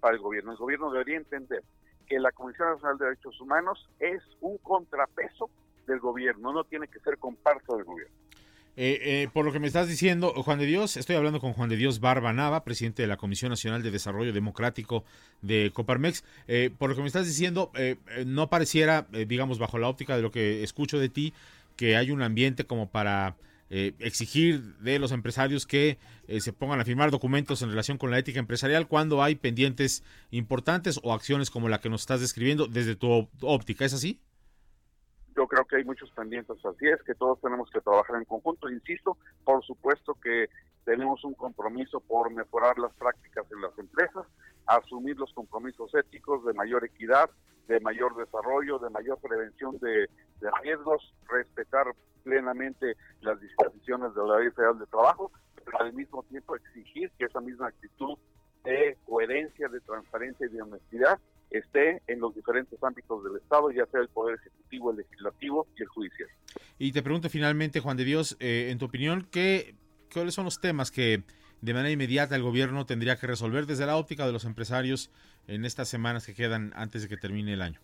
Para el gobierno. El gobierno debería entender que la Comisión Nacional de Derechos Humanos es un contrapeso del gobierno, no tiene que ser comparsa del gobierno. Eh, eh, por lo que me estás diciendo, Juan de Dios, estoy hablando con Juan de Dios Barba Nava, presidente de la Comisión Nacional de Desarrollo Democrático de Coparmex. Eh, por lo que me estás diciendo, no pareciera, digamos, bajo la óptica de lo que escucho de ti, que hay un ambiente como para eh, exigir de los empresarios que eh, se pongan a firmar documentos en relación con la ética empresarial cuando hay pendientes importantes o acciones como la que nos estás describiendo desde tu óptica. ¿Es así? Yo creo que hay muchos pendientes, así es que todos tenemos que trabajar en conjunto. Insisto, por supuesto que tenemos un compromiso por mejorar las prácticas en las empresas, asumir los compromisos éticos de mayor equidad, de mayor desarrollo, de mayor prevención de, riesgos, respetar plenamente las disposiciones de la Ley Federal de Trabajo, pero al mismo tiempo exigir que esa misma actitud de coherencia, de transparencia y de honestidad esté en los diferentes ámbitos del Estado, ya sea el Poder Ejecutivo, el Legislativo y el Judicial. Y te pregunto finalmente, Juan de Dios, eh, en tu opinión, ¿qué, ¿cuáles son los temas que de manera inmediata el gobierno tendría que resolver desde la óptica de los empresarios en estas semanas que quedan antes de que termine el año?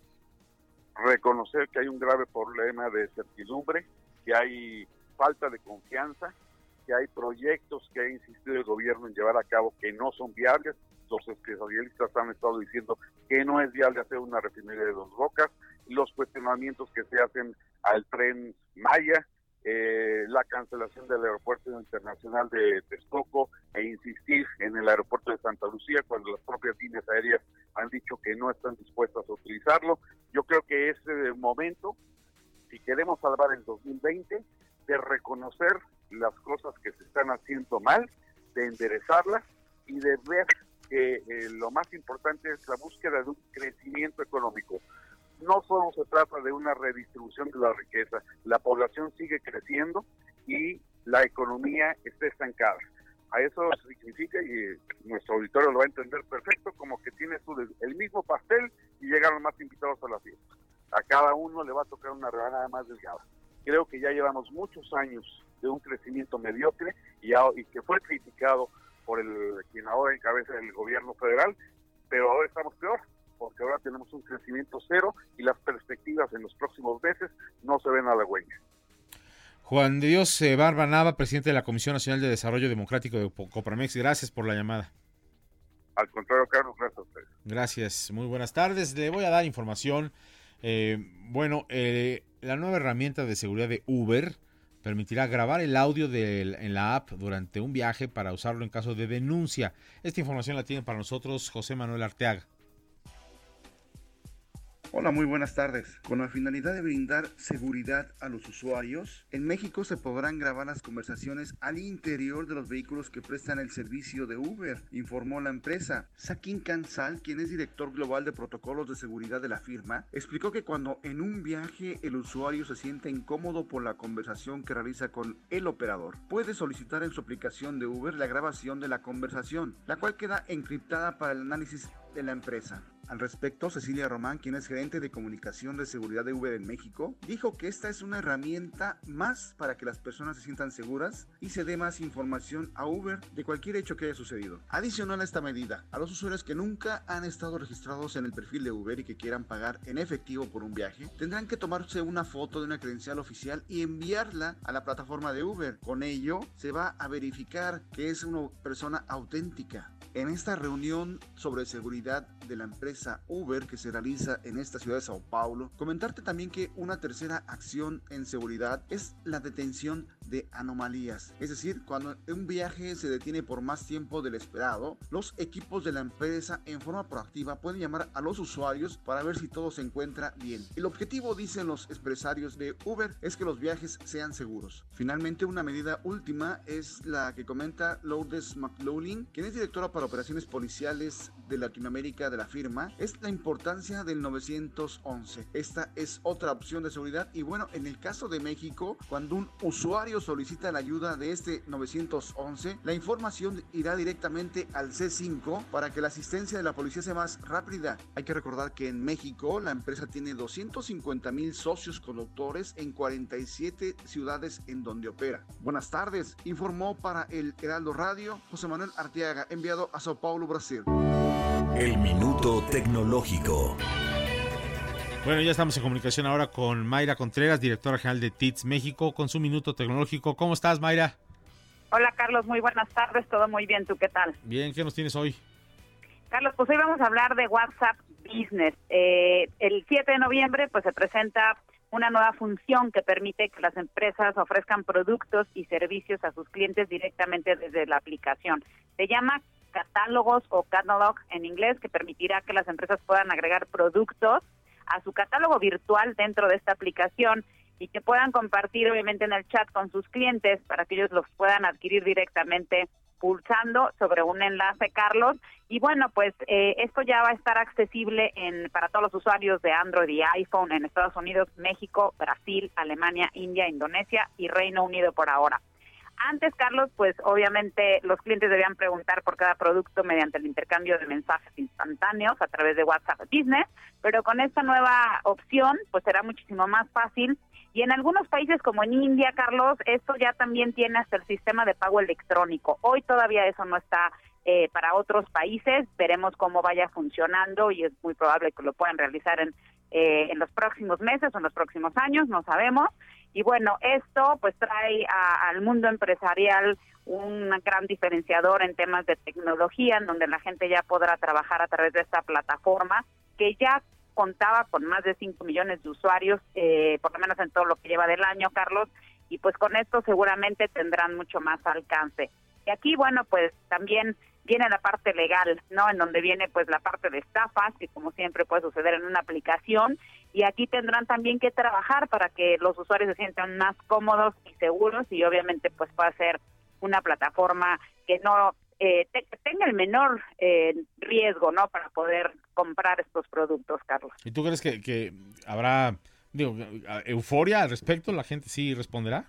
Reconocer que hay un grave problema de certidumbre, que hay falta de confianza, que hay proyectos que ha insistido el gobierno en llevar a cabo que no son viables. Los especialistas han estado diciendo que no es viable hacer una refinería de dos bocas, los cuestionamientos que se hacen al tren Maya, eh, la cancelación del aeropuerto internacional de Texcoco e insistir en el aeropuerto de Santa Lucía cuando las propias líneas aéreas han dicho que no están dispuestas a utilizarlo. Yo creo que es el momento, si queremos salvar el 2020, de reconocer las cosas que se están haciendo mal, de enderezarlas y de ver que eh, lo más importante es la búsqueda de un crecimiento económico. No solo se trata de una redistribución de la riqueza, la población sigue creciendo y la economía está estancada. A eso significa, y nuestro auditorio lo va a entender perfecto, como que tienes tú el mismo pastel y llegaron más invitados a la fiesta. A cada uno le va a tocar una rebanada más delgada. Creo que ya llevamos muchos años de un crecimiento mediocre y, que fue criticado por el quien ahora encabeza el gobierno federal, pero ahora estamos peor, porque ahora tenemos un crecimiento cero y las perspectivas en los próximos meses no se ven halagüeñas. Juan de Dios eh, Barba Nava, presidente de la Comisión Nacional de Desarrollo Democrático de Coparmex, gracias por la llamada. Al contrario, Carlos, gracias a ustedes. Gracias, muy buenas tardes. Le voy a dar información. Eh, bueno, eh, la nueva herramienta de seguridad de Uber permitirá grabar el audio del- en la app durante un viaje para usarlo en caso de denuncia. Esta información la tiene para nosotros José Manuel Arteaga. Hola, muy buenas tardes. Con la finalidad de brindar seguridad a los usuarios, en México se podrán grabar las conversaciones al interior de los vehículos que prestan el servicio de Uber, informó la empresa. Sakin Kansal, quien es director global de protocolos de seguridad de la firma, explicó que cuando en un viaje el usuario se siente incómodo por la conversación que realiza con el operador, puede solicitar en su aplicación de Uber la grabación de la conversación, la cual queda encriptada para el análisis de la empresa. Al respecto, Cecilia Román, quien es gerente de comunicación de seguridad de Uber en México, dijo que esta es una herramienta más para que las personas se sientan seguras y se dé más información a Uber de cualquier hecho que haya sucedido. Adicional a esta medida, a los usuarios que nunca han estado registrados en el perfil de Uber y que quieran pagar en efectivo por un viaje, tendrán que tomarse una foto de una credencial oficial y enviarla a la plataforma de Uber. Con ello, se va a verificar que es una persona auténtica. En esta reunión sobre seguridad de la empresa Uber que se realiza en esta ciudad de Sao Paulo, comentarte también que una tercera acción en seguridad es la detención de anomalías. Es decir, cuando un viaje se detiene por más tiempo del esperado, los equipos de la empresa en forma proactiva pueden llamar a los usuarios para ver si todo se encuentra bien. El objetivo, dicen los empresarios de Uber, es que los viajes sean seguros. Finalmente, una medida última es la que comenta Lourdes McLaughlin, quien es directora para operaciones policiales de Latinoamérica de la firma, es la importancia del 911. Esta es otra opción de seguridad y bueno, en el caso de México, cuando un usuario solicita la ayuda de este 911, la información irá directamente al C5 para que la asistencia de la policía sea más rápida. Hay que recordar que en México la empresa tiene 250 mil socios conductores en 47 ciudades en donde opera. Buenas tardes, informó para el Heraldo Radio José Manuel Arteaga, enviado a Sao Paulo, Brasil. El Minuto Tecnológico. Bueno, ya estamos en comunicación ahora con Mayra Contreras, directora general de TITS México, con su Minuto Tecnológico. ¿Cómo estás, Mayra? Hola, Carlos. Muy buenas tardes. Todo muy bien. ¿Tú qué tal? Bien, ¿qué nos tienes hoy? Carlos, pues hoy vamos a hablar de WhatsApp Business. Eh, el 7 de noviembre, pues se presenta una nueva función que permite que las empresas ofrezcan productos y servicios a sus clientes directamente desde la aplicación. Se llama catálogos o catalog en inglés, que permitirá que las empresas puedan agregar productos a su catálogo virtual dentro de esta aplicación y que puedan compartir obviamente en el chat con sus clientes para que ellos los puedan adquirir directamente pulsando sobre un enlace, Carlos. Y bueno, pues eh, esto ya va a estar accesible en, para todos los usuarios de Android y iPhone en Estados Unidos, México, Brasil, Alemania, India, Indonesia y Reino Unido por ahora. Antes, Carlos, pues obviamente los clientes debían preguntar por cada producto mediante el intercambio de mensajes instantáneos a través de WhatsApp Business, pero con esta nueva opción, pues será muchísimo más fácil. Y en algunos países como en India, Carlos, esto ya también tiene hasta el sistema de pago electrónico. Hoy todavía eso no está eh, para otros países. Veremos cómo vaya funcionando y es muy probable que lo puedan realizar en, eh, en los próximos meses o en los próximos años, no sabemos. Y bueno, esto pues trae al mundo empresarial un gran diferenciador en temas de tecnología, en donde la gente ya podrá trabajar a través de esta plataforma que ya contaba con más de 5 millones de usuarios, eh, por lo menos en todo lo que lleva del año, Carlos, y pues con esto seguramente tendrán mucho más alcance. Y aquí, bueno, pues también viene la parte legal, ¿no? En donde viene pues la parte de estafas, que como siempre puede suceder en una aplicación, y aquí tendrán también que trabajar para que los usuarios se sientan más cómodos y seguros y obviamente pues pueda ser una plataforma que no eh, tenga el menor eh, riesgo, ¿no? Para poder comprar estos productos, Carlos. ¿Y tú crees que, que habrá, digo, euforia al respecto? ¿La gente sí responderá?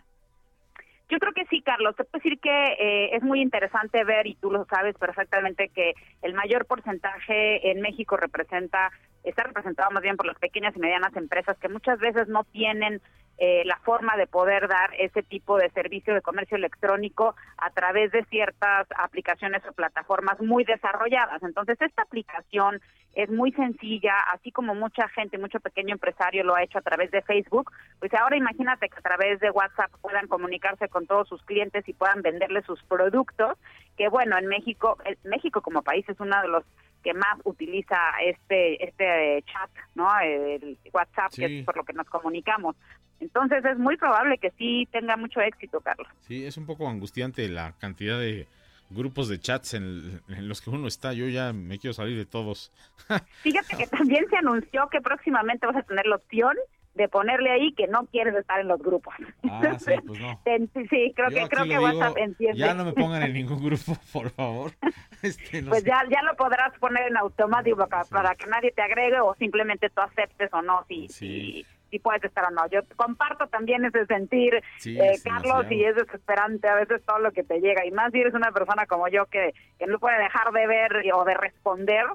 Yo creo que sí, Carlos. Te puedo decir que eh, es muy interesante ver, y tú lo sabes perfectamente, que el mayor porcentaje en México representa, está representado más bien por las pequeñas y medianas empresas que muchas veces no tienen eh, la forma de poder dar ese tipo de servicio de comercio electrónico a través de ciertas aplicaciones o plataformas muy desarrolladas. Entonces, esta aplicación es muy sencilla, así como mucha gente, mucho pequeño empresario lo ha hecho a través de Facebook, pues ahora imagínate que a través de WhatsApp puedan comunicarse con todos sus clientes y puedan venderles sus productos, que bueno, en México, México como país es uno de los que más utiliza este este chat, ¿no? El WhatsApp, que es por lo que nos comunicamos. Entonces es muy probable que sí tenga mucho éxito, Carlos. Sí, es un poco angustiante la cantidad de grupos de chats en, los que uno está. Yo ya me quiero salir de todos. Fíjate que también se anunció que próximamente vas a tener la opción de ponerle ahí que no quieres estar en los grupos. Ah, sí, pues no. sí, creo que, creo que WhatsApp entiende. Ya no me pongan en ningún grupo, por favor. Este, pues ya, ya lo podrás poner en automático para, que nadie te agregue o simplemente tú aceptes o no si, si, si, puedes estar o no. Yo comparto también ese sentir, eh, Carlos, y es desesperante a veces todo lo que te llega. Y más si eres una persona como yo que, que no puede dejar de ver o de responder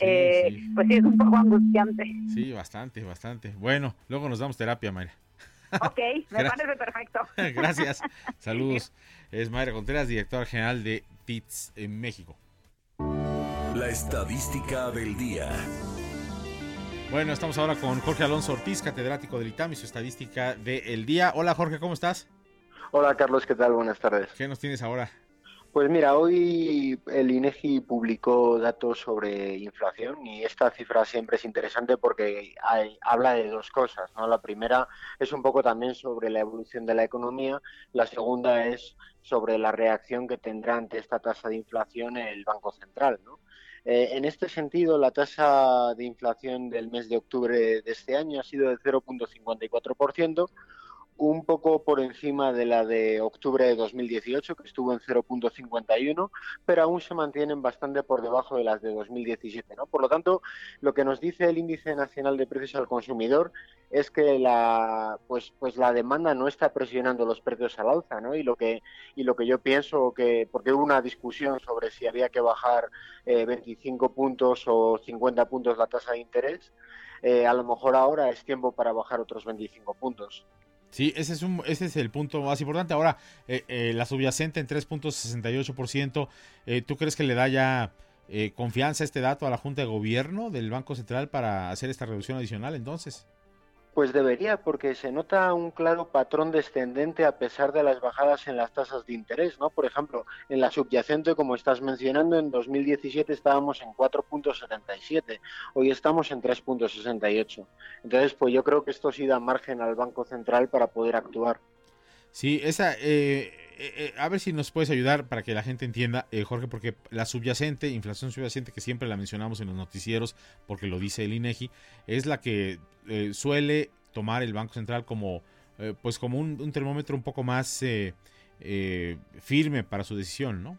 eh, pues sí, es un poco angustiante. Sí, bastante, bastante. Bueno, luego nos damos terapia, Mayra. Ok, me parece perfecto. Gracias. Saludos. Es Mayra Contreras, directora general de TITS en México. La estadística del día. Bueno, estamos ahora con Jorge Alonso Ortiz, catedrático del ITAM y su estadística del día. Hola Jorge, ¿cómo estás? Hola Carlos, ¿qué tal? Buenas tardes. ¿Qué nos tienes ahora? Pues mira, hoy el INEGI publicó datos sobre inflación y esta cifra siempre es interesante porque habla de dos cosas. ¿no? La primera es un poco también sobre la evolución de la economía, la segunda es sobre la reacción que tendrá ante esta tasa de inflación el Banco Central. ¿no? Eh, en este sentido, la tasa de inflación del mes de octubre de este año ha sido de 0.54%, un poco por encima de la de octubre de 2018, que estuvo en 0.51, pero aún se mantienen bastante por debajo de las de 2017. ¿no? Por lo tanto, lo que nos dice el Índice Nacional de Precios al Consumidor es que la, pues, pues la demanda no está presionando los precios al alza, ¿no? Y lo que, y lo que yo pienso que, porque hubo una discusión sobre si había que bajar 25 eh, puntos o 50 puntos la tasa de interés, eh, a lo mejor ahora es tiempo para bajar otros 25 puntos. Sí, ese es, un, ese es el punto más importante. Ahora, eh, eh, la subyacente en 3.68%, eh, ¿tú crees que le da ya confianza este dato a la Junta de Gobierno del Banco Central para hacer esta reducción adicional entonces? Pues debería, porque se nota un claro patrón descendente a pesar de las bajadas en las tasas de interés, ¿no? Por ejemplo, en la subyacente, como estás mencionando, en 2017 estábamos en 4.77, hoy estamos en 3.68. Entonces, pues yo creo que esto sí da margen al Banco Central para poder actuar. Sí, esa, eh, eh, eh, a ver si nos puedes ayudar para que la gente entienda, Jorge, porque la subyacente, inflación subyacente, que siempre la mencionamos en los noticieros, porque lo dice el INEGI, es la que suele tomar el Banco Central como, pues como un, termómetro un poco más firme para su decisión, ¿no?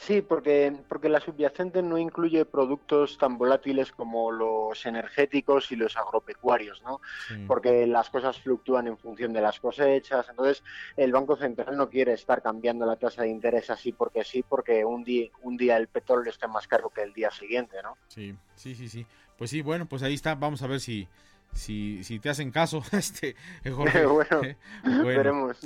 Sí, porque, porque la subyacente no incluye productos tan volátiles como los energéticos y los agropecuarios, ¿no? Porque las cosas fluctúan en función de las cosechas. Entonces, el Banco Central no quiere estar cambiando la tasa de interés así porque sí, porque un día, un día el petróleo esté más caro que el día siguiente, ¿no? Sí, sí, sí, sí. Pues sí, bueno, pues ahí está. Vamos a ver si, si, si te hacen caso, este Jorge. bueno, veremos.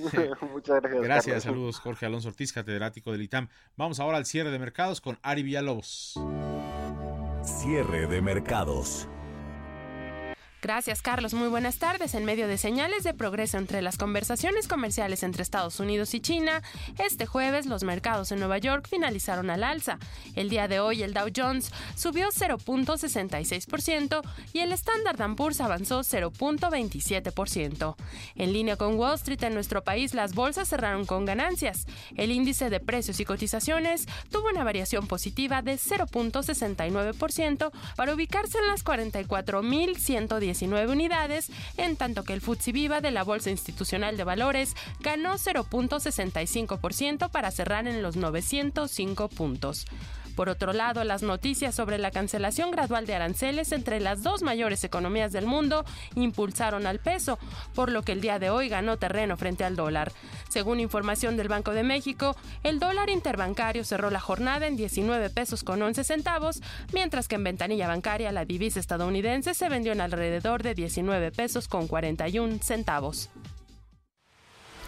Muchas gracias. Gracias, saludos Jorge Alonso Ortiz, catedrático del ITAM. Vamos ahora al cierre de mercados con Ari Villalobos. Cierre de mercados. Gracias, Carlos. Muy buenas tardes. En medio de señales de progreso entre las conversaciones comerciales entre Estados Unidos y China, este jueves los mercados en Nueva York finalizaron al alza. El día de hoy el Dow Jones subió 0.66% y el Standard Poor's avanzó 0.27%. En línea con Wall Street en nuestro país, las bolsas cerraron con ganancias. El índice de precios y cotizaciones tuvo una variación positiva de 0.69% para ubicarse en las 44.110 19 unidades, en tanto que el FTSE Viva de la Bolsa Institucional de Valores ganó 0.65% para cerrar en los 905 puntos. Por otro lado, las noticias sobre la cancelación gradual de aranceles entre las dos mayores economías del mundo impulsaron al peso, por lo que el día de hoy ganó terreno frente al dólar. Según información del Banco de México, el dólar interbancario cerró la jornada en 19 pesos con 11 centavos, mientras que en ventanilla bancaria la divisa estadounidense se vendió en alrededor de 19 pesos con 41 centavos.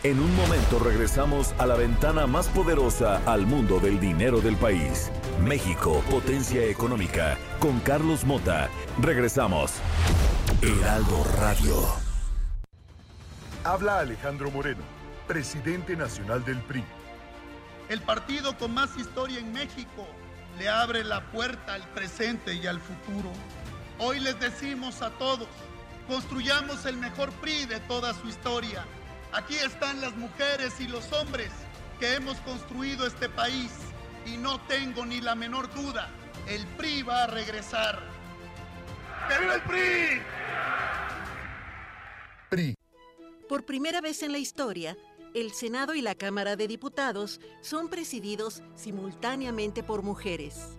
En un momento regresamos a la ventana más poderosa al mundo del dinero del país. México, potencia económica, con Carlos Mota. Regresamos. Heraldo Radio. Habla Alejandro Moreno, presidente nacional del PRI. El partido con más historia en México le abre la puerta al presente y al futuro. Hoy les decimos a todos, construyamos el mejor PRI de toda su historia Aquí están las mujeres y los hombres que hemos construido este país y no tengo ni la menor duda, el PRI va a regresar. ¡Que viva el PRI! PRI. Por primera vez en la historia, el Senado y la Cámara de Diputados son presididos simultáneamente por mujeres.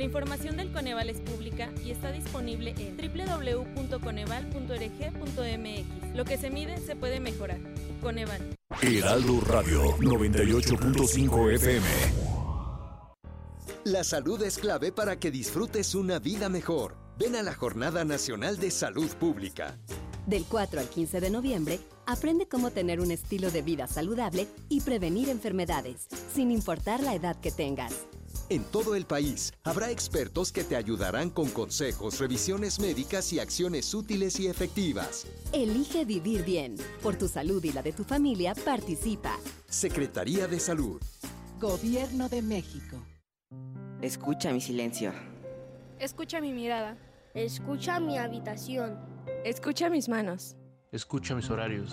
La información del Coneval es pública y está disponible en www.coneval.org.mx. Lo que se mide se puede mejorar. Coneval. Heraldo Radio 98.5 FM. La salud es clave para que disfrutes una vida mejor. Ven a la Jornada Nacional de Salud Pública. Del 4 al 15 de noviembre, aprende cómo tener un estilo de vida saludable y prevenir enfermedades, sin importar la edad que tengas. En todo el país habrá expertos que te ayudarán con consejos, revisiones médicas y acciones útiles y efectivas. Elige vivir bien. Por tu salud y la de tu familia, participa. Secretaría de Salud. Gobierno de México. Escucha mi silencio. Escucha mi mirada. Escucha mi habitación. Escucha mis manos. Escucha mis horarios.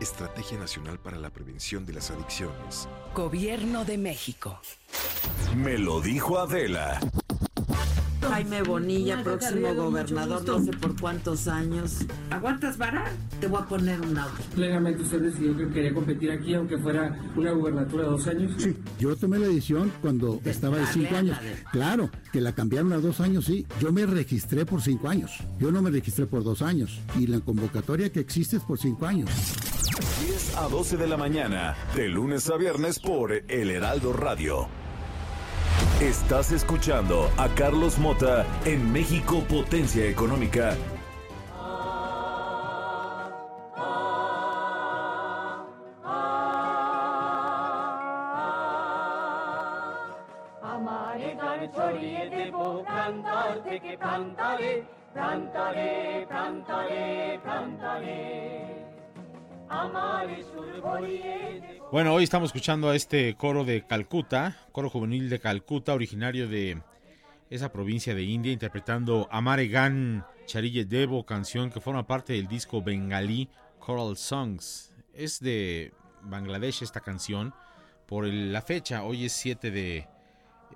Estrategia Nacional para la Prevención de las Adicciones. Gobierno de México. Me lo dijo Adela. Jaime Bonilla, próximo gobernador, no sé por cuántos años. ¿Aguantas vara? Te voy a poner un audio. Plenamente usted decidió que quería competir aquí, aunque fuera una gubernatura de dos años. Sí, yo tomé la decisión cuando estaba de cinco años. Claro, que la cambiaron a dos años, sí. Yo me registré por cinco años. Yo no me registré por dos años. Y la convocatoria que existe es por cinco años. 10 a 12 de la mañana, de lunes a viernes por El Heraldo Radio. Estás escuchando a Carlos Mota en México Potencia Económica. আমারে গান ছড়িয়ে দেব প্রান্তর থেকে প্রান্তরে প্রান্তরে প্রান্তরে প্রান্তরে bueno, hoy estamos escuchando a este coro de Calcuta, coro juvenil de Calcuta, originario de esa provincia de India, interpretando Amare Gan Charille Devo, canción que forma parte del disco bengalí Choral Songs. Es de Bangladesh esta canción, por la fecha, hoy es 7 de,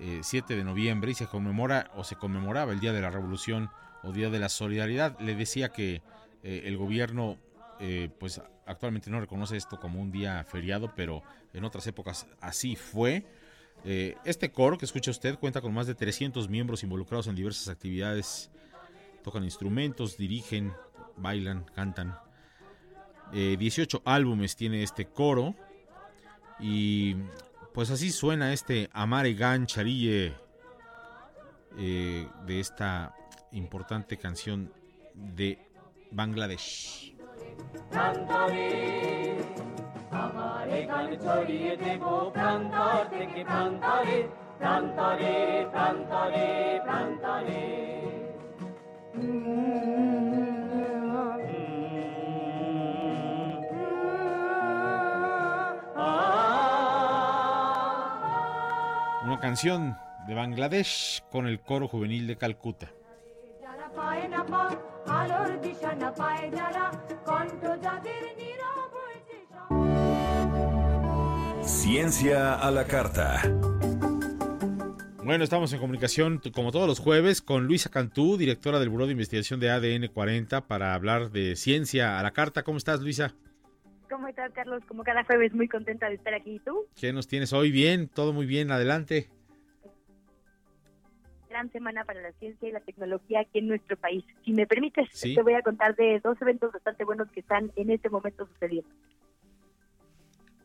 eh, 7 de noviembre y se conmemora o se conmemoraba el Día de la Revolución o Día de la Solidaridad. Le decía que eh, el gobierno eh, pues actualmente no reconoce esto como un día feriado, pero en otras épocas así fue. Eh, este coro que escucha usted cuenta con más de 300 miembros involucrados en diversas actividades. Tocan instrumentos, dirigen, bailan, cantan. Eh, 18 álbumes tiene este coro. Y pues así suena este Amare Gan Charille eh, de esta importante canción de Bangladesh. প্রান্তরে আমার গান ছড়িয়ে দেব প্রান্তর থেকে প্রান্তরে প্রান্তরে প্রান্তরে প্রান্তরে Una canción de Bangladesh con el coro juvenil de Calcuta. যারা পায় না পাক আলোর দিশা না পায় যারা কণ্ঠ যাদের নীরব হয়েছে Ciencia a la carta. Bueno, estamos en comunicación t- como todos los jueves con Luisa Cantú, directora del Buró de Investigación de ADN 40, para hablar de ciencia a la carta. ¿Cómo estás, Luisa? ¿Cómo estás, Carlos? Como cada jueves, muy contenta de estar aquí. ¿Y tú? ¿Qué nos tienes hoy? Bien, todo muy bien, adelante. Gran semana para la ciencia y la tecnología aquí en nuestro país. Si me permites, Sí. te voy a contar de dos eventos bastante buenos que están en este momento sucediendo.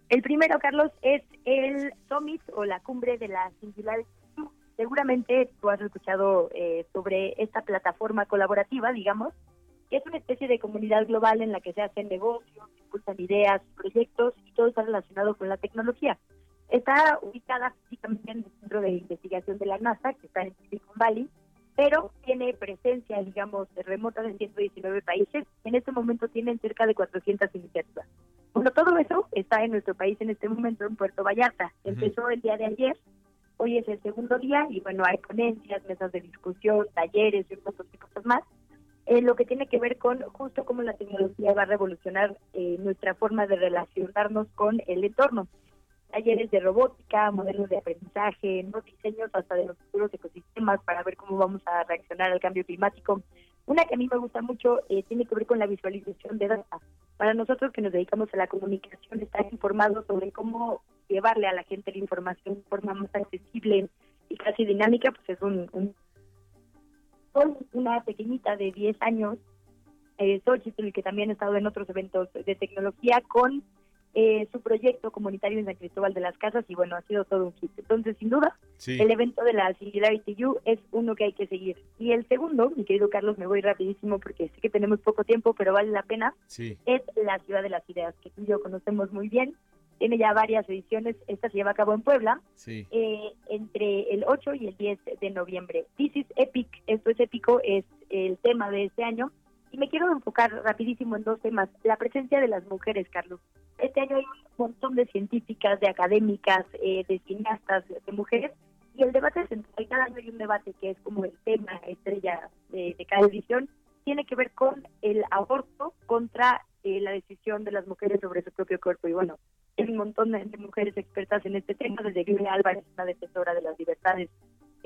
El primero, Carlos, es el Summit o la cumbre de la Singularity. Seguramente tú has escuchado eh, sobre esta plataforma colaborativa, digamos, que es una especie de comunidad global en la que se hacen negocios, se impulsan ideas, proyectos y todo está relacionado con la tecnología. Está ubicada físicamente en el centro de investigación de la NASA, que está en Silicon Valley, pero tiene presencia, digamos, remota en 119 países. En este momento tienen cerca de 400 iniciativas. Bueno, todo eso está en nuestro país en este momento, en Puerto Vallarta. Empezó el día de ayer, hoy es el segundo día y bueno, hay ponencias, mesas de discusión, talleres y de cosas más. Eh, lo que tiene que ver con justo cómo la tecnología va a revolucionar eh, nuestra forma de relacionarnos con el entorno talleres de robótica, modelos de aprendizaje, no diseños hasta de los futuros ecosistemas para ver cómo vamos a reaccionar al cambio climático. Una que a mí me gusta mucho eh, tiene que ver con la visualización de data. Para nosotros que nos dedicamos a la comunicación, estar informados sobre cómo llevarle a la gente la información de forma más accesible y casi dinámica, pues es un, un una pequeñita de 10 años, eh, Xochitl, que también ha estado en otros eventos de tecnología, con eh, su proyecto comunitario en San Cristóbal de las Casas y bueno, ha sido todo un hit. Entonces, sin duda, el evento de la Singularity U es uno que hay que seguir. Y el segundo, mi querido Carlos, me voy rapidísimo porque sé que tenemos poco tiempo, pero vale la pena, es la Ciudad de las Ideas, que tú y yo conocemos muy bien. Tiene ya varias ediciones, esta se lleva a cabo en Puebla, eh, entre el 8 y el 10 de noviembre. This is Epic, esto es épico, es el tema de este año y me quiero enfocar rapidísimo en dos temas. La presencia de las mujeres, Carlos. Este año hay un montón de científicas, de académicas, eh, de cineastas, de mujeres, y el debate central, cada año hay un debate que es como el tema estrella de, cada edición, tiene que ver con el aborto contra eh, la decisión de las mujeres sobre su propio cuerpo. Y bueno, hay un montón de, mujeres expertas en este tema, desde Gloria Álvarez, una defensora de las libertades,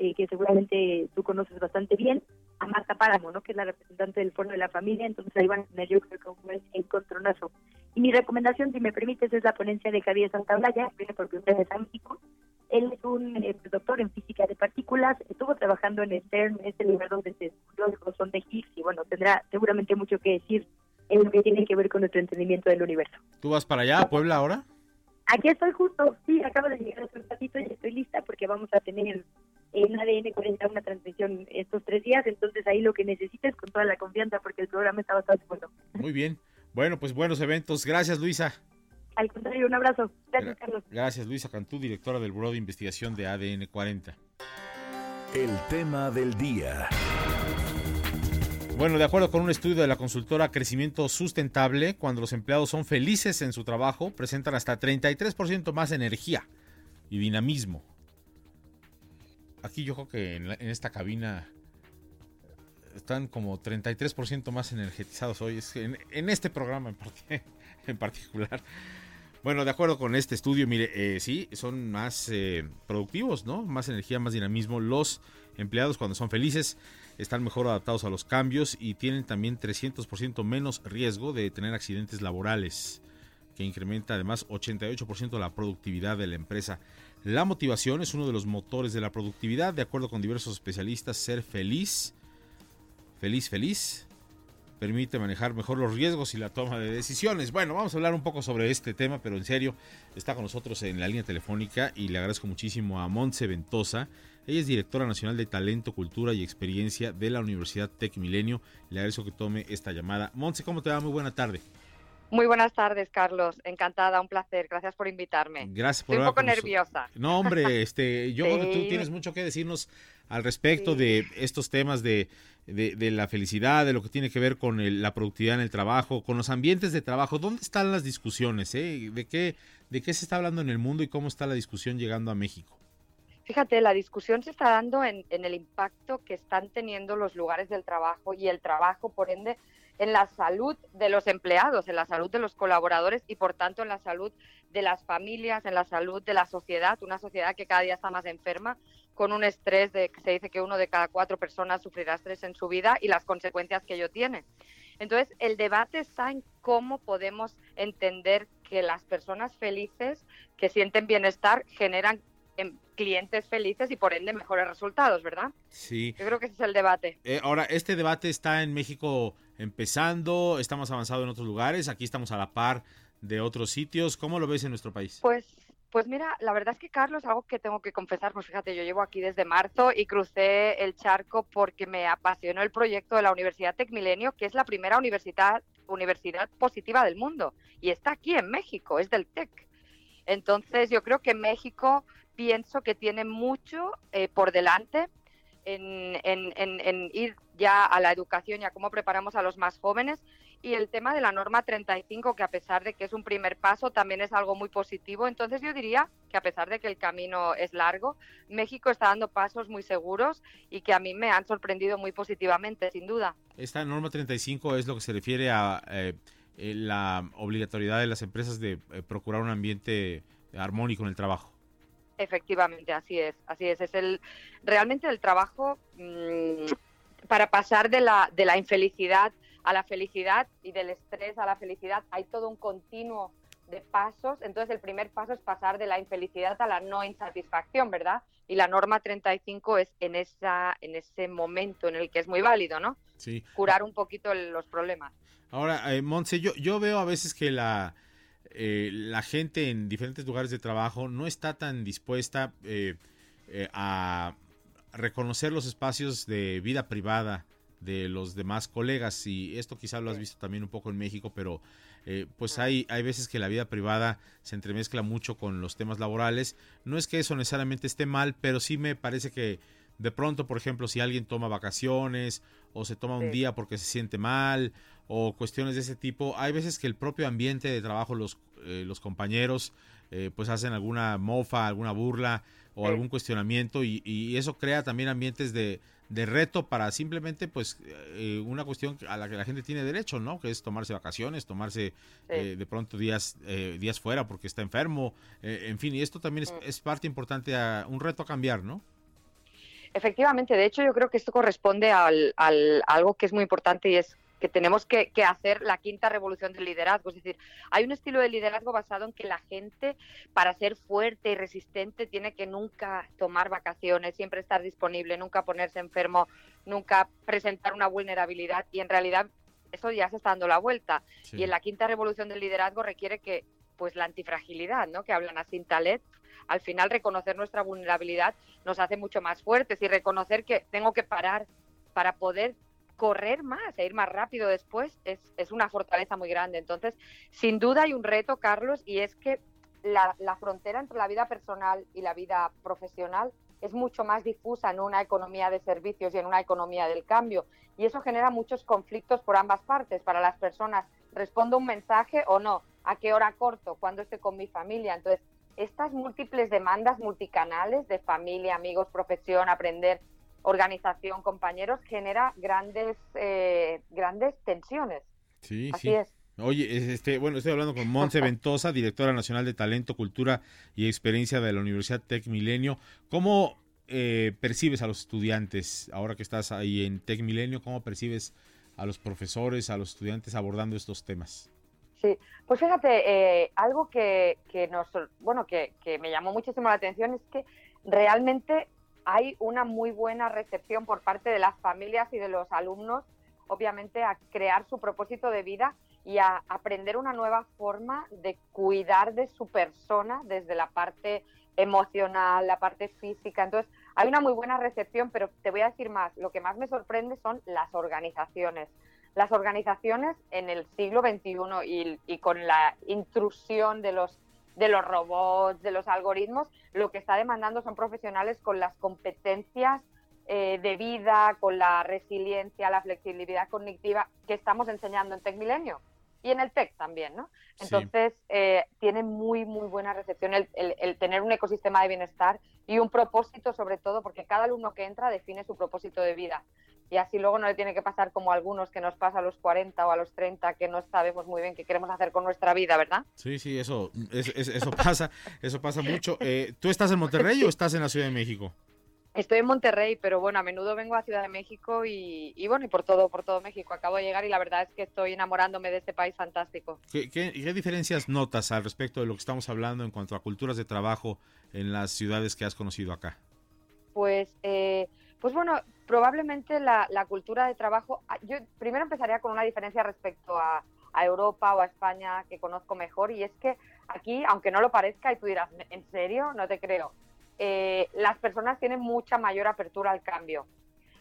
eh, que seguramente tú conoces bastante bien, a Marta Páramo, ¿no? que es la representante del Foro de la Familia, entonces ahí van a tener yo creo que un encontronazo. Y mi recomendación, si me permites, es la ponencia de Javier Santaolalla, viene por primera vez a México. Él es un eh, doctor en física de partículas, estuvo trabajando en el CERN, este lugar donde se descubrió el bosón de Higgs, y bueno, tendrá seguramente mucho que decir en lo que tiene que ver con nuestro entendimiento del universo. ¿Tú vas para allá, a Puebla, ahora? Aquí estoy justo, sí, acabo de llegar hace un ratito y estoy lista porque vamos a tener en ADN 40 una transmisión estos tres días, entonces ahí lo que necesites con toda la confianza porque el programa está bastante bueno. Muy bien. Bueno, pues buenos eventos. Gracias, Luisa. Al contrario, un abrazo. Gracias, Carlos. Gracias, Luisa Cantú, directora del Buró de Investigación de ADN 40. El tema del día. Bueno, de acuerdo con un estudio de la consultora Crecimiento Sustentable, cuando los empleados son felices en su trabajo, presentan hasta 33% más energía y dinamismo aquí yo creo que en, esta cabina están como 33% más energetizados hoy, en, este programa en, en, particular. Bueno, de acuerdo con este estudio, mire, eh, sí, son más eh, productivos, ¿no? Más energía, más dinamismo. Los empleados cuando son felices están mejor adaptados a los cambios y tienen también 300% menos riesgo de tener accidentes laborales, que incrementa además 88% la productividad de la empresa. La motivación es uno de los motores de la productividad, de acuerdo con diversos especialistas. Ser feliz, feliz, feliz, permite manejar mejor los riesgos y la toma de decisiones. Bueno, vamos a hablar un poco sobre este tema, pero en serio, está con nosotros en la línea telefónica y le agradezco muchísimo a Montse Ventosa. Ella es directora nacional de Talento, Cultura y Experiencia de la Universidad Tec Milenio. Le agradezco que tome esta llamada. Montse, ¿cómo te va? Muy buena tarde. Muy buenas tardes, Carlos. Encantada, un placer. Gracias por invitarme. Gracias por Estoy un poco nerviosa. No, hombre, este, yo creo que tú tienes mucho que decirnos al respecto de estos temas de, de, la felicidad, de lo que tiene que ver con la productividad en el trabajo, con los ambientes de trabajo. ¿Dónde están las discusiones? Eh? ¿De, qué, ¿De qué se está hablando en el mundo y cómo está la discusión llegando a México? Fíjate, la discusión se está dando en, en el impacto que están teniendo los lugares del trabajo y el trabajo, por ende, en la salud de los empleados, en la salud de los colaboradores y por tanto en la salud de las familias, en la salud de la sociedad, una sociedad que cada día está más enferma, con un estrés de que se dice que uno de cada cuatro personas sufrirá estrés en su vida y las consecuencias que ello tiene. Entonces, el debate está en cómo podemos entender que las personas felices que sienten bienestar generan em, clientes felices y por ende mejores resultados, ¿verdad? Sí. Yo creo que ese es el debate. Eh, ahora, este debate está en México empezando, estamos avanzados en otros lugares, aquí estamos a la par de otros sitios. ¿Cómo lo ves en nuestro país? Pues pues mira, la verdad es que Carlos, algo que tengo que confesar, pues fíjate, yo llevo aquí desde marzo y crucé el charco porque me apasionó el proyecto de la Universidad Tecmilenio, que es la primera universidad, universidad positiva del mundo y está aquí en México, es del TEC. Entonces yo creo que México pienso que tiene mucho eh, por delante en, en- en- en ir ya a la educación y a cómo preparamos a los más jóvenes. Y el tema de la norma 35, que a pesar de que es un primer paso, también es algo muy positivo. Entonces yo diría que a pesar de que el camino es largo, México está dando pasos muy seguros y que a mí me han sorprendido muy positivamente, sin duda. Esta norma 35 es lo que se refiere a eh, eh, la obligatoriedad de las empresas de eh, procurar un ambiente armónico en el trabajo. Efectivamente, así es, así es. Es el realmente el trabajo mm, para pasar de la, de la infelicidad a la felicidad y del estrés a la felicidad. Hay todo un continuo de pasos. Entonces, el primer paso es pasar de la infelicidad a la no insatisfacción, ¿verdad? Y la norma 35 es en esa en ese momento en el que es muy válido, ¿no? Sí. Curar un poquito el- los problemas. Ahora, eh, Montse, yo, yo veo a veces que la, eh, la gente en diferentes lugares de trabajo no está tan dispuesta eh, eh, a reconocer los espacios de vida privada de los demás colegas y esto quizá lo has visto también un poco en México, pero eh, pues hay, hay veces que la vida privada se entremezcla mucho con los temas laborales. No es que eso necesariamente esté mal, pero sí me parece que de pronto, por ejemplo, si alguien toma vacaciones o se toma un Sí. día porque se siente mal o cuestiones de ese tipo, hay veces que el propio ambiente de trabajo, los, eh, los compañeros, eh, pues hacen alguna mofa, alguna burla o Sí. algún cuestionamiento y, y eso crea también ambientes de, de reto para simplemente pues eh, una cuestión a la que la gente tiene derecho, ¿no? Que es tomarse vacaciones, tomarse eh, de pronto días eh, días fuera porque está enfermo, eh, en fin, y esto también es, es parte importante, a un reto a cambiar, ¿no? Efectivamente, de hecho yo creo que esto corresponde al, al- a algo que es muy importante y es que tenemos que, que hacer la quinta revolución del liderazgo. Es decir, hay un estilo de liderazgo basado en que la gente, para ser fuerte y resistente, tiene que nunca tomar vacaciones, siempre estar disponible, nunca ponerse enfermo, nunca presentar una vulnerabilidad. Y en realidad eso ya se está dando la vuelta. Sí. Y en la quinta revolución del liderazgo requiere que pues la antifragilidad, ¿no? Que hablan así en Talet, al final reconocer nuestra vulnerabilidad nos hace mucho más fuertes y reconocer que tengo que parar para poder correr más e ir más rápido después es, es una fortaleza muy grande. Entonces, sin duda hay un reto, Carlos, y es que la, la frontera entre la vida personal y la vida profesional es mucho más difusa en una economía de servicios y en una economía del cambio. Y eso genera muchos conflictos por ambas partes. Para las personas, ¿respondo un mensaje o no? ¿A qué hora corto? ¿Cuándo estoy con mi familia? Entonces, estas múltiples demandas multicanales de familia, amigos, profesión, aprender, organización, compañeros, genera grandes, eh, grandes tensiones. Sí, Así sí. es. Oye, es- este, bueno, estoy hablando con Monse Ventosa, directora nacional de Talento, Cultura y Experiencia de la Universidad Tec Milenio. ¿Cómo eh, percibes a los estudiantes ahora que estás ahí en Tec Milenio? ¿Cómo percibes a los profesores, a los estudiantes abordando estos temas? Sí, pues fíjate, eh, algo que, que nos, bueno, que, que me llamó muchísimo la atención es que realmente hay una muy buena recepción por parte de las familias y de los alumnos, obviamente, a crear su propósito de vida y a aprender una nueva forma de cuidar de su persona desde la parte emocional, la parte física. Entonces, hay una muy buena recepción, pero te voy a decir más, lo que más me sorprende son las organizaciones. Las organizaciones en el siglo XXI y, y con la intrusión de los, de los robots, de los algoritmos, lo que está demandando son profesionales con las competencias eh, de vida, con la resiliencia, la flexibilidad cognitiva que estamos enseñando en TecMilenio y en el TEC también, ¿no? Sí. Entonces, eh, tiene muy, muy buena recepción el, el- el tener un ecosistema de bienestar y un propósito sobre todo, porque cada alumno que entra define su propósito de vida. Y así luego no le tiene que pasar como a algunos que nos pasa a los 40 o a los 30, que no sabemos muy bien qué queremos hacer con nuestra vida, ¿verdad? Sí, sí, eso, es- es- eso pasa, eso pasa mucho. Eh, ¿Tú estás en Monterrey o estás en la Ciudad de México? Estoy en Monterrey, pero bueno, a menudo vengo a Ciudad de México y, y bueno, y por todo, por todo México. Acabo de llegar y la verdad es que estoy enamorándome de este país fantástico. ¿Qué, qué, qué diferencias notas al respecto de lo que estamos hablando en cuanto a culturas de trabajo en las ciudades que has conocido acá? Pues, eh, pues bueno, probablemente la, cultura de trabajo. ah, Yo primero empezaría con una diferencia respecto a, Europa o a España que conozco mejor y es que aquí, aunque no lo parezca, y tú dirás, ¿en serio? No te creo. Eh, las personas tienen mucha mayor apertura al cambio.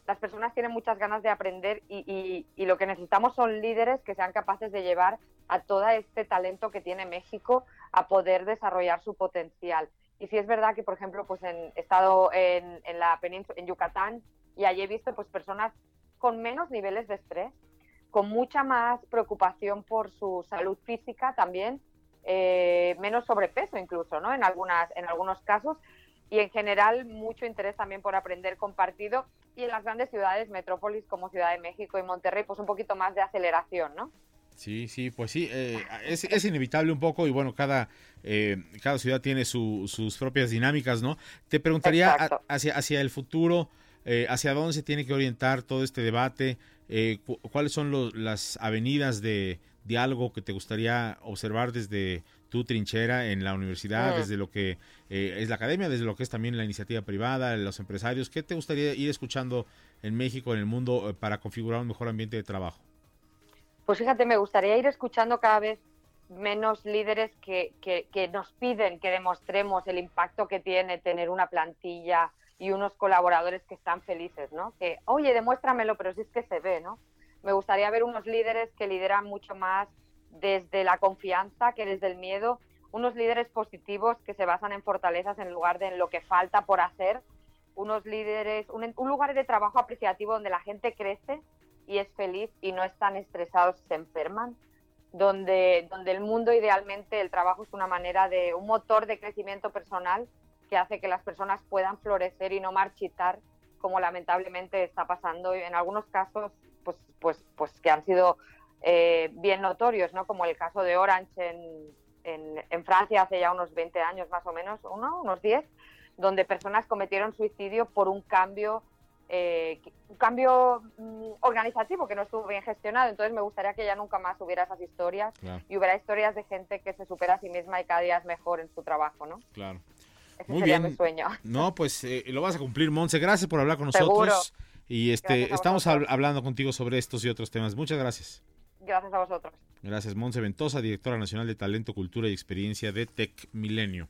Las personas tienen muchas ganas de aprender y, y- y lo que necesitamos son líderes que sean capaces de llevar a todo este talento que tiene México a poder desarrollar su potencial. Y sí es verdad que, por ejemplo, pues en, he estado en, en la península, en Yucatán, y allí he visto pues personas con menos niveles de estrés, con mucha más preocupación por su salud física también, eh, menos sobrepeso incluso, ¿no? En, algunas, en algunos casos, y en general mucho interés también por aprender compartido, y en las grandes ciudades, metrópolis como Ciudad de México y Monterrey, pues un poquito más de aceleración, ¿no? Sí, sí, pues sí, eh, es, es, inevitable un poco y bueno, cada, eh, cada ciudad tiene su, sus propias dinámicas, ¿no? Te preguntaría a, hacia, hacia el futuro, eh, hacia dónde se tiene que orientar todo este debate, eh, cu cuáles son los, las avenidas de diálogo que te gustaría observar desde tu trinchera en la universidad, Mm. desde lo que eh, es la academia, desde lo que es también la iniciativa privada, los empresarios. ¿Qué te gustaría ir escuchando en México, en el mundo, para configurar un mejor ambiente de trabajo? Pues fíjate, me gustaría ir escuchando cada vez menos líderes que, que, nos piden que demostremos el impacto que tiene tener una plantilla y unos colaboradores que están felices, ¿no? Que, oye, demuéstramelo, pero si es que se ve, ¿no? Me gustaría ver unos líderes que lideran mucho más desde la confianza que desde el miedo, unos líderes positivos que se basan en fortalezas en lugar de en lo que falta por hacer, unos líderes, un, un lugar de trabajo apreciativo donde la gente crece y es feliz y no están estresados se enferman, donde, donde el mundo idealmente el trabajo es una manera de un motor de crecimiento personal que hace que las personas puedan florecer y no marchitar como lamentablemente está pasando. En algunos casos pues pues pues que han sido eh, bien notorios no como el caso de Orange en, en, en, Francia hace ya unos 20 años más o menos uno, unos 10 donde personas cometieron suicidio por un cambio eh, un cambio mm, organizativo que no estuvo bien gestionado. Entonces me gustaría que ya nunca más hubiera esas historias claro. y hubiera historias de gente que se supera a sí misma y cada día es mejor en su trabajo, ¿no? Claro. Ese Muy sería bien. mi sueño. No, pues eh, lo vas a cumplir, Monse. Gracias por hablar con nosotros. Seguro. Y este, estamos hab- hablando contigo sobre estos y otros temas. Muchas gracias. Gracias a vosotros. Gracias, Monse Ventosa, directora nacional de Talento, Cultura y Experiencia de Tech Milenio.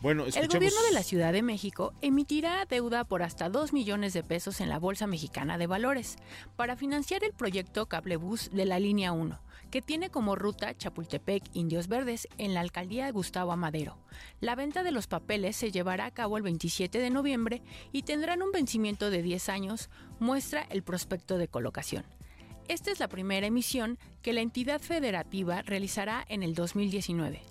Bueno, El gobierno de la Ciudad de México emitirá deuda por hasta 2 millones de pesos en la Bolsa Mexicana de Valores para financiar el proyecto Cablebús de la Línea 1, que tiene como ruta Chapultepec Indios Verdes en la alcaldía de Gustavo Amadero. La venta de los papeles se llevará a cabo el 27 de noviembre y tendrán un vencimiento de 10 años, muestra el prospecto de colocación. Esta es la primera emisión que la entidad federativa realizará en el 2019.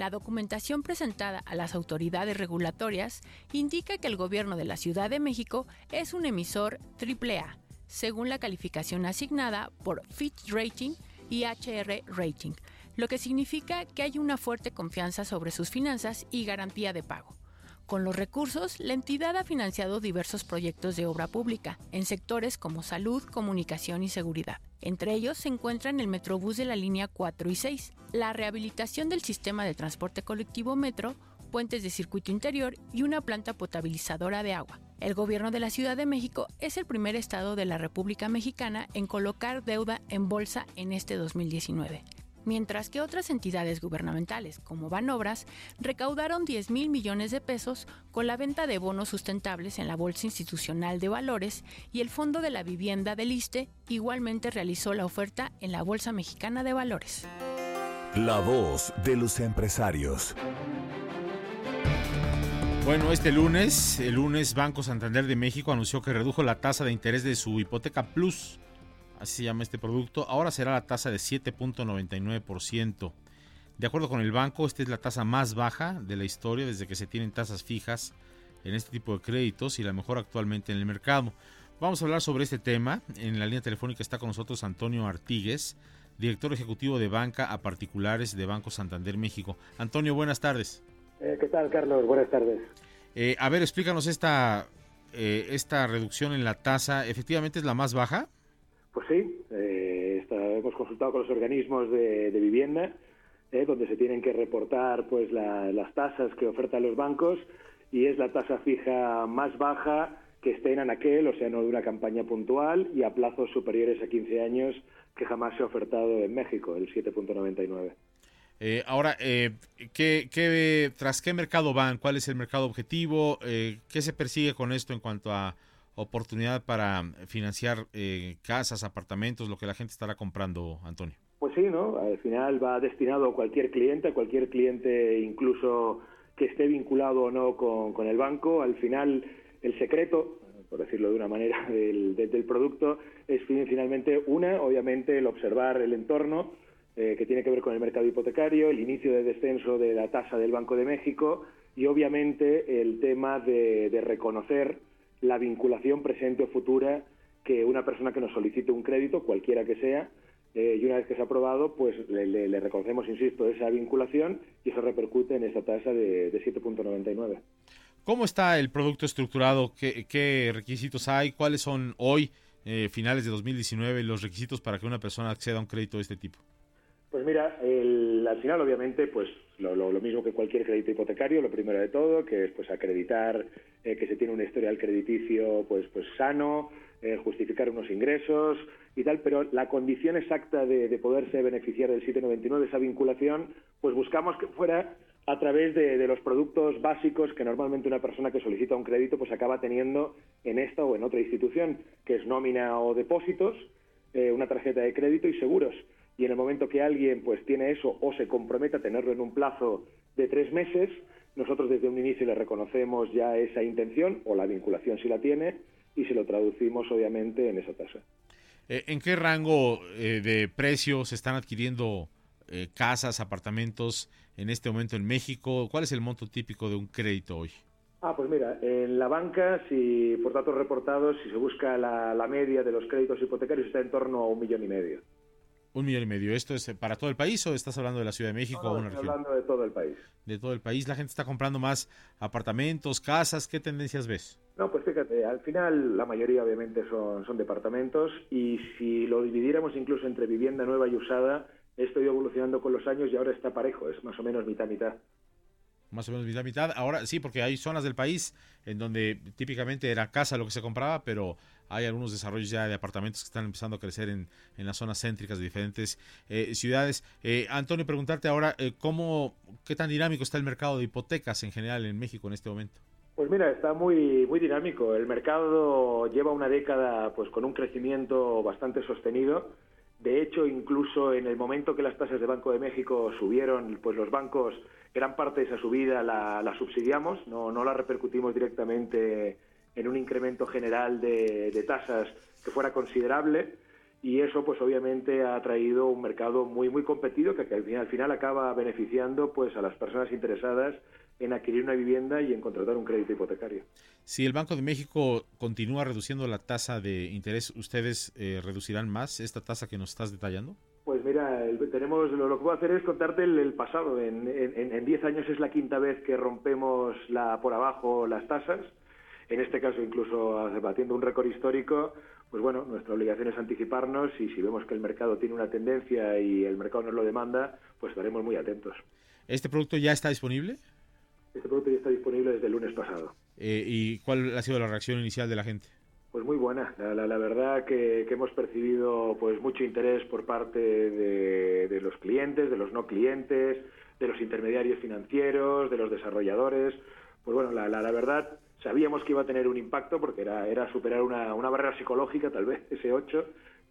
La documentación presentada a las autoridades regulatorias indica que el gobierno de la Ciudad de México es un emisor AAA, según la calificación asignada por Fitch Rating y HR Rating, lo que significa que hay una fuerte confianza sobre sus finanzas y garantía de pago. Con los recursos, la entidad ha financiado diversos proyectos de obra pública en sectores como salud, comunicación y seguridad. Entre ellos se encuentran el Metrobús de la línea 4 y 6, la rehabilitación del sistema de transporte colectivo Metro, puentes de circuito interior y una planta potabilizadora de agua. El gobierno de la Ciudad de México es el primer estado de la República Mexicana en colocar deuda en bolsa en este 2019 mientras que otras entidades gubernamentales, como Banobras, recaudaron 10 mil millones de pesos con la venta de bonos sustentables en la Bolsa Institucional de Valores y el Fondo de la Vivienda del ISTE igualmente realizó la oferta en la Bolsa Mexicana de Valores. La voz de los empresarios. Bueno, este lunes, el lunes Banco Santander de México anunció que redujo la tasa de interés de su hipoteca plus, así se llama este producto, ahora será la tasa de 7.99%. De acuerdo con el banco, esta es la tasa más baja de la historia desde que se tienen tasas fijas en este tipo de créditos y la mejor actualmente en el mercado. Vamos a hablar sobre este tema. En la línea telefónica está con nosotros Antonio Artigues, director ejecutivo de banca a particulares de Banco Santander México. Antonio, buenas tardes. Eh, ¿Qué tal, Carlos? Buenas tardes. Eh, a ver, explícanos esta, eh, esta reducción en la tasa. ¿Efectivamente es la más baja? Pues sí, eh, hemos consultado con los organismos de, de vivienda, eh, donde se tienen que reportar pues la, las tasas que ofertan los bancos y es la tasa fija más baja que esté en anaquel, o sea, no de una campaña puntual y a plazos superiores a 15 años que jamás se ha ofertado en México, el 7.99. Eh, ahora, eh, ¿qué, qué, ¿tras qué mercado van? ¿Cuál es el mercado objetivo? Eh, ¿Qué se persigue con esto en cuanto a oportunidad para financiar eh, casas, apartamentos, lo que la gente estará comprando, Antonio? Pues sí, ¿no? Al final va destinado a cualquier cliente, a cualquier cliente incluso que esté vinculado o no con, con el banco. Al final el secreto, por decirlo de una manera, del, del producto es finalmente una, obviamente, el observar el entorno, eh, que tiene que ver con el mercado hipotecario, el inicio de descenso de la tasa del Banco de México y, obviamente, el tema de, de reconocer la vinculación presente o futura que una persona que nos solicite un crédito, cualquiera que sea, eh, y una vez que se ha aprobado, pues le, le, le, reconocemos, insisto, esa vinculación y eso repercute en esta tasa de, de 7.99. ¿Cómo está el producto estructurado? ¿Qué, qué requisitos hay? ¿Cuáles son hoy, eh, finales de 2019, los requisitos para que una persona acceda a un crédito de este tipo? Pues mira, el, al final obviamente pues lo, lo, lo, mismo que cualquier crédito hipotecario, lo primero de todo, que es pues acreditar eh, que se tiene un historial crediticio pues pues sano, eh, justificar unos ingresos y tal, pero la condición exacta de, de, poderse beneficiar del 799, esa vinculación, pues buscamos que fuera a través de, de, los productos básicos que normalmente una persona que solicita un crédito pues acaba teniendo en esta o en otra institución, que es nómina o depósitos, eh, una tarjeta de crédito y seguros. Y en el momento que alguien pues tiene eso o se compromete a tenerlo en un plazo de tres meses, nosotros desde un inicio le reconocemos ya esa intención o la vinculación si la tiene y se lo traducimos obviamente en esa tasa. Eh, ¿En qué rango eh, de precios se están adquiriendo eh, casas, apartamentos en este momento en México? ¿Cuál es el monto típico de un crédito hoy? Ah, pues mira, en la banca, si por datos reportados, si se busca la, la media de los créditos hipotecarios, está en torno a un millón y medio. Un millón y medio. ¿Esto es para todo el país o estás hablando de la Ciudad de México no, o una estoy región? hablando de todo el país. De todo el país. La gente está comprando más apartamentos, casas. ¿Qué tendencias ves? No, pues fíjate, al final la mayoría obviamente son, son departamentos y si lo dividiéramos incluso entre vivienda nueva y usada, esto ha ido evolucionando con los años y ahora está parejo, es más o menos mitad-mitad. Más o menos mitad mitad. Ahora sí, porque hay zonas del país en donde típicamente era casa lo que se compraba, pero hay algunos desarrollos ya de apartamentos que están empezando a crecer en, en las zonas céntricas de diferentes eh, ciudades. Eh, Antonio, preguntarte ahora, eh, ¿cómo, ¿qué tan dinámico está el mercado de hipotecas en general en México en este momento? Pues mira, está muy, muy dinámico. El mercado lleva una década pues con un crecimiento bastante sostenido. De hecho, incluso en el momento que las tasas de Banco de México subieron, pues los bancos, gran parte de esa subida la, la subsidiamos, no, no la repercutimos directamente en un incremento general de, de, tasas que fuera considerable y eso pues obviamente ha traído un mercado muy muy competido que, que al, final, al final acaba beneficiando pues a las personas interesadas en adquirir una vivienda y en contratar un crédito hipotecario. Si el Banco de México continúa reduciendo la tasa de interés, ¿ustedes eh, reducirán más esta tasa que nos estás detallando? Pues mira, tenemos lo, lo, que puedo hacer es contarte el, el pasado. En 10 años es la quinta vez que rompemos la, por abajo las tasas en este caso incluso batiendo un récord histórico, pues bueno, nuestra obligación es anticiparnos y si vemos que el mercado tiene una tendencia y el mercado nos lo demanda, pues estaremos muy atentos. ¿Este producto ya está disponible? Este producto ya está disponible desde el lunes pasado. Eh, ¿Y cuál ha sido la reacción inicial de la gente? Pues muy buena. La, la, la verdad que, que, hemos percibido pues mucho interés por parte de, de los clientes, de los no clientes, de los intermediarios financieros, de los desarrolladores. Pues bueno, la, la, la verdad sabíamos que iba a tener un impacto porque era, era superar una, una barrera psicológica, tal vez, ese 8,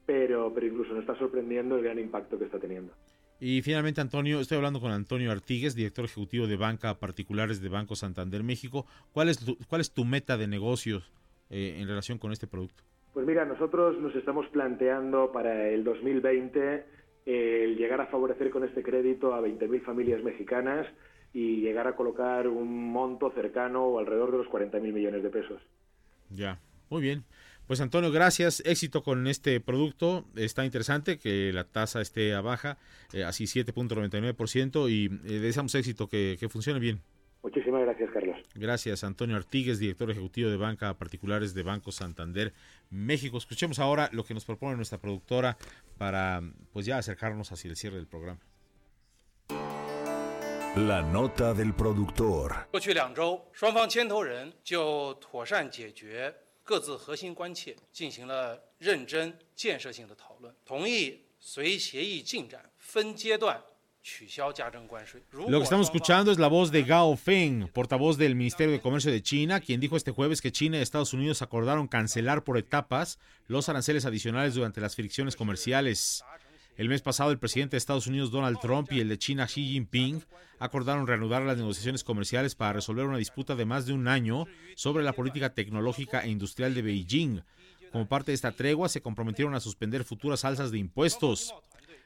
pero, pero incluso nos está sorprendiendo el gran impacto que está teniendo. Y finalmente, Antonio, estoy hablando con Antonio Artigues, director ejecutivo de banca particulares de Banco Santander México. ¿Cuál es tu, cuál es tu meta de negocios eh, en relación con este producto? Pues mira, nosotros nos estamos planteando para el 2020 eh, el llegar a favorecer con este crédito a 20.000 familias mexicanas y llegar a colocar un monto cercano o alrededor de los 40 mil millones de pesos. Ya, muy bien. Pues Antonio, gracias. Éxito con este producto. Está interesante que la tasa esté a baja, eh, así 7.99%, y eh, deseamos éxito, que, que funcione bien. Muchísimas gracias, Carlos. Gracias, Antonio Artigues, director ejecutivo de Banca Particulares de Banco Santander México. Escuchemos ahora lo que nos propone nuestra productora para pues ya acercarnos hacia el cierre del programa. La nota del productor. Lo que estamos escuchando es la voz de Gao Feng, portavoz del Ministerio de Comercio de China, quien dijo este jueves que China y Estados Unidos acordaron cancelar por etapas los aranceles adicionales durante las fricciones comerciales. El mes pasado, el presidente de Estados Unidos, Donald Trump, y el de China, Xi Jinping, acordaron reanudar las negociaciones comerciales para resolver una disputa de más de un año sobre la política tecnológica e industrial de Beijing. Como parte de esta tregua, se comprometieron a suspender futuras alzas de impuestos.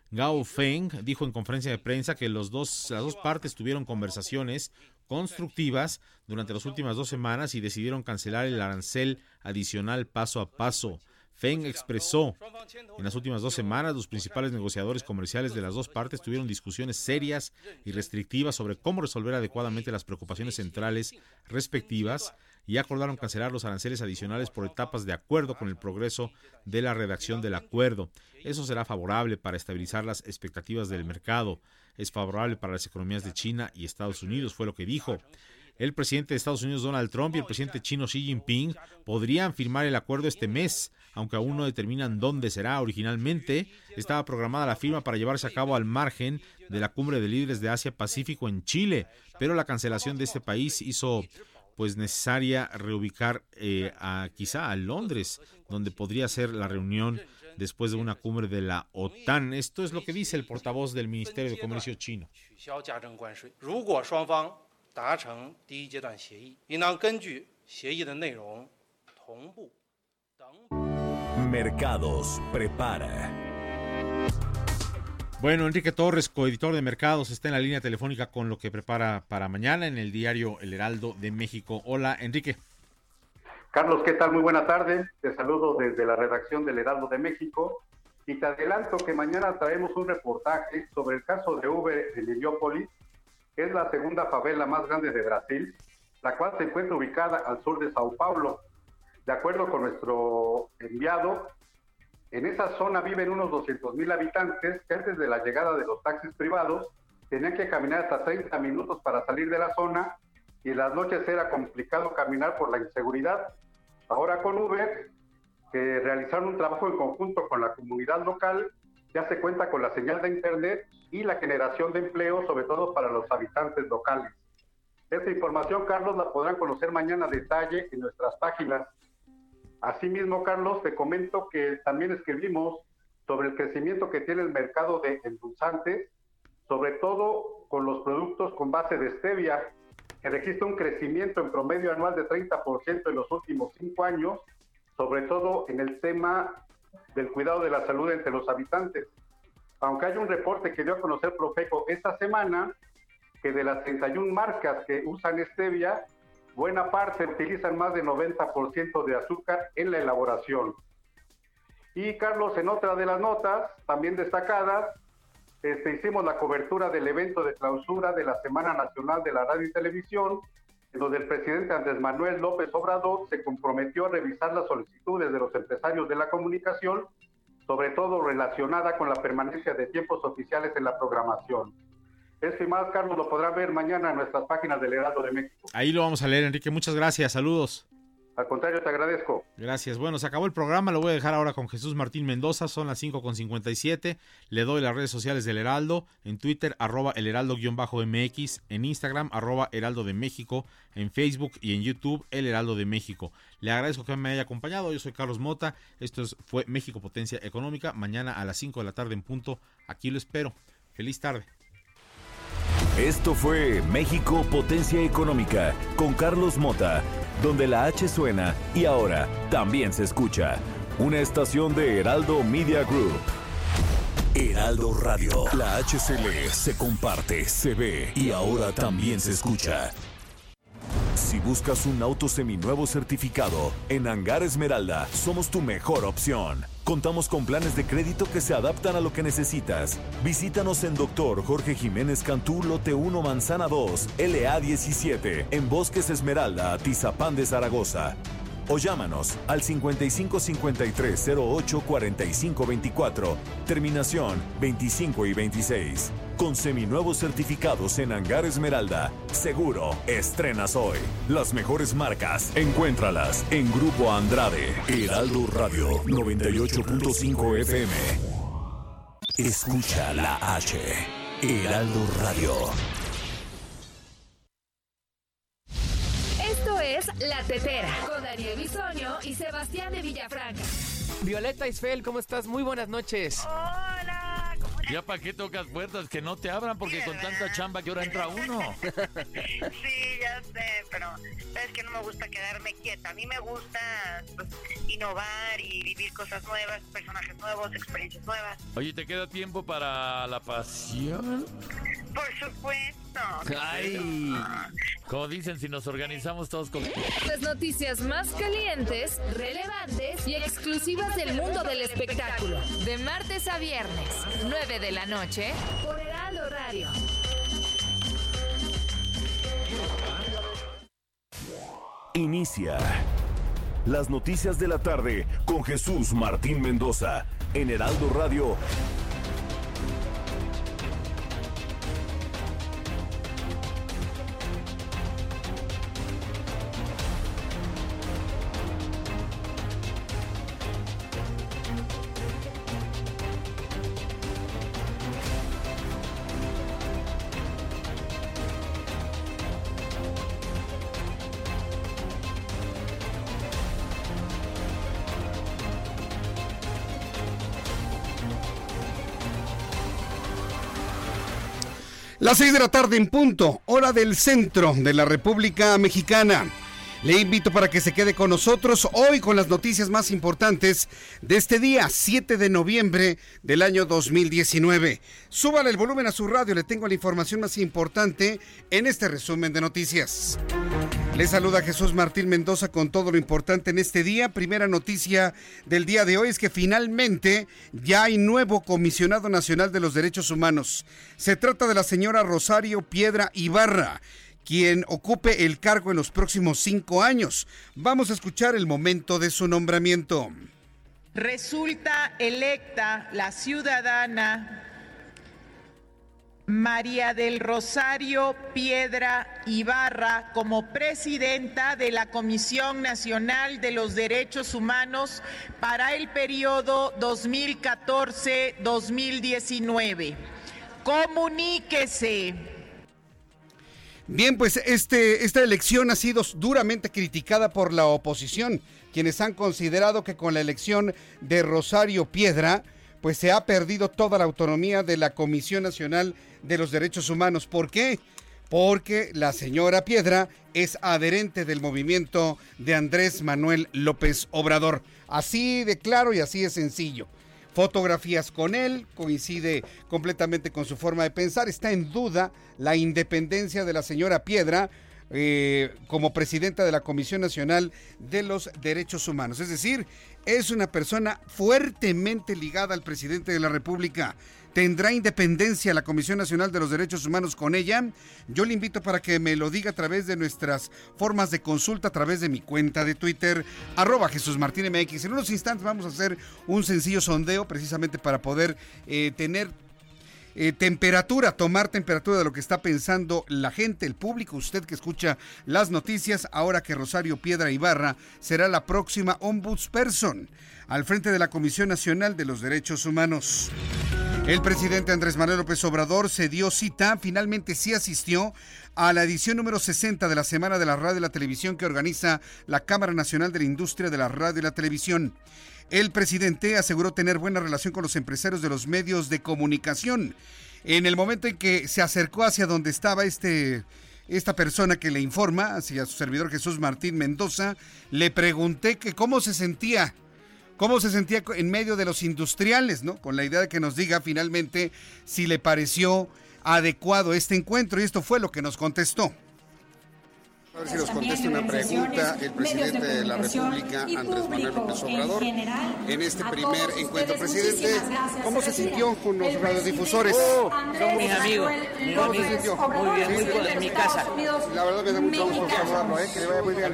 Gao Feng dijo en conferencia de prensa que los dos, las dos partes tuvieron conversaciones constructivas durante las últimas dos semanas y decidieron cancelar el arancel adicional paso a paso. Feng expresó, en las últimas dos semanas los principales negociadores comerciales de las dos partes tuvieron discusiones serias y restrictivas sobre cómo resolver adecuadamente las preocupaciones centrales respectivas y acordaron cancelar los aranceles adicionales por etapas de acuerdo con el progreso de la redacción del acuerdo. Eso será favorable para estabilizar las expectativas del mercado. Es favorable para las economías de China y Estados Unidos, fue lo que dijo. El presidente de Estados Unidos, Donald Trump, y el presidente chino Xi Jinping podrían firmar el acuerdo este mes, aunque aún no determinan dónde será. Originalmente estaba programada la firma para llevarse a cabo al margen de la cumbre de líderes de Asia-Pacífico en Chile, pero la cancelación de este país hizo pues necesaria reubicar eh, a quizá a Londres, donde podría ser la reunión después de una cumbre de la OTAN. Esto es lo que dice el portavoz del Ministerio de Comercio chino. Mercados prepara. Bueno, Enrique Torres, coeditor de Mercados, está en la línea telefónica con lo que prepara para mañana en el diario El Heraldo de México. Hola, Enrique. Carlos, ¿qué tal? Muy buena tarde. Te saludo desde la redacción del Heraldo de México y te adelanto que mañana traemos un reportaje sobre el caso de Uber en Heliópolis, es la segunda favela más grande de Brasil, la cual se encuentra ubicada al sur de Sao Paulo. De acuerdo con nuestro enviado, en esa zona viven unos 200 mil habitantes que antes de la llegada de los taxis privados tenían que caminar hasta 30 minutos para salir de la zona y en las noches era complicado caminar por la inseguridad. Ahora con Uber, que realizaron un trabajo en conjunto con la comunidad local, ya se cuenta con la señal de Internet y la generación de empleo, sobre todo para los habitantes locales. Esta información, Carlos, la podrán conocer mañana a detalle en nuestras páginas Asimismo, Carlos, te comento que también escribimos sobre el crecimiento que tiene el mercado de endulzantes, sobre todo con los productos con base de stevia, que registra un crecimiento en promedio anual de 30% en los últimos cinco años, sobre todo en el tema del cuidado de la salud entre los habitantes. Aunque hay un reporte que dio a conocer Profeco esta semana, que de las 31 marcas que usan stevia, buena parte utilizan más de 90% de azúcar en la elaboración. Y Carlos, en otra de las notas, también destacadas, este, hicimos la cobertura del evento de clausura de la Semana Nacional de la Radio y Televisión, donde el presidente Andrés Manuel López Obrador se comprometió a revisar las solicitudes de los empresarios de la comunicación, sobre todo relacionada con la permanencia de tiempos oficiales en la programación. Este y más, Carlos, lo podrán ver mañana en nuestras páginas del Heraldo de México. Ahí lo vamos a leer, Enrique. Muchas gracias. Saludos. Al contrario, te agradezco. Gracias. Bueno, se acabó el programa. Lo voy a dejar ahora con Jesús Martín Mendoza. Son las 5.57. Le doy las redes sociales del Heraldo. En Twitter, arroba el Heraldo-MX. En Instagram, arroba Heraldo de México. En Facebook y en YouTube, El Heraldo de México. Le agradezco que me haya acompañado. Yo soy Carlos Mota. Esto fue México Potencia Económica. Mañana a las 5 de la tarde en punto. Aquí lo espero. Feliz tarde. Esto fue México Potencia Económica con Carlos Mota, donde la H suena y ahora también se escucha. Una estación de Heraldo Media Group. Heraldo Radio. La HCL se comparte, se ve y ahora también se escucha. Si buscas un auto seminuevo certificado, en Hangar Esmeralda somos tu mejor opción. Contamos con planes de crédito que se adaptan a lo que necesitas. Visítanos en Doctor Jorge Jiménez Cantú, Lote 1, Manzana 2, LA 17, en Bosques Esmeralda, Tizapán de Zaragoza o llámanos al 5553 08 45 24, terminación 25 y 26. Con seminuevos certificados en Hangar Esmeralda, seguro estrenas hoy. Las mejores marcas, encuéntralas en Grupo Andrade, Heraldo Radio 98.5 FM. Escucha la H, Heraldo Radio. La Tetera con Daniel Bisoño y Sebastián de Villafranca. Violeta Isfel, ¿cómo estás? Muy buenas noches. Hola, ¿cómo Ya para qué tocas puertas, que no te abran porque con tanta chamba que ahora entra uno. Sí, ya sé, pero es que no me gusta quedarme quieta. A mí me gusta pues, innovar y vivir cosas nuevas, personajes nuevos, experiencias nuevas. Oye, ¿te queda tiempo para la pasión? Por supuesto. Ay, como dicen, si nos organizamos todos con... Las noticias más calientes, relevantes y exclusivas del mundo del espectáculo. De martes a viernes, 9 de la noche, por Heraldo Radio. Inicia las noticias de la tarde con Jesús Martín Mendoza en Heraldo Radio. Las seis de la tarde en punto, hora del centro de la República Mexicana. Le invito para que se quede con nosotros hoy con las noticias más importantes de este día, 7 de noviembre del año 2019. Súbale el volumen a su radio, le tengo la información más importante en este resumen de noticias. Le saluda Jesús Martín Mendoza con todo lo importante en este día. Primera noticia del día de hoy es que finalmente ya hay nuevo comisionado nacional de los derechos humanos. Se trata de la señora Rosario Piedra Ibarra quien ocupe el cargo en los próximos cinco años. Vamos a escuchar el momento de su nombramiento. Resulta electa la ciudadana María del Rosario Piedra Ibarra como presidenta de la Comisión Nacional de los Derechos Humanos para el periodo 2014-2019. Comuníquese. Bien, pues este, esta elección ha sido duramente criticada por la oposición, quienes han considerado que con la elección de Rosario Piedra, pues se ha perdido toda la autonomía de la Comisión Nacional de los Derechos Humanos. ¿Por qué? Porque la señora Piedra es adherente del movimiento de Andrés Manuel López Obrador. Así de claro y así de sencillo fotografías con él, coincide completamente con su forma de pensar. Está en duda la independencia de la señora Piedra eh, como presidenta de la Comisión Nacional de los Derechos Humanos. Es decir, es una persona fuertemente ligada al presidente de la República. ¿Tendrá independencia la Comisión Nacional de los Derechos Humanos con ella? Yo le invito para que me lo diga a través de nuestras formas de consulta, a través de mi cuenta de Twitter, arroba Jesús Martín MX. En unos instantes vamos a hacer un sencillo sondeo precisamente para poder eh, tener eh, temperatura, tomar temperatura de lo que está pensando la gente, el público, usted que escucha las noticias, ahora que Rosario Piedra Ibarra será la próxima ombudsperson al frente de la Comisión Nacional de los Derechos Humanos. El presidente Andrés Manuel López Obrador se dio cita, finalmente sí asistió a la edición número 60 de la Semana de la Radio y la Televisión que organiza la Cámara Nacional de la Industria de la Radio y la Televisión. El presidente aseguró tener buena relación con los empresarios de los medios de comunicación. En el momento en que se acercó hacia donde estaba este, esta persona que le informa, hacia su servidor Jesús Martín Mendoza, le pregunté que cómo se sentía cómo se sentía en medio de los industriales, ¿no? Con la idea de que nos diga finalmente si le pareció adecuado este encuentro y esto fue lo que nos contestó. A ver si nos contesta una pregunta el presidente de la República, Andrés Manuel López Obrador, en este primer encuentro. Presidente, ¿cómo se sintió con los radiodifusores? Oh, son mis amigos, ¿Cómo se sintió? Muy bien, muy bien, en mi casa. La verdad me da mucho gusto saludarlo, ¿eh? que le vaya muy bien.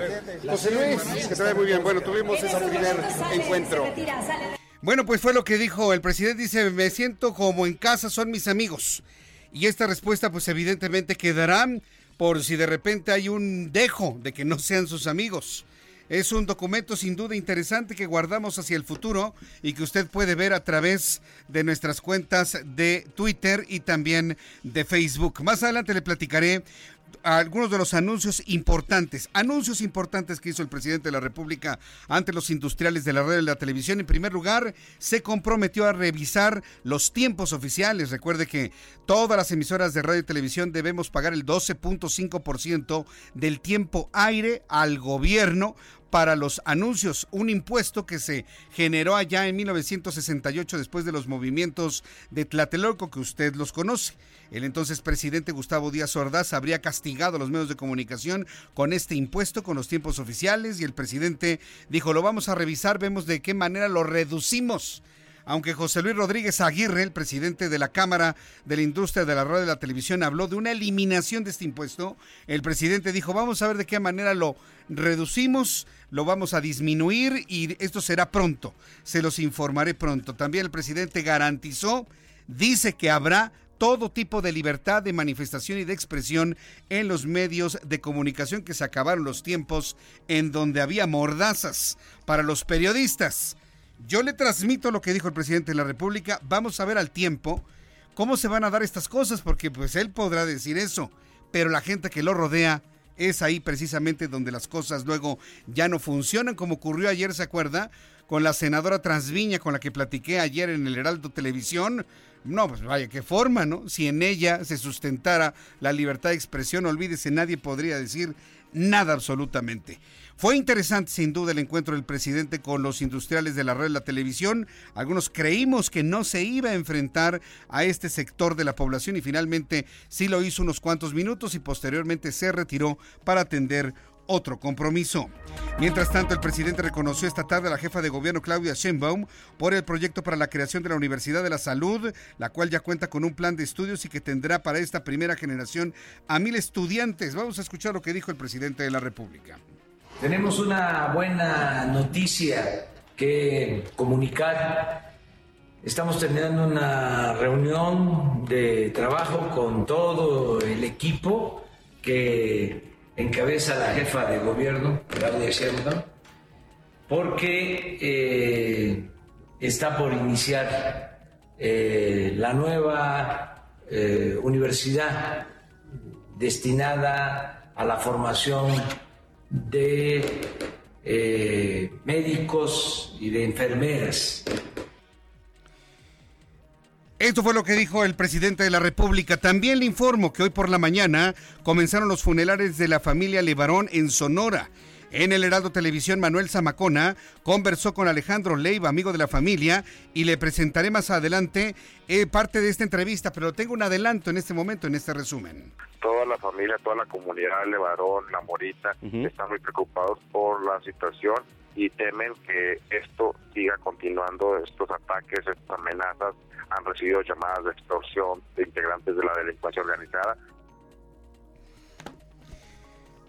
José Luis, que te vaya muy bien. Bueno, tuvimos ese primer encuentro. Bueno, pues fue lo que dijo el presidente. Dice, me siento como en casa, son mis amigos. Y esta respuesta, pues evidentemente quedará por si de repente hay un dejo de que no sean sus amigos. Es un documento sin duda interesante que guardamos hacia el futuro y que usted puede ver a través de nuestras cuentas de Twitter y también de Facebook. Más adelante le platicaré algunos de los anuncios importantes, anuncios importantes que hizo el presidente de la República ante los industriales de la red de la televisión. En primer lugar, se comprometió a revisar los tiempos oficiales. Recuerde que todas las emisoras de radio y televisión debemos pagar el 12.5% del tiempo aire al gobierno para los anuncios, un impuesto que se generó allá en 1968 después de los movimientos de Tlatelolco que usted los conoce. El entonces presidente Gustavo Díaz Ordaz habría castigado a los medios de comunicación con este impuesto, con los tiempos oficiales, y el presidente dijo, lo vamos a revisar, vemos de qué manera lo reducimos aunque José Luis Rodríguez Aguirre, el presidente de la Cámara de la Industria de la Radio y la Televisión, habló de una eliminación de este impuesto, el presidente dijo, vamos a ver de qué manera lo reducimos, lo vamos a disminuir y esto será pronto, se los informaré pronto. También el presidente garantizó, dice que habrá todo tipo de libertad de manifestación y de expresión en los medios de comunicación que se acabaron los tiempos en donde había mordazas para los periodistas. Yo le transmito lo que dijo el presidente de la República. Vamos a ver al tiempo cómo se van a dar estas cosas, porque pues él podrá decir eso, pero la gente que lo rodea es ahí precisamente donde las cosas luego ya no funcionan, como ocurrió ayer, ¿se acuerda? Con la senadora Transviña, con la que platiqué ayer en el Heraldo Televisión. No, pues vaya, qué forma, ¿no? Si en ella se sustentara la libertad de expresión, olvídese, nadie podría decir nada absolutamente. Fue interesante sin duda el encuentro del presidente con los industriales de la red de la televisión. Algunos creímos que no se iba a enfrentar a este sector de la población y finalmente sí lo hizo unos cuantos minutos y posteriormente se retiró para atender otro compromiso. Mientras tanto, el presidente reconoció esta tarde a la jefa de gobierno Claudia Sheinbaum por el proyecto para la creación de la Universidad de la Salud, la cual ya cuenta con un plan de estudios y que tendrá para esta primera generación a mil estudiantes. Vamos a escuchar lo que dijo el presidente de la República. Tenemos una buena noticia que comunicar. Estamos teniendo una reunión de trabajo con todo el equipo que encabeza la jefa de gobierno, Claudia Sheinbaum, porque eh, está por iniciar eh, la nueva eh, universidad destinada a la formación de eh, médicos y de enfermeras. Esto fue lo que dijo el presidente de la República. También le informo que hoy por la mañana comenzaron los funerales de la familia Levarón en Sonora. En el Heraldo Televisión, Manuel Zamacona conversó con Alejandro Leiva, amigo de la familia, y le presentaré más adelante eh, parte de esta entrevista, pero tengo un adelanto en este momento, en este resumen. Toda la familia, toda la comunidad, Levarón, La Morita, están muy preocupados por la situación y temen que esto siga continuando, estos ataques, estas amenazas. Han recibido llamadas de extorsión de integrantes de la delincuencia organizada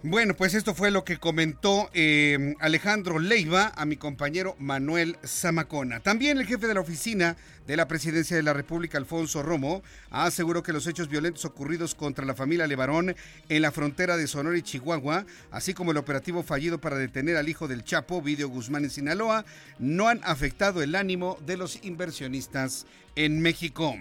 bueno, pues esto fue lo que comentó eh, Alejandro Leiva a mi compañero Manuel Zamacona. También el jefe de la oficina de la Presidencia de la República, Alfonso Romo, aseguró que los hechos violentos ocurridos contra la familia Levarón en la frontera de Sonora y Chihuahua, así como el operativo fallido para detener al hijo del Chapo, Video Guzmán en Sinaloa, no han afectado el ánimo de los inversionistas en México.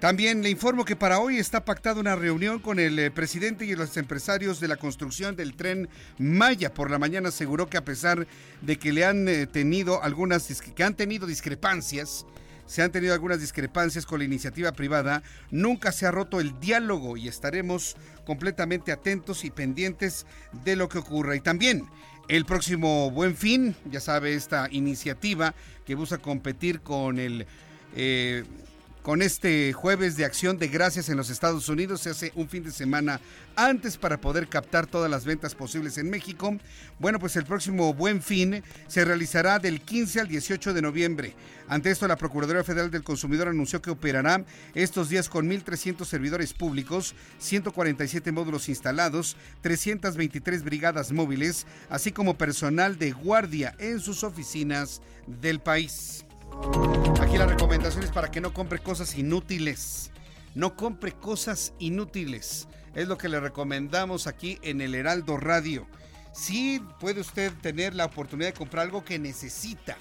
También le informo que para hoy está pactada una reunión con el eh, presidente y los empresarios de la construcción del tren Maya. Por la mañana aseguró que a pesar de que le han eh, tenido algunas que han tenido discrepancias, se han tenido algunas discrepancias con la iniciativa privada, nunca se ha roto el diálogo y estaremos completamente atentos y pendientes de lo que ocurra. Y también el próximo Buen Fin, ya sabe, esta iniciativa que busca competir con el eh, con este jueves de acción de gracias en los Estados Unidos. Se hace un fin de semana antes para poder captar todas las ventas posibles en México. Bueno, pues el próximo buen fin se realizará del 15 al 18 de noviembre. Ante esto, la Procuraduría Federal del Consumidor anunció que operará estos días con 1.300 servidores públicos, 147 módulos instalados, 323 brigadas móviles, así como personal de guardia en sus oficinas del país. Aquí la recomendación es para que no compre cosas inútiles. No compre cosas inútiles. Es lo que le recomendamos aquí en el Heraldo Radio. Sí puede usted tener la oportunidad de comprar algo que necesita,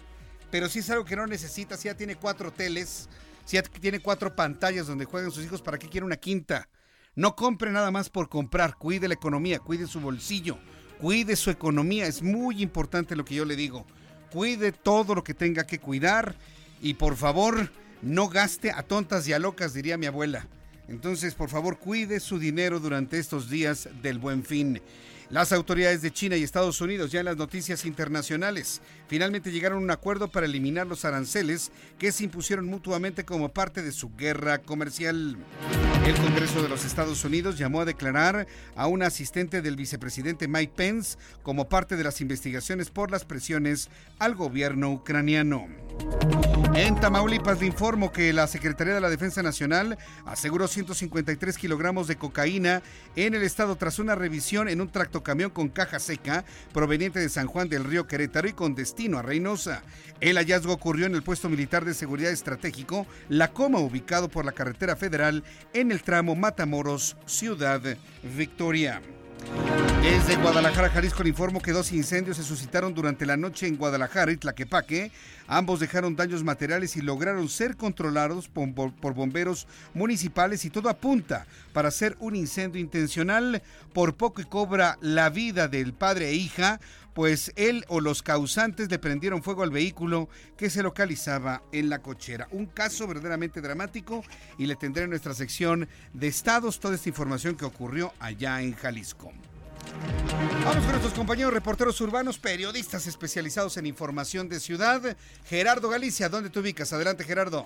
pero si es algo que no necesita, si ya tiene cuatro teles, si ya tiene cuatro pantallas donde juegan sus hijos, ¿para qué quiere una quinta? No compre nada más por comprar, cuide la economía, cuide su bolsillo, cuide su economía, es muy importante lo que yo le digo. Cuide todo lo que tenga que cuidar y por favor no gaste a tontas y a locas, diría mi abuela. Entonces, por favor, cuide su dinero durante estos días del buen fin. Las autoridades de China y Estados Unidos ya en las noticias internacionales finalmente llegaron a un acuerdo para eliminar los aranceles que se impusieron mutuamente como parte de su guerra comercial. El Congreso de los Estados Unidos llamó a declarar a un asistente del vicepresidente Mike Pence como parte de las investigaciones por las presiones al gobierno ucraniano. En Tamaulipas le informo que la Secretaría de la Defensa Nacional aseguró 153 kilogramos de cocaína en el estado tras una revisión en un tractocamión con caja seca proveniente de San Juan del Río Querétaro y con destino a Reynosa. El hallazgo ocurrió en el puesto militar de seguridad estratégico La Coma, ubicado por la carretera federal en el tramo Matamoros, Ciudad Victoria. Desde Guadalajara, Jalisco, le informo que dos incendios se suscitaron durante la noche en Guadalajara y Tlaquepaque. Ambos dejaron daños materiales y lograron ser controlados por, bomberos municipales y todo apunta para ser un incendio intencional. Por poco y cobra la vida del padre e hija, pues él o los causantes le prendieron fuego al vehículo que se localizaba en la cochera. Un caso verdaderamente dramático y le tendré en nuestra sección de estados toda esta información que ocurrió allá en Jalisco. Vamos con nuestros compañeros reporteros urbanos, periodistas especializados en información de ciudad. Gerardo Galicia, ¿dónde te ubicas? Adelante, Gerardo.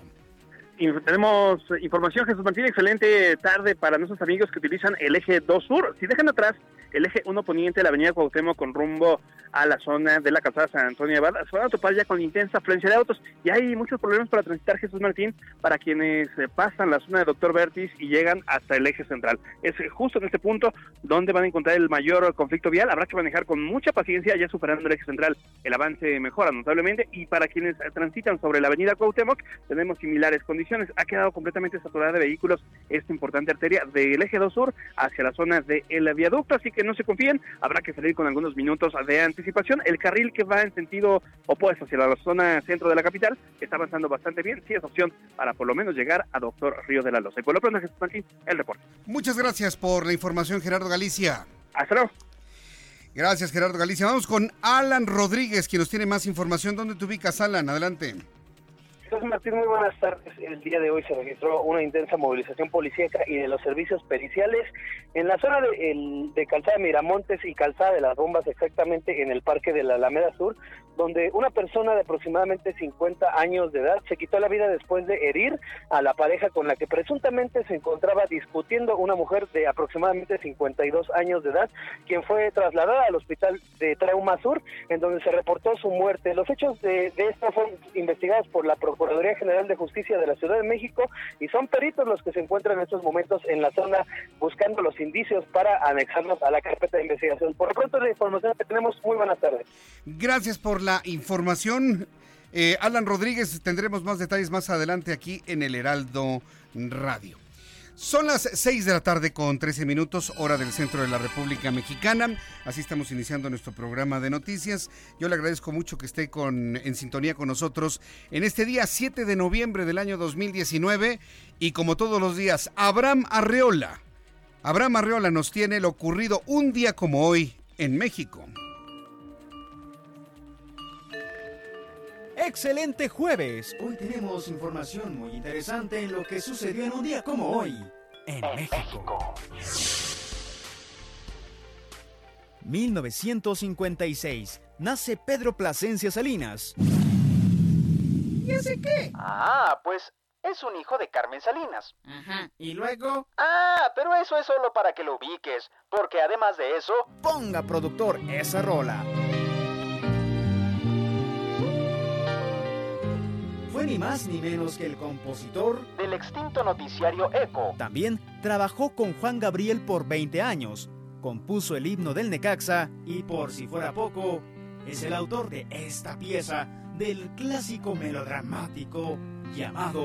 tenemos información, Jesús Martín, excelente tarde para nuestros amigos que utilizan el eje 2 sur. Si dejan atrás el eje 1 poniente de la avenida Cuauhtémoc con rumbo a la zona de la calzada San Antonio de Abad, se van a topar ya con intensa afluencia de autos y hay muchos problemas para transitar Jesús Martín para quienes eh, pasan la zona de Doctor Vertis y llegan hasta el eje central. Es eh, justo en este punto donde van a encontrar el mayor conflicto vial, habrá que manejar con mucha paciencia ya superando el eje central. El avance mejora notablemente y para quienes eh, transitan sobre la avenida Cuauhtémoc tenemos similares condiciones. Ha quedado completamente saturada de vehículos esta importante arteria del eje 2 sur hacia la zona del viaducto, así que no se confíen, habrá que salir con algunos minutos de anticipación. El carril que va en sentido opuesto hacia la zona centro de la capital está avanzando bastante bien, sí es opción para por lo menos llegar a Doctor Río de la Loza. Y por lo pronto, Jesús Martín, el reporte. Muchas gracias por la información, Gerardo Galicia. Hasta luego. Gracias, Gerardo Galicia. Vamos con Alan Rodríguez, quien nos tiene más información. ¿Dónde te ubicas, Alan? Adelante. Jesús Martín, muy buenas tardes. El día de hoy se registró una intensa movilización policíaca y de los servicios periciales en la zona de, el- de Calzada Miramontes y Calzada de las Bombas, exactamente en el Parque de la Alameda Sur, donde una persona de aproximadamente 50 años de edad se quitó la vida después de herir a la pareja con la que presuntamente se encontraba discutiendo una mujer de aproximadamente 52 años de edad, quien fue trasladada al hospital de Trauma Sur, en donde se reportó su muerte. Los hechos de, de fueron investigados por la Procuraduría General de Justicia de la Ciudad de México y son peritos los que se encuentran en estos momentos en la zona buscando los indicios para anexarlos a la carpeta de investigación. Por lo pronto, la información que tenemos, muy buenas tardes. Gracias por la información. Eh, Alan Rodríguez, tendremos más detalles más adelante aquí en el Heraldo Radio. Son las 6 de la tarde con 13 minutos, hora del centro de la República Mexicana. Así estamos iniciando nuestro programa de noticias. Yo le agradezco mucho que esté con, en sintonía con nosotros en este día 7 de noviembre del año 2019. Y como todos los días, Abraham Arreola. Abraham Arreola nos tiene lo ocurrido un día como hoy en México. Excelente jueves. Hoy tenemos información muy interesante en lo que sucedió en un día como hoy en México. 1956. Nace Pedro Plasencia Salinas. ¿Y ese qué? Ah, pues es un hijo de Carmen Salinas. Ajá. ¿Y luego? Ah, pero eso es solo para que lo ubiques, porque además de eso... Ponga productor esa rola. Fue ni más ni menos que el compositor Del extinto noticiario Eco. También trabajó con Juan Gabriel por 20 años, compuso el himno del Necaxa y por si fuera poco, es el autor de esta pieza del clásico melodramático llamado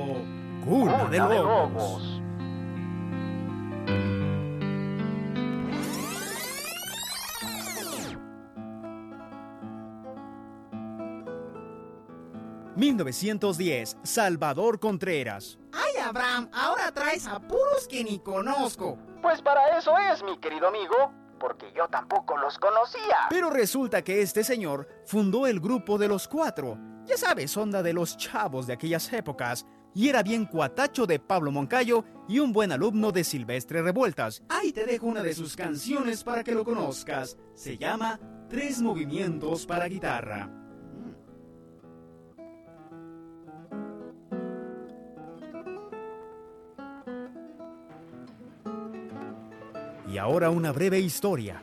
Cuna de Cuna de Lobos. Lobos. ...1910... Salvador Contreras. ¡Ay, Abraham, ahora traes a puros que ni conozco. Pues para eso es, mi querido amigo, porque yo tampoco los conocía. Pero resulta que este señor fundó el grupo de los cuatro. Ya sabes, onda de los chavos de aquellas épocas. Y era bien cuatacho de Pablo Moncayo y un buen alumno de Silvestre Revueltas. Ahí te dejo una de sus canciones para que lo conozcas. Se llama Tres movimientos para guitarra. Y ahora una breve historia.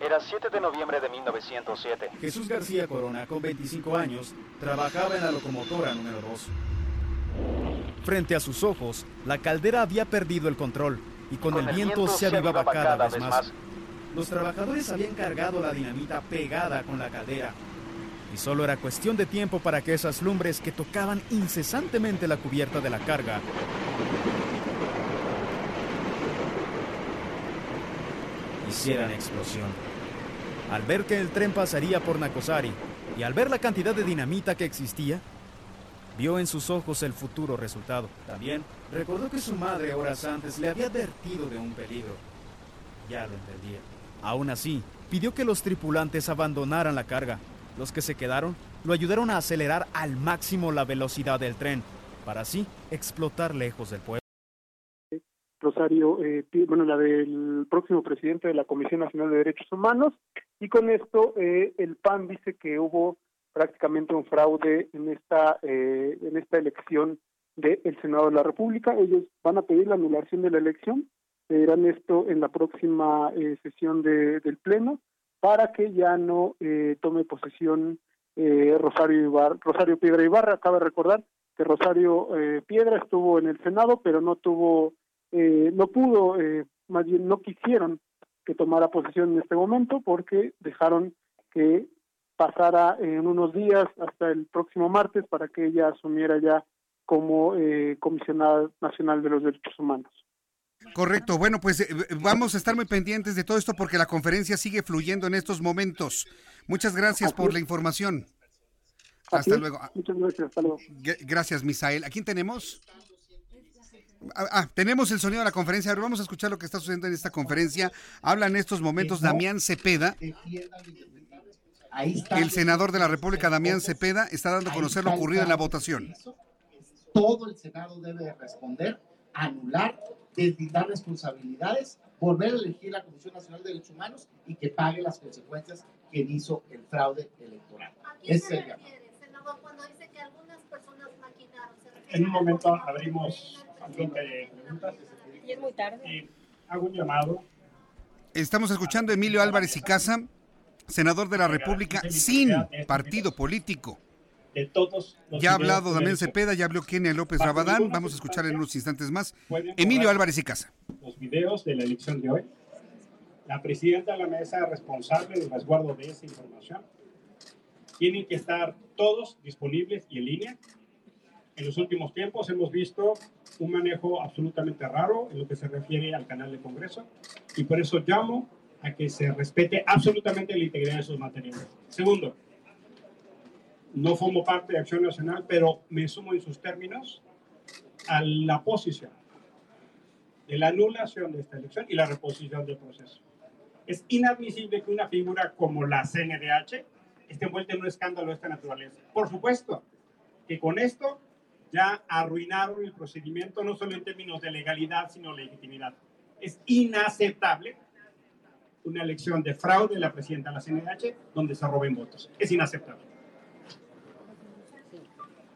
Era 7 de noviembre de 1907. Jesús García Corona, con 25 años, trabajaba en la locomotora número 2. Frente a sus ojos, la caldera había perdido el control y con, el, viento, se avivaba cada, vez más. Los trabajadores habían cargado la dinamita pegada con la caldera y solo era cuestión de tiempo para que esas lumbres que tocaban incesantemente la cubierta de la carga hicieran explosión. Al ver que el tren pasaría por Nacosari y al ver la cantidad de dinamita que existía, vio en sus ojos el futuro resultado. También recordó que su madre horas antes le había advertido de un peligro. Ya lo entendía. Aún así, pidió que los tripulantes abandonaran la carga. Los que se quedaron lo ayudaron a acelerar al máximo la velocidad del tren, para así explotar lejos del pueblo. Rosario, eh, bueno, la del próximo presidente de la Comisión Nacional de Derechos Humanos, y con esto eh, el PAN dice que hubo prácticamente un fraude en esta eh, en esta elección del Senado de la República. Ellos van a pedir la anulación de la elección, pedirán esto en la próxima sesión de, del Pleno para que ya no tome posesión Rosario Ibarra, Rosario Piedra Ibarra. Acaba de recordar que Rosario Piedra estuvo en el Senado, pero no tuvo eh, no pudo, eh, más bien no quisieron que tomara posesión en este momento porque dejaron que pasara en unos días hasta el próximo martes para que ella asumiera ya como eh, comisionada nacional de los derechos humanos. Correcto, bueno, pues eh, vamos a estar muy pendientes de todo esto porque la conferencia sigue fluyendo en estos momentos. Muchas gracias por la información. Hasta luego. Muchas gracias, hasta luego. Gracias, Misael. ¿A quién tenemos? Ah, ah, tenemos el sonido de la conferencia. Ahora vamos a escuchar lo que está sucediendo en esta conferencia. Habla en estos momentos Damián Cepeda. El senador de la República, Damián Cepeda, está dando a conocer lo ocurrido en la votación. Todo el Senado debe responder, anular, deslindar responsabilidades, volver a elegir la Comisión Nacional de Derechos Humanos y que pague las consecuencias que hizo el fraude electoral. Es el En un momento abrimos y es muy tarde. hago un llamado. Estamos escuchando a Emilio Álvarez y Casa, senador de la República sin partido político. De todos ya ha hablado Damián Cepeda, ya habló Kenia López Rabadán. Vamos a escuchar en unos instantes más. Emilio Álvarez y Casa. Los videos de la elección de hoy. La presidenta de la mesa responsable del resguardo de esa información. Tienen que estar todos disponibles y en línea en los últimos tiempos hemos visto un manejo absolutamente raro en lo que se refiere al canal de Congreso y por eso llamo a que se respete absolutamente la integridad de esos materiales. Segundo, no formo parte de Acción Nacional, pero me sumo en sus términos a la posición de la anulación de esta elección y la reposición del proceso. Es inadmisible que una figura como la CNDH esté envuelta en un escándalo de esta naturaleza. Por supuesto que con esto ya arruinaron el procedimiento no solo en términos de legalidad, sino legitimidad. Es inaceptable una elección de fraude de la presidenta de la CNH donde se roben votos. Es inaceptable.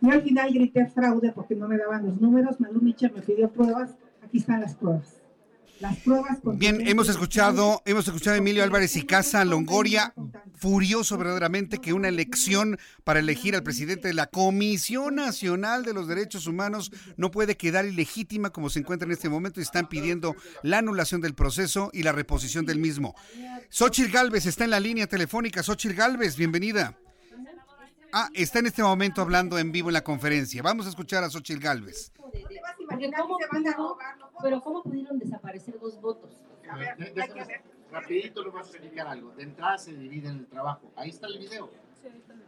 Yo al final grité fraude porque no me daban los números. Malú Micha me pidió pruebas. Aquí están las pruebas. Las pruebas Bien, hemos escuchado, hemos escuchado a Emilio Álvarez y Casa Longoria, furioso verdaderamente que una elección para elegir al presidente de la Comisión Nacional de los Derechos Humanos no puede quedar ilegítima como se encuentra en este momento y están pidiendo la anulación del proceso y la reposición del mismo. Xochitl Galvez está en la línea telefónica. Xochitl Galvez, bienvenida. Ah, está en este momento hablando en vivo en la conferencia. Vamos a escuchar a Xochitl Galvez. Pero ¿cómo pudieron desaparecer dos votos? rapidito le voy a explicar algo. De entrada se dividen el trabajo. Ahí está el video.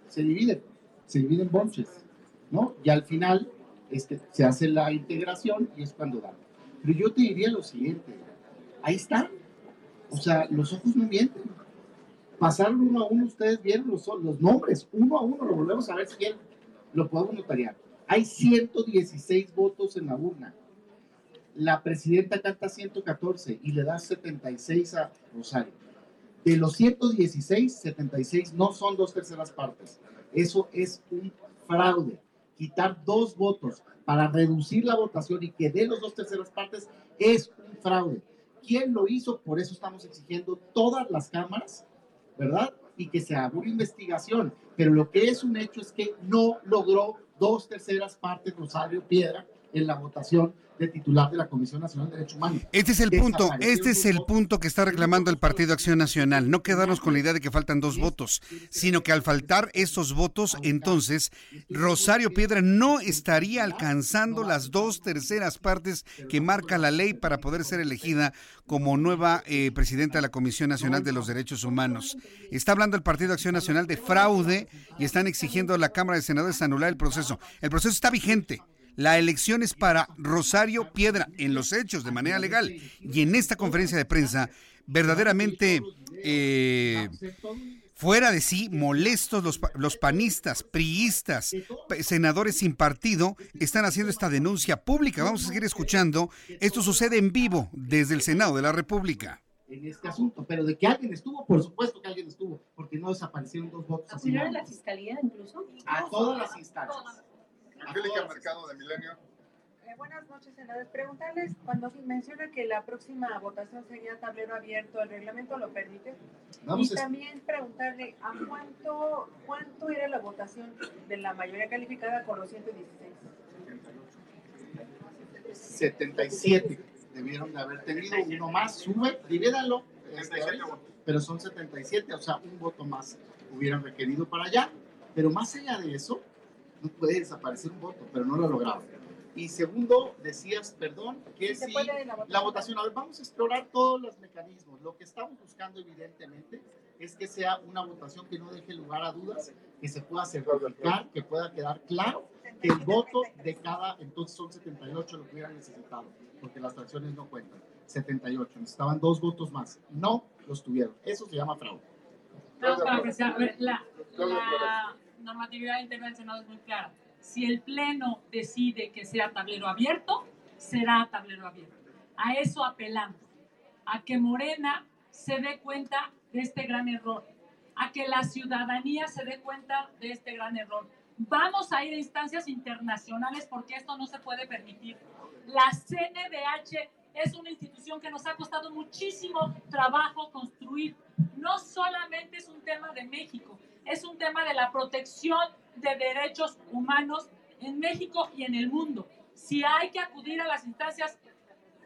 Se dividen. Se dividen bonches. ¿No? Y al final este, se hace la integración y es cuando dan. Pero yo te diría lo siguiente, ahí está. O sea, los ojos no mienten. Pasaron uno a uno, ustedes vieron los, los nombres, uno a uno, lo volvemos a ver si quieren, lo podemos notariar. Hay 116 votos en la urna. La presidenta canta 114 y le da 76 a Rosario. De los 116, 76 no son dos terceras partes. Eso es un fraude. Quitar dos votos para reducir la votación y que dé los dos terceras partes es un fraude. ¿Quién lo hizo? Por eso estamos exigiendo todas las cámaras, ¿verdad? Y que se haga una investigación. Pero lo que es un hecho es que no logró dos terceras partes Rosario Piedra en la votación de titular de la Comisión Nacional de Derechos Humanos. Este es el punto, este es el punto que está reclamando el Partido Acción Nacional. No quedarnos con la idea de que faltan dos votos, sino que al faltar esos votos, entonces Rosario Piedra no estaría alcanzando las dos terceras partes que marca la ley para poder ser elegida como nueva eh, presidenta de la Comisión Nacional de los Derechos Humanos. Está hablando el Partido Acción Nacional de fraude y están exigiendo a la Cámara de Senadores anular el proceso. El proceso está vigente. La elección es para Rosario Piedra en los hechos de manera legal. Y en esta conferencia de prensa, verdaderamente eh, fuera de sí, molestos los, los panistas, priistas, senadores sin partido, están haciendo esta denuncia pública. Vamos a seguir escuchando. Esto sucede en vivo desde el Senado de la República en este asunto, pero de que alguien estuvo, por supuesto que alguien estuvo, porque no desaparecieron dos votos. ¿Acudieron a la fiscalía incluso? A todas las instancias. Angélica Mercado de Milenio. Eh, buenas noches, senadores. Preguntarles, cuando menciona que la próxima votación sería tablero abierto, ¿el reglamento lo permite? y también preguntarle, ¿a cuánto, cuánto era la votación de la mayoría calificada con los 116? 77 debieron de haber tenido uno más, sube, divídanlo, este, pero son 77, o sea, un voto más hubieran requerido para allá, pero más allá de eso, no puede desaparecer un voto, pero no lo ha logrado. Y segundo, decías, perdón, que si la votación, a ver, vamos a explorar todos los mecanismos. Lo que estamos buscando, evidentemente, es que sea una votación que no deje lugar a dudas, que se pueda certificar, que pueda quedar claro que el voto de cada, entonces son 78 lo que hubieran necesitado, porque las fracciones no cuentan. 78, necesitaban dos votos más. No los tuvieron. Eso se llama fraude. No, para que sea, a ver, la, la normatividad interna del Senado es muy clara. Si el Pleno decide que sea tablero abierto, será tablero abierto. A eso apelamos, a que Morena se dé cuenta de este gran error, a que la ciudadanía se dé cuenta de este gran error. Vamos a ir a instancias internacionales porque esto no se puede permitir. La CNDH es una institución que nos ha costado muchísimo trabajo construir. No solamente es un tema de México, es un tema de la protección de derechos humanos en México y en el mundo. Si hay que acudir a las instancias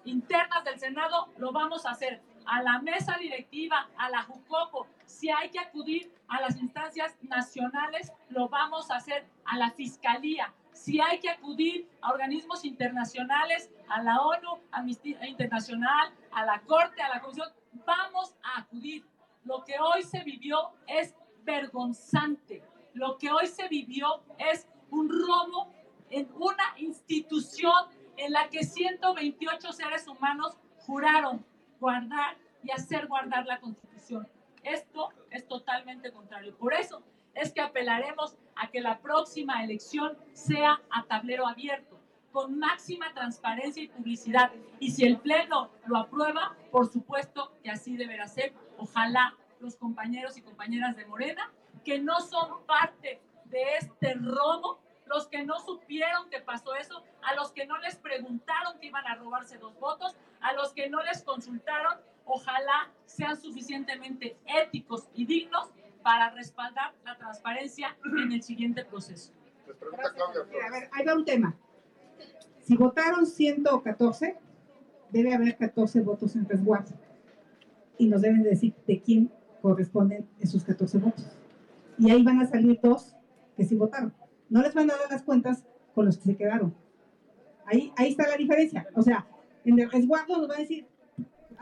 internas del Senado, lo vamos a hacer. A la mesa directiva, a la JUCOPO, si hay que acudir a las instancias nacionales, lo vamos a hacer a la Fiscalía. Si hay que acudir a organismos internacionales, a la ONU, a Amnistía Internacional, a la Corte, a la Comisión, vamos a acudir. Lo que hoy se vivió es vergonzante. Lo que hoy se vivió es un robo en una institución en la que 128 seres humanos juraron guardar y hacer guardar la Constitución. Esto es totalmente contrario. Por eso es que apelaremos a que la próxima elección sea a tablero abierto, con máxima transparencia y publicidad. Y si el Pleno lo aprueba, por supuesto que así deberá ser. Ojalá los compañeros y compañeras de Morena, que no son parte de este robo, los que no supieron que pasó eso, a los que no les preguntaron que iban a robarse dos votos, a los que no les consultaron, ojalá sean suficientemente éticos y dignos para respaldar la transparencia en el siguiente proceso. A ver, ahí va un tema. Si votaron 114, debe haber 14 votos en resguardo. Y nos deben decir de quién corresponden esos 14 votos. Y ahí van a salir dos que sí votaron. No les van a dar las cuentas con los que se quedaron. Ahí, ahí está la diferencia. O sea, en el resguardo nos va a decir,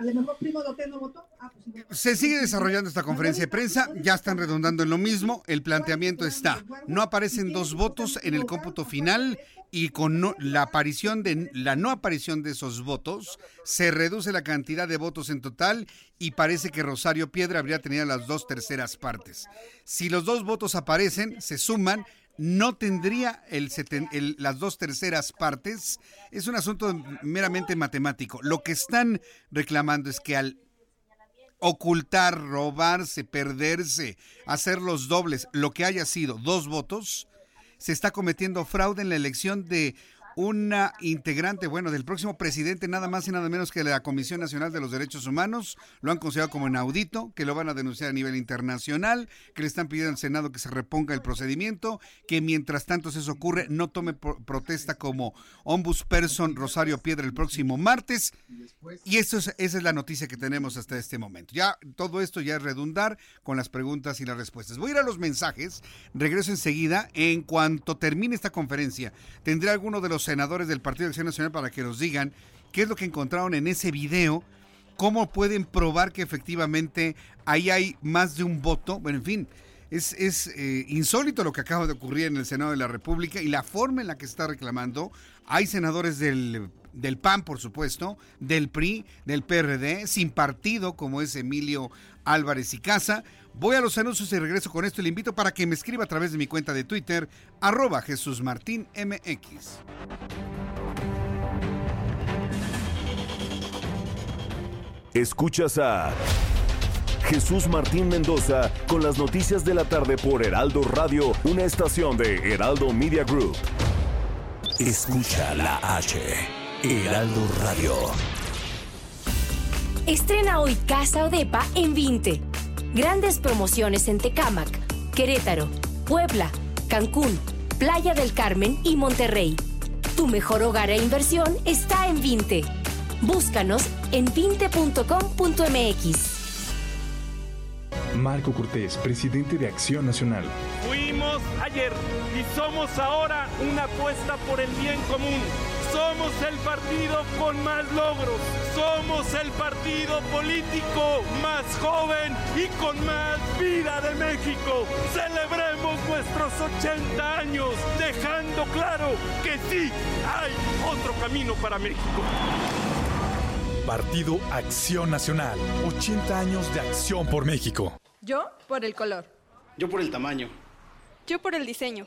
a lo mejor Primo Dote no votó. Ah, pues. Se sigue desarrollando esta conferencia de prensa, ya están redundando en lo mismo, el planteamiento está, no aparecen dos votos en el cómputo final y con la aparición de la no aparición de esos votos se reduce la cantidad de votos en total y parece que Rosario Piedra habría tenido las dos terceras partes. Si los dos votos aparecen, se suman, no tendría el el- las dos terceras partes. Es un asunto meramente matemático. Lo que están reclamando es que al ocultar, robarse, perderse, hacer los dobles, lo que haya sido dos votos, se está cometiendo fraude en la elección de una integrante, bueno, del próximo presidente, nada más y nada menos que la Comisión Nacional de los Derechos Humanos. Lo han considerado como inaudito, que lo van a denunciar a nivel internacional, que le están pidiendo al Senado que se reponga el procedimiento, que mientras tanto eso ocurre, no tome pro- protesta como ombudsperson Rosario Piedra el próximo martes. Y eso es, esa es la noticia que tenemos hasta este momento. Ya todo esto ya es redundar con las preguntas y las respuestas. Voy a ir a los mensajes, regreso enseguida. En cuanto termine esta conferencia, tendré alguno de los senadores del Partido de Acción Nacional para que nos digan qué es lo que encontraron en ese video, cómo pueden probar que efectivamente ahí hay más de un voto. Bueno, en fin, es, es, eh, insólito lo que acaba de ocurrir en el Senado de la República y la forma en la que está reclamando. Hay senadores del, del PAN, por supuesto, del PRI, del PRD, sin partido, como es Emilio Álvarez y Casa. Voy a los anuncios y regreso con esto y le invito para que me escriba a través de mi cuenta de Twitter, arroba Jesús Martín MX. Escuchas a Jesús Martín Mendoza con las noticias de la tarde por Heraldo Radio, una estación de Heraldo Media Group. Escucha la H, Heraldo Radio. Estrena hoy Casa Odepa en 20. Grandes promociones en Tecámac, Querétaro, Puebla, Cancún, Playa del Carmen y Monterrey. Tu mejor hogar e inversión está en 20. Búscanos en 20.com.mx. Marco Cortés, presidente de Acción Nacional. Fuimos ayer y somos ahora una apuesta por el bien común. Somos el partido con más logros. Somos el partido político más joven y con más vida de México. Celebremos nuestros 80 años, dejando claro que sí hay otro camino para México. Partido Acción Nacional. 80 años de acción por México. Yo por el color. Yo por el tamaño. Yo por el diseño.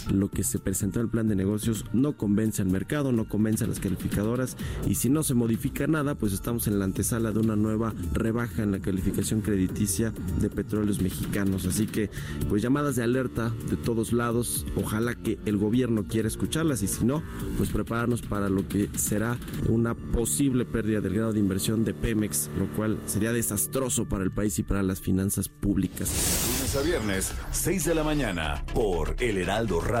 Lo que se presentó en el plan de negocios no convence al mercado, no convence a las calificadoras y si no se modifica nada, pues estamos en la antesala de una nueva rebaja en la calificación crediticia de petróleos mexicanos. Así que, pues llamadas de alerta de todos lados, ojalá que el gobierno quiera escucharlas y si no, pues prepararnos para lo que será una posible pérdida del grado de inversión de Pemex, lo cual sería desastroso para el país y para las finanzas públicas. Lunes a viernes, 6 de la mañana, por El Heraldo Radio.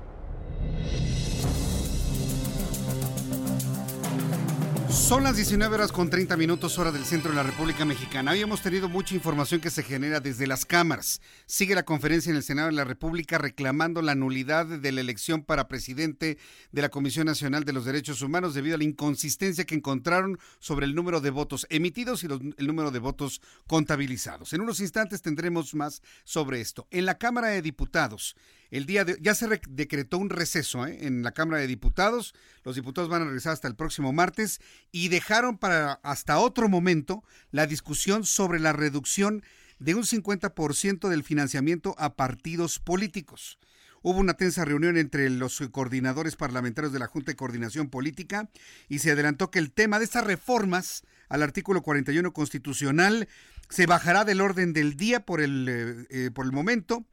Son las 19 horas con 30 minutos hora del centro de la República Mexicana. Hoy hemos tenido mucha información que se genera desde las cámaras. Sigue la conferencia en el Senado de la República reclamando la nulidad de la elección para presidente de la Comisión Nacional de los Derechos Humanos debido a la inconsistencia que encontraron sobre el número de votos emitidos y el número de votos contabilizados. En unos instantes tendremos más sobre esto. En la Cámara de Diputados, el día de ya se decretó un receso ¿eh? en la Cámara de Diputados. Los diputados van a regresar hasta el próximo martes y dejaron para hasta otro momento la discusión sobre la reducción de un 50% del financiamiento a partidos políticos. Hubo una tensa reunión entre los coordinadores parlamentarios de la Junta de Coordinación Política y se adelantó que el tema de estas reformas al artículo 41 constitucional se bajará del orden del día por el, eh, eh, por el momento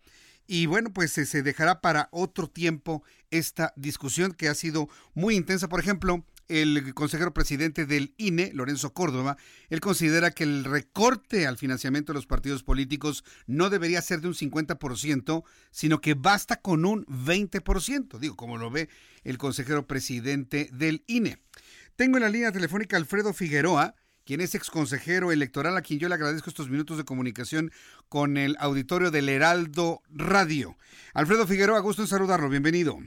y bueno, pues se dejará para otro tiempo esta discusión que ha sido muy intensa. Por ejemplo, el consejero presidente del INE, Lorenzo Córdoba, él considera que el recorte al financiamiento de los partidos políticos no debería ser de un 50%, sino que basta con un 20%, digo, como lo ve el consejero presidente del INE. Tengo en la línea telefónica Alfredo Figueroa, quien es ex consejero electoral, a quien yo le agradezco estos minutos de comunicación con el auditorio del Heraldo Radio. Alfredo Figueroa, gusto en saludarlo, bienvenido.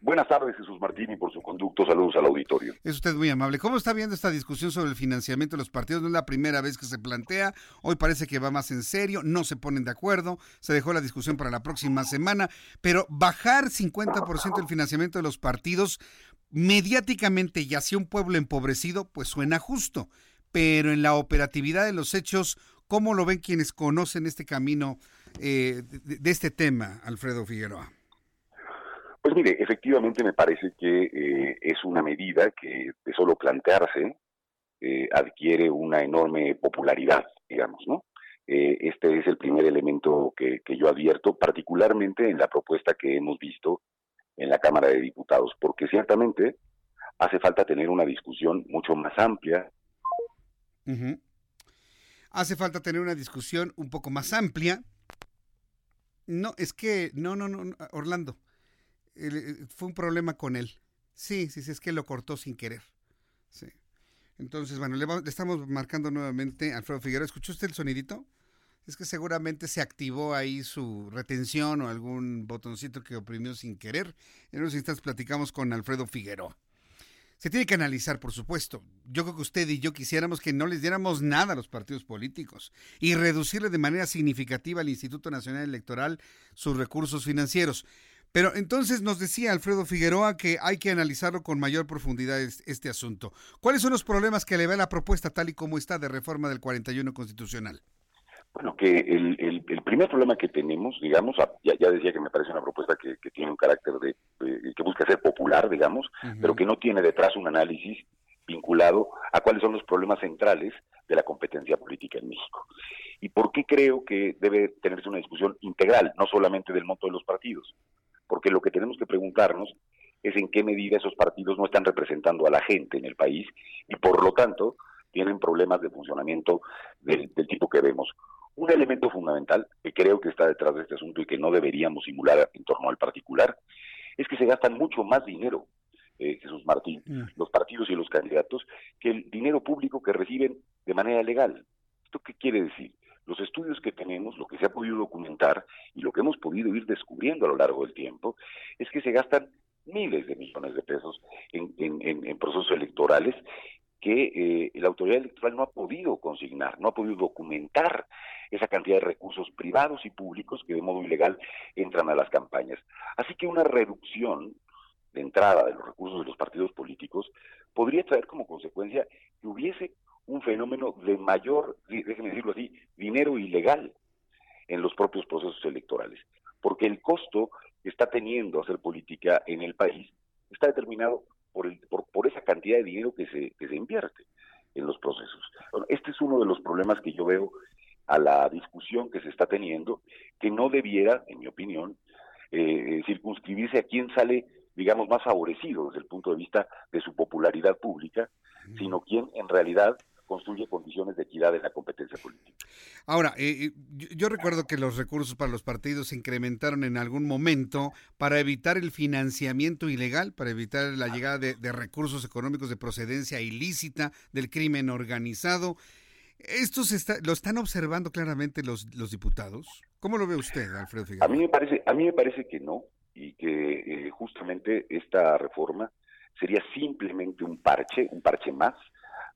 Buenas tardes, Jesús Martín, y por su conducto, saludos al auditorio. Es usted muy amable. ¿Cómo está viendo esta discusión sobre el financiamiento de los partidos? No es la primera vez que se plantea, hoy parece que va más en serio, no se ponen de acuerdo, se dejó la discusión para la próxima semana, pero bajar 50% el financiamiento de los partidos, mediáticamente y hacia un pueblo empobrecido, pues suena justo, pero en la operatividad de los hechos, ¿cómo lo ven quienes conocen este camino eh, de, este tema, Alfredo Figueroa? Pues mire, efectivamente me parece que eh, es una medida que de solo plantearse eh, adquiere una enorme popularidad, digamos, ¿no? este es el primer elemento que, que yo advierto, particularmente en la propuesta que hemos visto en la Cámara de Diputados, porque ciertamente hace falta tener una discusión mucho más amplia. Hace falta tener una discusión un poco más amplia. No, es que, no, no, no, Orlando, eh, fue un problema con él. Sí, sí, sí, es que lo cortó sin querer. Sí. Entonces, bueno, le, le estamos marcando nuevamente, Alfredo Figueroa, ¿escuchó usted el sonidito? Es que seguramente se activó ahí su retención o algún botoncito que oprimió sin querer. En unos instantes platicamos con Alfredo Figueroa. Se tiene que analizar, por supuesto. Yo creo que usted y yo quisiéramos que no les diéramos nada a los partidos políticos y reducirle de manera significativa al Instituto Nacional Electoral sus recursos financieros. Pero entonces nos decía Alfredo Figueroa que hay que analizarlo con mayor profundidad este asunto. ¿Cuáles son los problemas que le ve la propuesta tal y como está de reforma del 41 constitucional? Bueno, que el, el, primer problema que tenemos, digamos, ya, ya, decía que me parece una propuesta que, tiene un carácter de, que busca ser popular, digamos, pero que no tiene detrás un análisis vinculado a cuáles son los problemas centrales de la competencia política en México. ¿Y por qué creo que debe tenerse una discusión integral, no solamente del monto de los partidos? Porque lo que tenemos que preguntarnos es en qué medida esos partidos no están representando a la gente en el país y por lo tanto tienen problemas de funcionamiento del, del tipo que vemos. Un elemento fundamental que creo que está detrás de este asunto y que no deberíamos simular en torno al particular es que se gastan mucho más dinero, eh, Jesús Martín, mm. los partidos y los candidatos, que el dinero público que reciben de manera legal. ¿Esto qué quiere decir? Los estudios que tenemos, lo que se ha podido documentar y lo que hemos podido ir descubriendo a lo largo del tiempo, es que se gastan miles de millones de pesos en, en procesos electorales que eh, la autoridad electoral no ha podido consignar, no ha podido documentar esa cantidad de recursos privados y públicos que de modo ilegal entran a las campañas. Así que una reducción de entrada de los recursos de los partidos políticos podría traer como consecuencia que hubiese un fenómeno de mayor, déjenme decirlo así, dinero ilegal en los propios procesos electorales. Porque el costo que está teniendo hacer política en el país está determinado por, el, por, por esa cantidad de dinero que se, que se invierte en los procesos. este es uno de los problemas que yo veo a la discusión que se está teniendo, que no debiera, en mi opinión, eh, circunscribirse a quién sale, digamos, más favorecido desde el punto de vista de su popularidad pública, sino quién en realidad construye condiciones de equidad en la competencia política. Ahora, eh, eh, yo, recuerdo que los recursos para los partidos se incrementaron en algún momento para evitar el financiamiento ilegal, para evitar la llegada de, recursos económicos de procedencia ilícita del crimen organizado. ¿Esto se lo están observando claramente los, los diputados? ¿Cómo lo ve usted, Alfredo Figueroa? A mí me parece, a mí me parece que no, y que eh, justamente esta reforma sería simplemente un parche, un parche más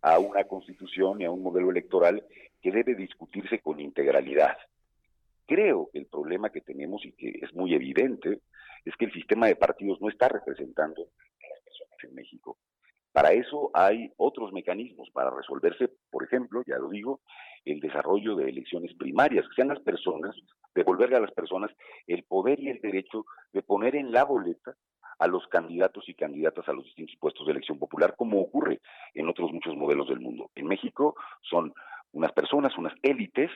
a una constitución y a un modelo electoral que debe discutirse con integralidad. Creo que el problema que tenemos y que es muy evidente es que el sistema de partidos no está representando a las personas en México. Para eso hay otros mecanismos para resolverse, por ejemplo, ya lo digo, el desarrollo de elecciones primarias, que sean las personas, devolverle a las personas el poder y el derecho de poner en la boleta a los candidatos y candidatas a los distintos puestos de elección popular, como ocurre en otros muchos modelos del mundo. En México son unas personas, unas élites,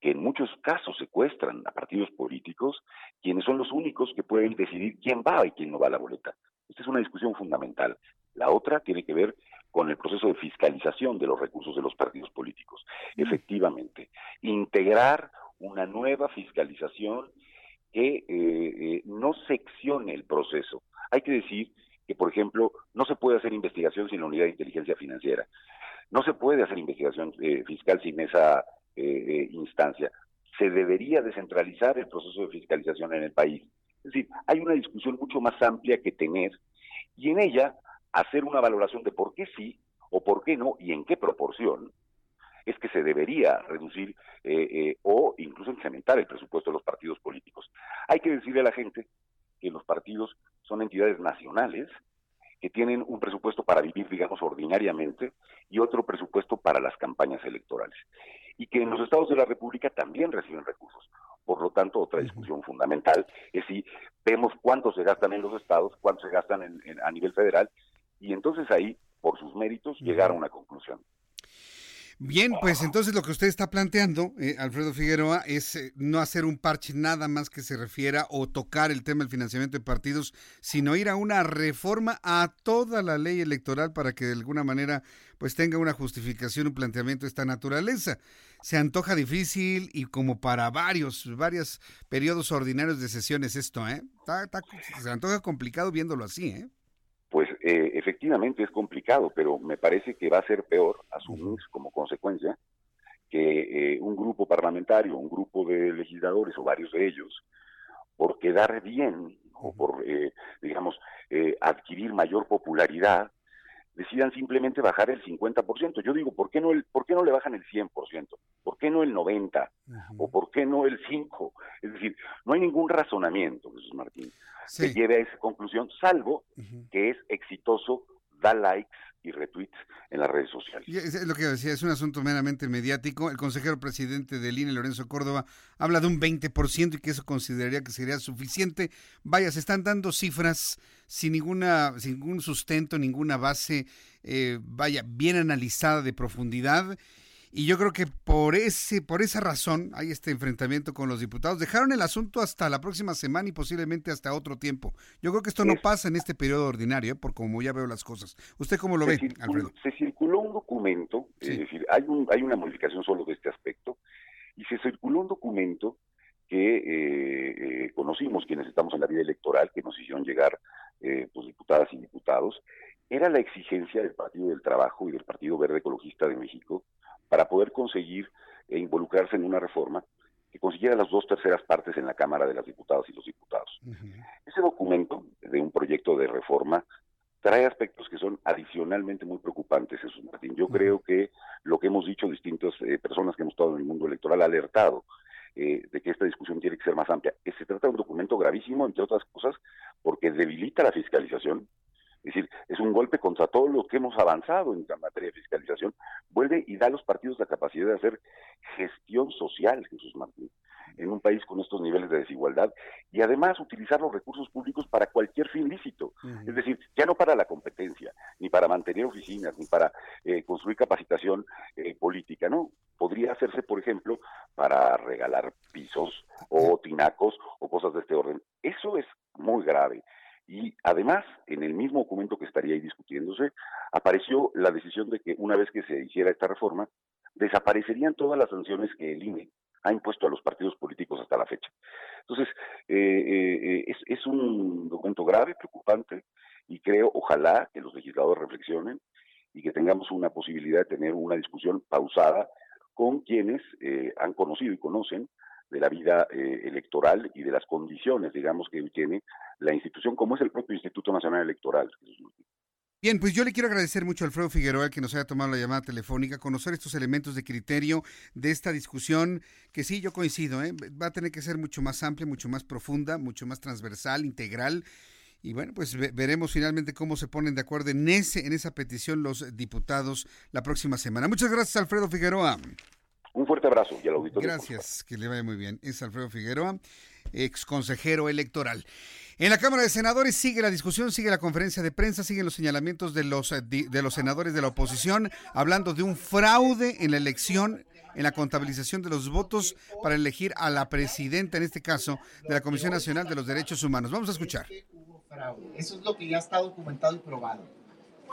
que en muchos casos secuestran a partidos políticos, quienes son los únicos que pueden decidir quién va y quién no va a la boleta. Esta es una discusión fundamental. La otra tiene que ver con el proceso de fiscalización de los recursos de los partidos políticos. Efectivamente, integrar una nueva fiscalización que eh, eh, no seccione el proceso, hay que decir que, por ejemplo, no se puede hacer investigación sin la unidad de inteligencia financiera. No se puede hacer investigación eh, fiscal sin esa eh, eh, instancia. Se debería descentralizar el proceso de fiscalización en el país. Es decir, hay una discusión mucho más amplia que tener y en ella hacer una valoración de por qué sí o por qué no y en qué proporción es que se debería reducir o incluso incrementar el presupuesto de los partidos políticos. Hay que decirle a la gente que los partidos son entidades nacionales que tienen un presupuesto para vivir, digamos, ordinariamente y otro presupuesto para las campañas electorales. Y que en los estados de la República también reciben recursos. Por lo tanto, otra discusión fundamental es si vemos cuánto se gastan en los estados, cuánto se gastan a nivel federal, y entonces ahí, por sus méritos, llegar a una conclusión. Bien, pues entonces lo que usted está planteando, eh, Alfredo Figueroa, es eh, no hacer un parche nada más que se refiera o tocar el tema del financiamiento de partidos, sino ir a una reforma a toda la ley electoral para que de alguna manera pues tenga una justificación, un planteamiento de esta naturaleza. Se antoja difícil y como para varios, varios periodos ordinarios de sesiones esto, ¿eh? se antoja complicado viéndolo así, ¿eh? Eh, efectivamente es complicado, pero me parece que va a ser peor asumir como consecuencia que eh, un grupo parlamentario, un grupo de legisladores o varios de ellos, por quedar bien o por, eh, digamos, adquirir mayor popularidad, decidan simplemente bajar el 50%. Yo digo, ¿por qué no el por qué no le bajan el 100%? ¿Por qué no el 90? ¿O por qué no el 5? Es decir, no hay ningún razonamiento, Jesús Martín, que lleve a esa conclusión, salvo que es exitoso, da likes y retweets en las redes sociales. es lo que decía, es un asunto meramente mediático. El consejero presidente del INE, Lorenzo Córdoba, habla de un 20% y que eso consideraría que sería suficiente. Vaya, se están dando cifras sin ninguna, sin ningún sustento, ninguna base, eh, vaya, bien analizada de profundidad y yo creo que por ese por esa razón hay este enfrentamiento con los diputados. Dejaron el asunto hasta la próxima semana y posiblemente hasta otro tiempo. Yo creo que esto no pasa en este periodo ordinario, ¿eh? por como ya veo las cosas. ¿Usted cómo lo ve, Alfredo? Se circuló un documento, es decir, hay, un, hay una modificación solo de este aspecto, y se circuló un documento que eh, eh, conocimos quienes estamos en la vida electoral, que nos hicieron llegar pues, diputadas y diputados, era la exigencia del Partido del Trabajo y del Partido Verde Ecologista de México para poder conseguir e involucrarse en una reforma que consiguiera las dos terceras partes en la Cámara de las Diputadas y los Diputados. Ese documento de un proyecto de reforma trae aspectos que son adicionalmente muy preocupantes, Jesús Martín. Yo creo que lo que hemos dicho distintas eh, personas que hemos estado en el mundo electoral ha alertado eh, de que esta discusión tiene que ser más amplia. Se trata de un documento gravísimo, entre otras cosas, porque debilita la fiscalización, Es decir, es un golpe contra todo lo que hemos avanzado en materia de fiscalización. Vuelve y da a los partidos la capacidad de hacer gestión social, Jesús Martín, en un país con estos niveles de desigualdad y además utilizar los recursos públicos para cualquier fin lícito. Es decir, ya no para la competencia, ni para mantener oficinas, ni para eh, construir capacitación eh, política, ¿no? Podría hacerse, por ejemplo, para regalar pisos o tinacos o cosas de este orden. Eso es muy grave. Y además, en el mismo documento que estaría ahí discutiéndose, apareció la decisión de que una vez que se hiciera esta reforma, desaparecerían todas las sanciones que el INE ha impuesto a los partidos políticos hasta la fecha. Entonces, eh, eh, es, es, un documento grave, preocupante, y creo, ojalá, que los legisladores reflexionen y que tengamos una posibilidad de tener una discusión pausada con quienes eh, han conocido y conocen de la vida eh, electoral y de las condiciones, digamos, que tiene la institución, como es el propio Instituto Nacional Electoral. Bien, pues yo le quiero agradecer mucho a Alfredo Figueroa que nos haya tomado la llamada telefónica, conocer estos elementos de criterio de esta discusión, que sí, yo coincido, ¿eh? va a tener que ser mucho más amplia, mucho más profunda, mucho más transversal, integral. Y bueno, pues veremos finalmente cómo se ponen de acuerdo en, ese, en esa petición los diputados la próxima semana. Muchas gracias, Alfredo Figueroa. Un fuerte abrazo y al auditorio. Gracias, que le vaya muy bien. Es Alfredo Figueroa, ex consejero electoral. En la Cámara de Senadores sigue la discusión, sigue la conferencia de prensa, siguen los señalamientos de los, eh, de los senadores de la oposición, hablando de un fraude en la elección, en la contabilización de los votos para elegir a la presidenta, en este caso, de la Comisión Nacional de los Derechos Humanos. Vamos a escuchar. Eso es lo que ya está documentado y probado.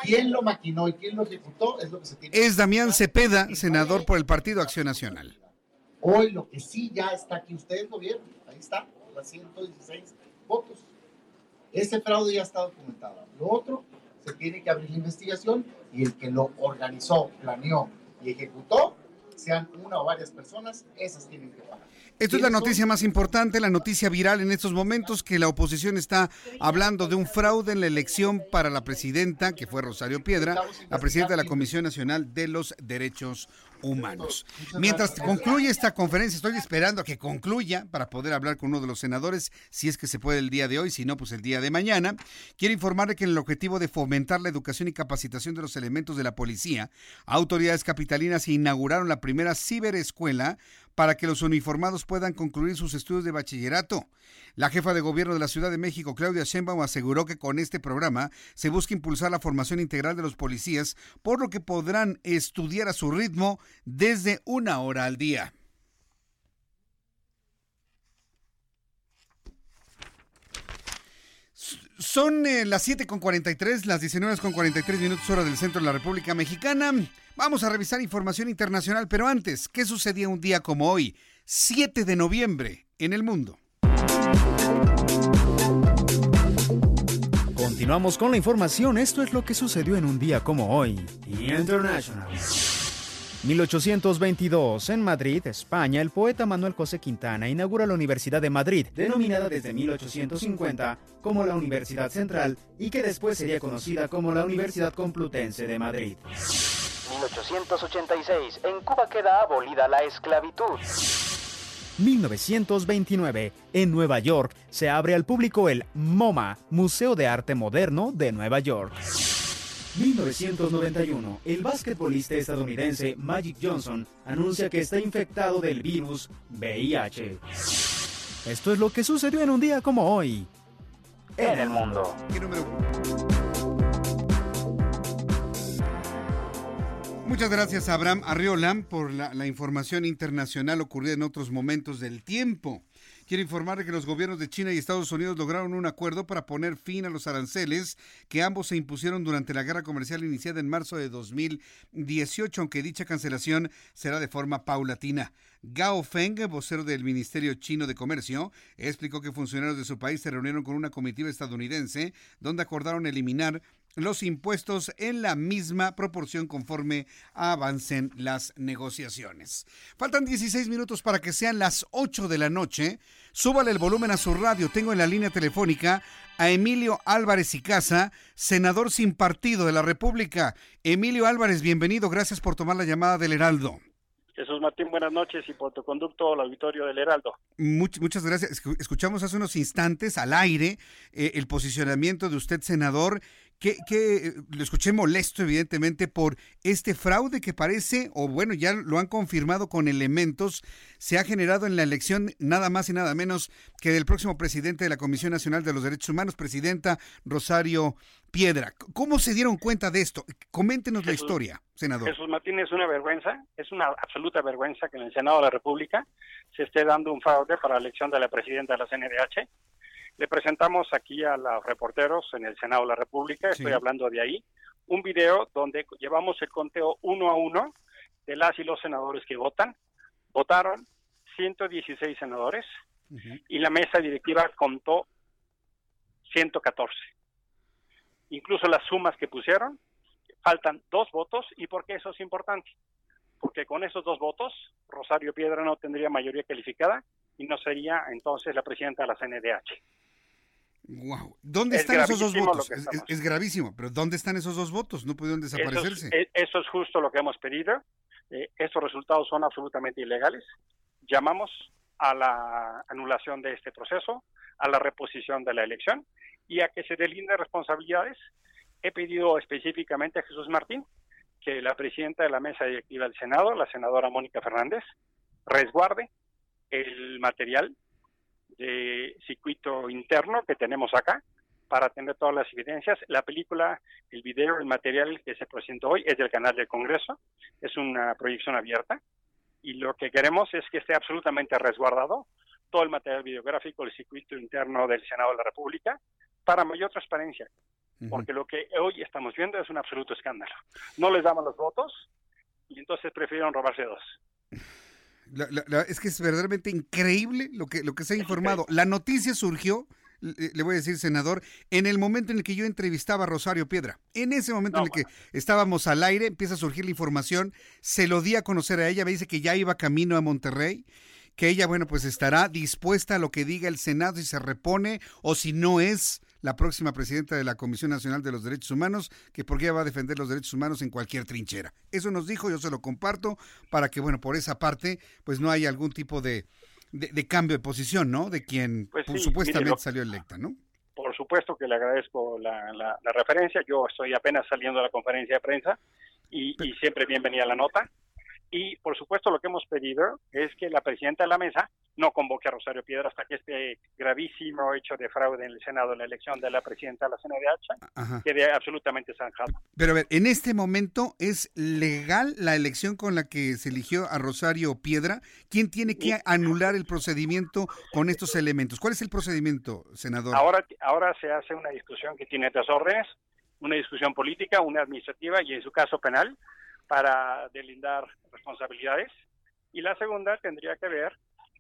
¿Quién lo maquinó y quién lo ejecutó? Es lo que se tiene Es Damián Cepeda, senador por el Partido Acción Nacional. Hoy lo que sí ya está aquí, ustedes lo vieron, ahí está, los 116 votos. Ese fraude ya está documentado. Lo otro, se tiene que abrir la investigación y el que lo organizó, planeó y ejecutó, sean una o varias personas, esas tienen que pagar. Esto es la noticia más importante, la noticia viral en estos momentos, que la oposición está hablando de un fraude en la elección para la presidenta, que fue Rosario Piedra, la presidenta de la Comisión Nacional de los Derechos Humanos. Mientras concluye esta conferencia, estoy esperando a que concluya para poder hablar con uno de los senadores, si es que se puede el día de hoy, si no, pues el día de mañana. Quiero informarle que en el objetivo de fomentar la educación y capacitación de los elementos de la policía, autoridades capitalinas inauguraron la primera ciberescuela para que los uniformados puedan concluir sus estudios de bachillerato. La jefa de gobierno de la Ciudad de México, Claudia Sheinbaum, aseguró que con este programa se busca impulsar la formación integral de los policías, por lo que podrán estudiar a su ritmo desde una hora al día. Son eh, las 7.43, las 19.43 minutos hora del centro de la República Mexicana. Vamos a revisar información internacional, pero antes, ¿qué sucedía un día como hoy, 7 de noviembre, en el mundo? Continuamos con la información. Esto es lo que sucedió en un día como hoy. International. 1822, en Madrid, España, el poeta Manuel José Quintana inaugura la Universidad de Madrid, denominada desde 1850 como la Universidad Central y que después sería conocida como la Universidad Complutense de Madrid. 1886, en Cuba queda abolida la esclavitud. 1929, en Nueva York, se abre al público el MoMA, Museo de Arte Moderno de Nueva York. 1991, el basquetbolista estadounidense Magic Johnson anuncia que está infectado del virus VIH. Esto es lo que sucedió en un día como hoy. En el mundo. Muchas gracias a Abraham Arriola por la, la información internacional ocurrida en otros momentos del tiempo. Quiero informarle que los gobiernos de China y Estados Unidos lograron un acuerdo para poner fin a los aranceles que ambos se impusieron durante la guerra comercial iniciada en marzo de 2018, aunque dicha cancelación será de forma paulatina. Gao Feng, vocero del Ministerio Chino de Comercio, explicó que funcionarios de su país se reunieron con una comitiva estadounidense donde acordaron eliminar los impuestos en la misma proporción conforme avancen las negociaciones. Faltan 16 minutos para que sean las 8 de la noche. Súbale el volumen a su radio. Tengo en la línea telefónica a Emilio Álvarez y Casa, senador sin partido de la República. Emilio Álvarez, bienvenido. Gracias por tomar la llamada del Heraldo. Jesús Martín, buenas noches y por tu conducto al auditorio del Heraldo. muchas gracias. Escuchamos hace unos instantes al aire eh, el posicionamiento de usted, senador, que, que lo escuché molesto, evidentemente, por este fraude que parece, o bueno, ya lo han confirmado con elementos, se ha generado en la elección nada más y nada menos que del próximo presidente de la Comisión Nacional de los Derechos Humanos, presidenta Rosario Piedra. ¿Cómo se dieron cuenta de esto? Coméntenos la historia, senador. Jesús Martín es una vergüenza, es una absoluta vergüenza que en el Senado de la República se esté dando un fraude para la elección de la presidenta de la CNDH le presentamos aquí a los reporteros en el Senado de la República, estoy hablando de ahí, un video donde llevamos el conteo uno a uno de las y los senadores que votan. Votaron 116 senadores y la mesa directiva contó 114. Incluso las sumas que pusieron, faltan dos votos. ¿Y por qué eso es importante? Porque con esos dos votos, Rosario Piedra no tendría mayoría calificada y no sería entonces la presidenta de la CNDH. Wow. ¿Dónde están esos dos votos? Es, gravísimo, pero ¿dónde están esos dos votos? No pudieron desaparecerse. E, eso es, justo lo que hemos pedido. Eh, estos resultados son absolutamente ilegales. Llamamos a la anulación de este proceso, a la reposición de la elección y a que se delinden responsabilidades. He pedido específicamente a Jesús Martín que la presidenta de la mesa directiva del Senado, la senadora Mónica Fernández, resguarde el material de circuito interno que tenemos acá para tener todas las evidencias. La película, el video, el material que se presentó hoy es del canal del Congreso, es una proyección abierta y lo que queremos es que esté absolutamente resguardado todo el material videográfico, el circuito interno del Senado de la República para mayor transparencia, porque lo que hoy estamos viendo es un absoluto escándalo. No les damos los votos y entonces prefirieron robarse dos es que es verdaderamente increíble lo que, lo que se ha informado. La noticia surgió, le voy a decir, senador, en el momento en el que yo entrevistaba a Rosario Piedra. En ese momento en el que estábamos al aire, empieza a surgir la información, se lo di a conocer a ella, me dice que ya iba camino a Monterrey que ella, bueno, pues estará dispuesta a lo que diga el Senado si se repone o si no es la próxima presidenta de la Comisión Nacional de los Derechos Humanos, que porque ella va a defender los derechos humanos en cualquier trinchera. Eso nos dijo, yo se lo comparto, para que, bueno, por esa parte, pues no haya algún tipo de, de, cambio de posición, ¿no? De quien pues supuestamente salió electa, ¿no? Por supuesto que le agradezco la, la, referencia. Yo estoy apenas saliendo de la conferencia de prensa y, y siempre bienvenida la nota. Y, por supuesto, lo que hemos pedido es que la presidenta de la mesa no convoque a Rosario Piedra hasta que este gravísimo hecho de fraude en el Senado en la elección de la presidenta de la CNDH quede absolutamente zanjado. Pero a ver, en este momento, ¿es legal la elección con la que se eligió a Rosario Piedra? ¿Quién tiene que anular el procedimiento con estos elementos? ¿Cuál es el procedimiento, senador? Ahora, ahora se hace una discusión que tiene tres órdenes, una discusión política, una administrativa y en su caso penal para delindar responsabilidades. Y la segunda tendría que ver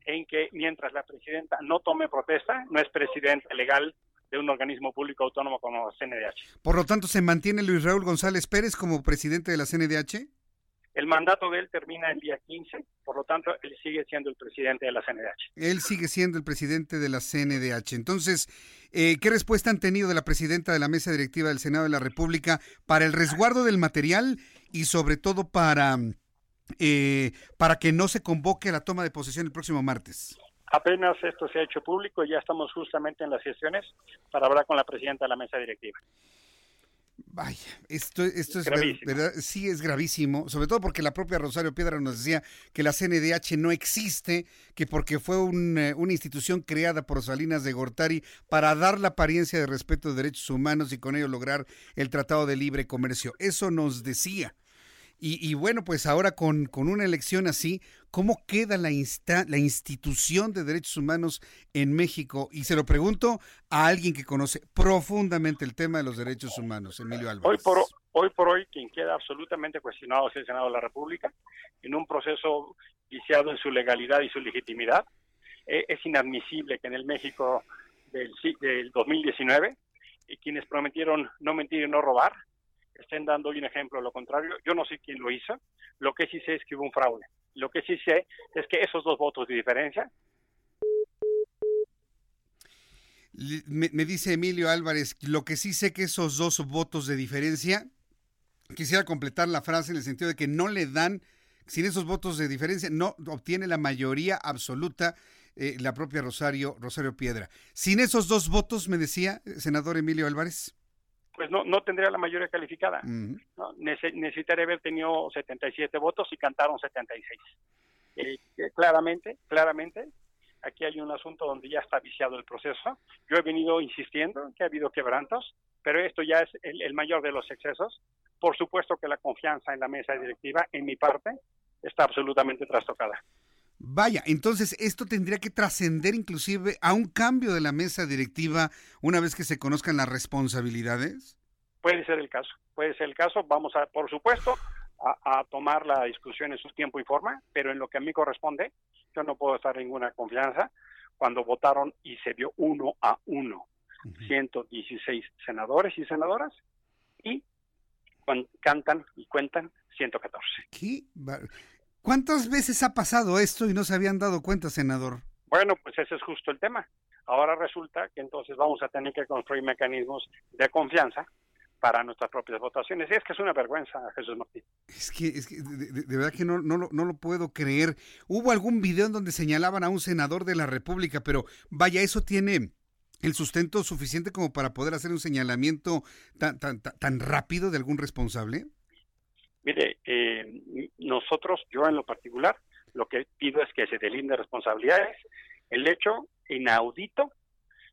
en que mientras la presidenta no tome protesta, no es presidente legal de un organismo público autónomo como CNDH. Por lo tanto, ¿se mantiene Luis Raúl González Pérez como presidente de la CNDH? El mandato de él termina el día 15, por lo tanto, él sigue siendo el presidente de la CNDH. Él sigue siendo el presidente de la CNDH. Entonces, eh, ¿qué respuesta han tenido de la presidenta de la mesa directiva del Senado de la República para el resguardo del material y sobre todo para, eh, para que no se convoque la toma de posesión el próximo martes? Apenas esto se ha hecho público ya estamos justamente en las sesiones para hablar con la presidenta de la mesa directiva. Vaya, esto, esto es, verdad, sí es gravísimo, sobre todo porque la propia Rosario Piedra nos decía que la CNDH no existe, que porque fue eh, una institución creada por Salinas de Gortari para dar la apariencia de respeto de derechos humanos y con ello lograr el Tratado de Libre Comercio. Eso nos decía. Y, bueno, pues ahora con, con, una elección así, ¿cómo queda la, la institución de derechos humanos en México? Y se lo pregunto a alguien que conoce profundamente el tema de los derechos humanos, Emilio Álvarez. Hoy por, hoy por hoy, quien queda absolutamente cuestionado es el Senado de la República, en un proceso viciado en su legalidad y su legitimidad. Eh, es inadmisible que en el México del, del 2019, y quienes prometieron no mentir y no robar, estén dando hoy un ejemplo lo contrario. Yo no sé quién lo hizo. Lo que sí sé es que hubo un fraude. Lo que sí sé es que esos dos votos de diferencia. Me, dice Emilio Álvarez, lo que sí sé que esos dos votos de diferencia, quisiera completar la frase en el sentido de que no le dan, sin esos votos de diferencia, no obtiene la mayoría absoluta eh, la propia Rosario, Rosario Piedra. Sin esos dos votos, me decía, senador Emilio Álvarez pues no, no tendría la mayoría calificada. ¿no? Nece- necesitaría haber tenido 77 votos y cantaron 76. Eh, claramente, claramente, aquí hay un asunto donde ya está viciado el proceso. Yo he venido insistiendo en que ha habido quebrantos, pero esto ya es el, el mayor de los excesos. Por supuesto que la confianza en la mesa directiva, en mi parte, está absolutamente trastocada. Vaya, entonces esto tendría que trascender inclusive a un cambio de la mesa directiva una vez que se conozcan las responsabilidades. Puede ser el caso, puede ser el caso. Vamos a, por supuesto, a, a tomar la discusión en su tiempo y forma, pero en lo que a mí corresponde, yo no puedo estar en ninguna confianza cuando votaron y se dio uno a uno, 116 senadores y senadoras, y cantan y cuentan 114. ¿Qué? ¿Cuántas veces ha pasado esto y no se habían dado cuenta, senador? Bueno, pues ese es justo el tema. Ahora resulta que entonces vamos a tener que construir mecanismos de confianza para nuestras propias votaciones. Y es que es una vergüenza, Jesús Martín. Es que, es que de, de- de verdad que no, no, lo- no lo puedo creer. Hubo algún video en donde señalaban a un senador de la República, pero vaya, eso tiene el sustento suficiente como para poder hacer un señalamiento tan, tan, tan, tan rápido de algún responsable. Mire, eh, nosotros, yo en lo particular, lo que pido es que se delinden responsabilidades. El hecho inaudito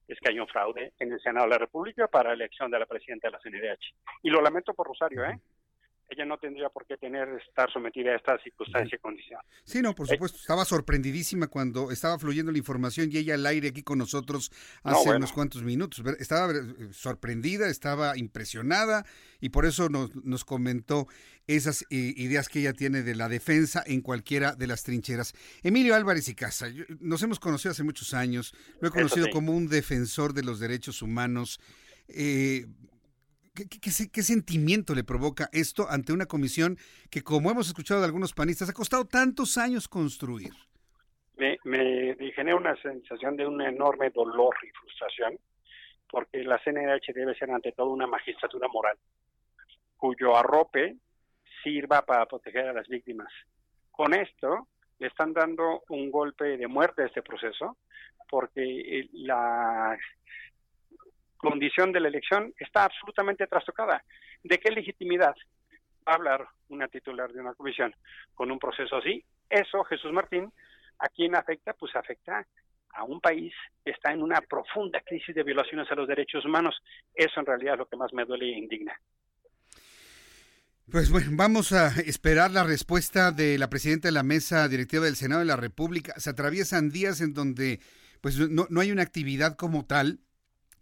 es que hay un fraude en el Senado de la República para la elección de la presidenta de la CNDH. Y lo lamento por Rosario, ¿eh? Ella no tendría por qué tener estar sometida a esta circunstancia y condición. Sí, no, por supuesto. Estaba sorprendidísima cuando estaba fluyendo la información y ella al aire aquí con nosotros No, hace bueno. unos cuantos minutos. Estaba eh, sorprendida, estaba impresionada y por eso nos, nos comentó esas eh, ideas que ella tiene de la defensa en cualquiera de las trincheras. Emilio Álvarez y Casa, nos hemos conocido hace muchos años, lo he conocido sí. como un defensor de los derechos humanos. Eh, ¿Qué, qué- qué qué sentimiento le provoca esto ante una comisión que, como hemos escuchado de algunos panistas, ha costado tantos años construir? me, me genera una sensación de un enorme dolor y frustración, porque la CNDH debe ser ante todo una magistratura moral, cuyo arrope sirva para proteger a las víctimas. Con esto le están dando un golpe de muerte a este proceso, porque eh, la condición de la elección está absolutamente trastocada. ¿De qué legitimidad va a hablar una titular de una comisión con un proceso así? Eso, Jesús Martín, ¿a quién afecta? Pues afecta a un país que está en una profunda crisis de violaciones a los derechos humanos. Eso en realidad es lo que más me duele e indigna. Pues bueno, vamos a esperar la respuesta de la presidenta de la mesa directiva del Senado de la República. Se atraviesan días en donde pues no, no hay una actividad como tal.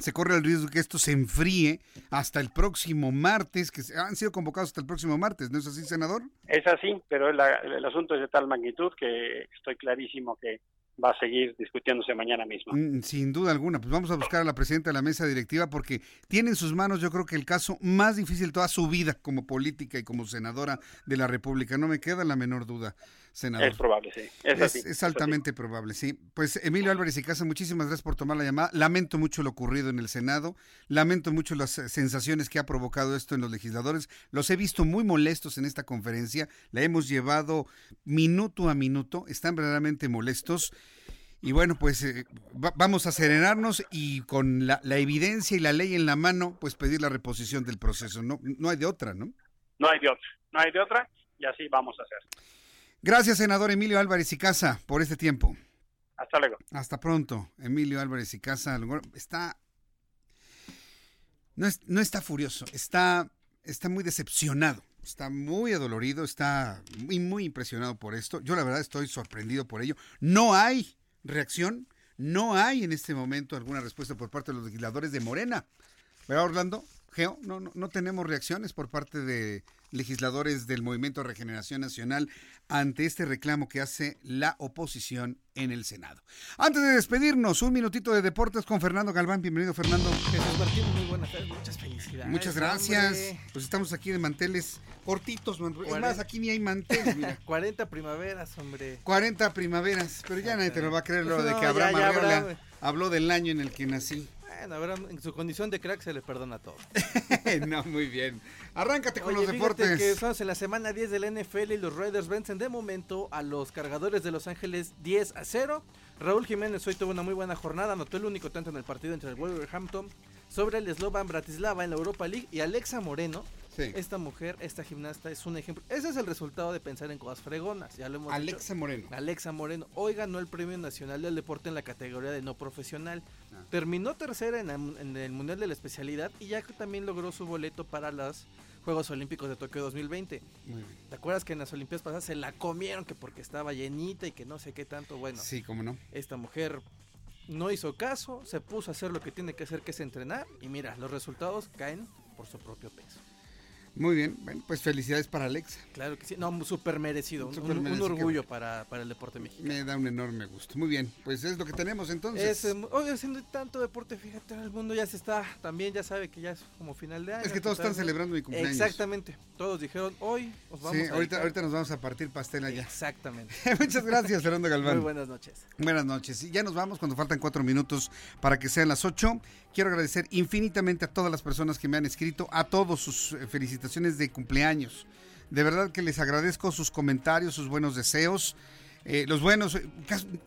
Se corre el riesgo que esto se enfríe hasta el próximo martes, que se- han sido convocados hasta el próximo martes, ¿no es así, senador? Es así, pero la- el asunto es de tal magnitud que estoy clarísimo que va a seguir discutiéndose mañana mismo. Mm, Sin duda alguna, pues vamos a buscar a la presidenta de la mesa directiva porque tiene en sus manos yo creo que el caso más difícil de toda su vida como política y como senadora de la República. No me queda la menor duda, senador. Es probable, sí. Es, Es, así, es es altamente probable, sí. Pues Emilio Álvarez y Casa, muchísimas gracias por tomar la llamada. Lamento mucho lo ocurrido en el Senado, lamento mucho las eh, sensaciones que ha provocado esto en los legisladores. Los he visto muy molestos en esta conferencia, la hemos llevado minuto a minuto, están verdaderamente molestos. Y bueno, pues eh, va- vamos a serenarnos y con la, la evidencia y la ley en la mano, pues pedir la reposición del proceso. No, no hay de otra, ¿no? No hay de otra, no hay de otra y así vamos a hacer. Gracias, senador Emilio Álvarez y Casa, por este tiempo. Hasta luego. Hasta pronto, Emilio Álvarez y Casa. Está. No, es- no está furioso, está, está muy decepcionado, está muy adolorido, está muy, muy impresionado por esto. Yo, la verdad, estoy sorprendido por ello. No hay reacción, no hay en este momento alguna respuesta por parte de los legisladores de Morena. ¿Verdad, Orlando? Geo, no, no, no tenemos reacciones por parte de legisladores del Movimiento Regeneración Nacional ante este reclamo que hace la oposición en el Senado. Antes de despedirnos, un minutito de deportes con Fernando Galván. Bienvenido, Fernando. Jesús Martín, muy buenas tardes, muchas felicidades. Muchas gracias. hombre. Pues estamos aquí de manteles cortitos, man. Es más, aquí ni hay manteles, mira. 40 primaveras, hombre. 40 primaveras, pero ya nadie te lo va a creer lo de que ya Arreola Abraham. habló del año en el que nací. Bueno, Abraham, en su condición de crack se le perdona todo. no, muy bien. Arráncate con Oye, los deportes. que estamos en la semana 10 de la NFL y los Raiders vencen de momento a los cargadores de Los Ángeles 10 a 0. Raúl Jiménez hoy tuvo una muy buena jornada, anotó el único tanto en el partido entre el Wolverhampton. sobre el Slovan Bratislava en la Europa League y Alexa Moreno. Esta mujer, esta gimnasta es un ejemplo. Ese es el resultado de pensar en cosas fregonas. Ya lo hemos Alexa Moreno. Alexa Moreno. Hoy ganó el Premio Nacional del Deporte en la categoría de no profesional. Ah. Terminó tercera en, en el Mundial de la Especialidad y ya también logró su boleto para los Juegos Olímpicos de Tokio 2020. Muy bien. ¿Te acuerdas que en las Olimpiadas pasadas se la comieron que porque estaba llenita y que no sé qué tanto? Bueno, Sí, cómo no. esta mujer no hizo caso, se puso a hacer lo que tiene que hacer, que es entrenar, y mira, los resultados caen por su propio peso. Muy bien, bueno, pues felicidades para Alexa. Claro que sí, no, súper merecido, un, Súper un merecido, qué orgullo para, para el deporte mexicano. Me da un enorme gusto. Muy bien, pues es lo que tenemos entonces. Es, eh, hoy haciendo tanto deporte, fíjate, el mundo ya se está, también ya sabe que ya es como final de año. Es que todos están celebrando mi cumpleaños. Exactamente, todos dijeron, hoy os vamos Sí, a ahorita, dedicar". ahorita nos vamos a partir pastel allá. Exactamente. Muchas gracias, Fernando Galván. Muy buenas noches. Buenas noches. Y ya nos vamos cuando faltan cuatro minutos para que sean las ocho. Quiero agradecer infinitamente a todas las personas que me han escrito, a todos sus eh, felicitaciones de cumpleaños. De verdad que les agradezco sus comentarios, sus buenos deseos. Eh, los buenos, eh,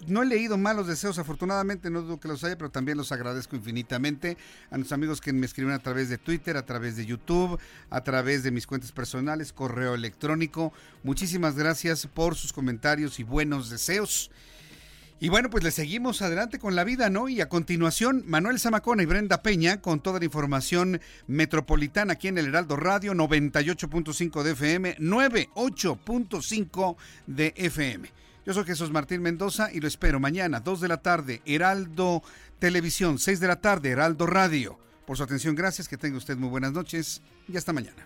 no he leído malos deseos, afortunadamente no dudo que los haya, pero también los agradezco infinitamente a nuestros amigos que me escriben a través de Twitter, a través de YouTube, a través de mis cuentas personales, correo electrónico. Muchísimas gracias por sus comentarios y buenos deseos. Y bueno, pues le seguimos adelante con la vida, ¿no? Y a continuación, Manuel Zamacona y Brenda Peña con toda la información metropolitana aquí en el Heraldo Radio 98.5 de FM, 98.5 de FM. Yo soy Jesús Martín Mendoza y lo espero mañana, 2 de la tarde, Heraldo Televisión, 6 de la tarde, Heraldo Radio. Por su atención, gracias, que tenga usted muy buenas noches y hasta mañana.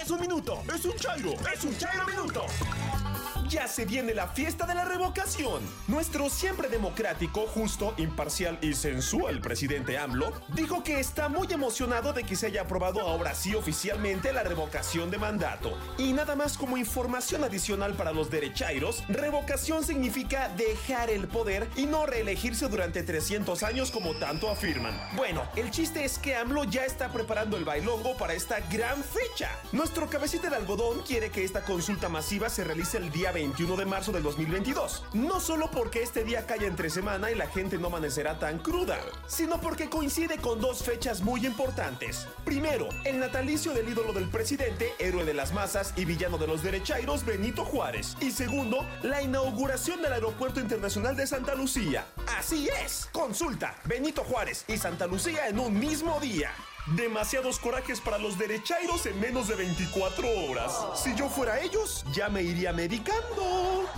Es un minuto, es un chairo, es un chairo minuto. Ya se viene la fiesta de la revocación. Nuestro siempre democrático, justo, imparcial y sensual presidente AMLO dijo que está muy emocionado de que se haya aprobado ahora sí oficialmente la revocación de mandato. Y nada más como información adicional para los derechairos, revocación significa dejar el poder y no reelegirse durante 300 años como tanto afirman. Bueno, el chiste es que AMLO ya está preparando el bailongo para esta gran fecha. Nuestro cabecita de algodón quiere que esta consulta masiva se realice el día 21 de marzo del 2022. No solo porque este día cae entre semana y la gente no amanecerá tan cruda, sino porque coincide con dos fechas muy importantes. Primero, el natalicio del ídolo del presidente, héroe de las masas y villano de los derechairos, Benito Juárez. Y segundo, la inauguración del Aeropuerto Internacional de Santa Lucía. Así es, consulta Benito Juárez y Santa Lucía en un mismo día. Demasiados corajes para los derechairos en menos de 24 horas. Si yo fuera ellos, ya me iría medicando.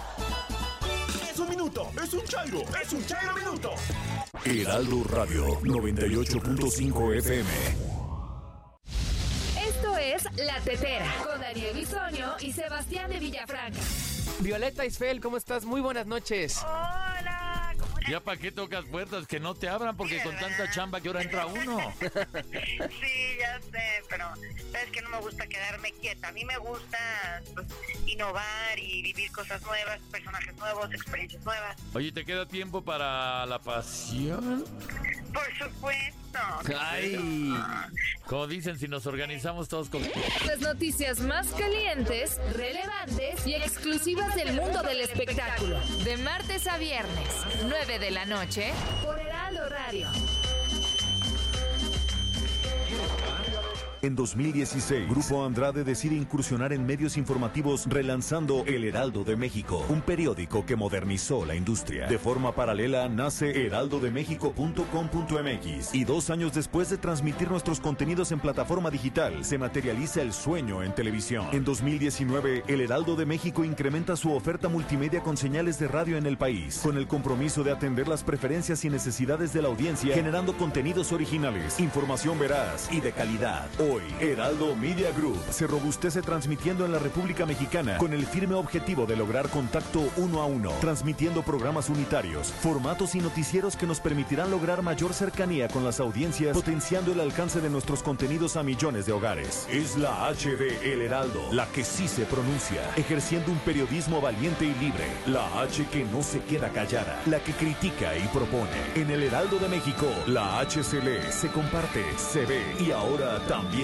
Es un minuto, es un chairo, es un chairo minuto. Heraldo Radio 98.5 FM. Esto es La Tetera con Daniel Bisoño y Sebastián de Villafranca. Violeta Isfel, ¿cómo estás? Muy buenas noches. Ya para qué tocas puertas, que no te abran porque con tanta chamba que ahora entra uno. Sí, ya sé, pero sabes que no me gusta quedarme quieta. A mí me gusta pues, innovar y vivir cosas nuevas, personajes nuevos, experiencias nuevas. Oye, ¿te queda tiempo para la pasión? Por supuesto. Ay, como dicen, si nos organizamos todos con... Las noticias más calientes, relevantes y exclusivas del mundo del espectáculo. De martes a viernes, 9 de la noche, por Heraldo Radio. En 2016, Grupo Andrade decide incursionar en medios informativos relanzando El Heraldo de México, un periódico que modernizó la industria. De forma paralela nace heraldodemexico.com.mx y dos años después de transmitir nuestros contenidos en plataforma digital, se materializa el sueño en televisión. En 2019, El Heraldo de México incrementa su oferta multimedia con señales de radio en el país, con el compromiso de atender las preferencias y necesidades de la audiencia, generando contenidos originales, información veraz y de calidad. Hoy, Heraldo Media Group se robustece transmitiendo en la República Mexicana con el firme objetivo de lograr contacto uno a uno, transmitiendo programas unitarios, formatos y noticieros que nos permitirán lograr mayor cercanía con las audiencias, potenciando el alcance de nuestros contenidos a millones de hogares. Es la HD El Heraldo, la que sí se pronuncia, ejerciendo un periodismo valiente y libre, la H que no se queda callada, la que critica y propone. En el Heraldo de México, la H lee, se comparte, se ve y ahora también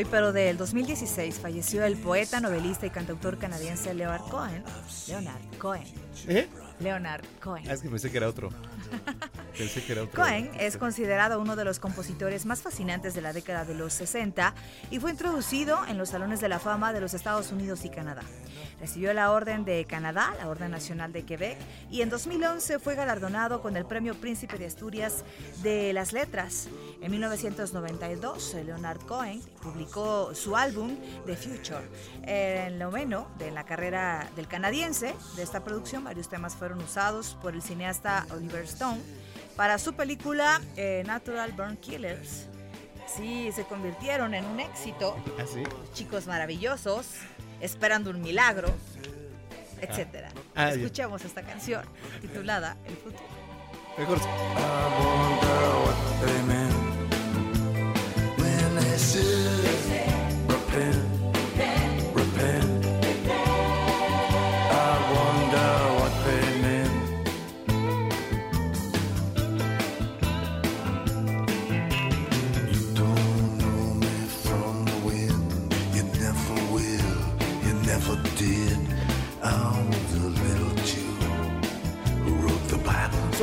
Hoy, pero del 2016, falleció el poeta, novelista y cantautor canadiense Leonard Cohen. Leonard Cohen. ¿Eh? Leonard Cohen. Ah, es que pensé que era otro. Pensé que era otro. Cohen es considerado uno de los compositores más fascinantes de la década de los 60 y fue introducido en los salones de la fama de los Estados Unidos y Canadá. Recibió la Orden de Canadá, la Orden Nacional de Quebec, y en 2011 fue galardonado con el Premio Príncipe de Asturias de las Letras. En 1992, Leonard Cohen publicó su álbum The Future. En el noveno de la carrera del canadiense de esta producción, varios temas fueron usados por el cineasta Oliver Stone para su película eh, Natural Born Killers. Sí, se convirtieron en un éxito. ¿Ah, sí? Chicos maravillosos, esperando un milagro, etcétera. Ah, ya. Escuchemos esta canción titulada El futuro. Mejor. they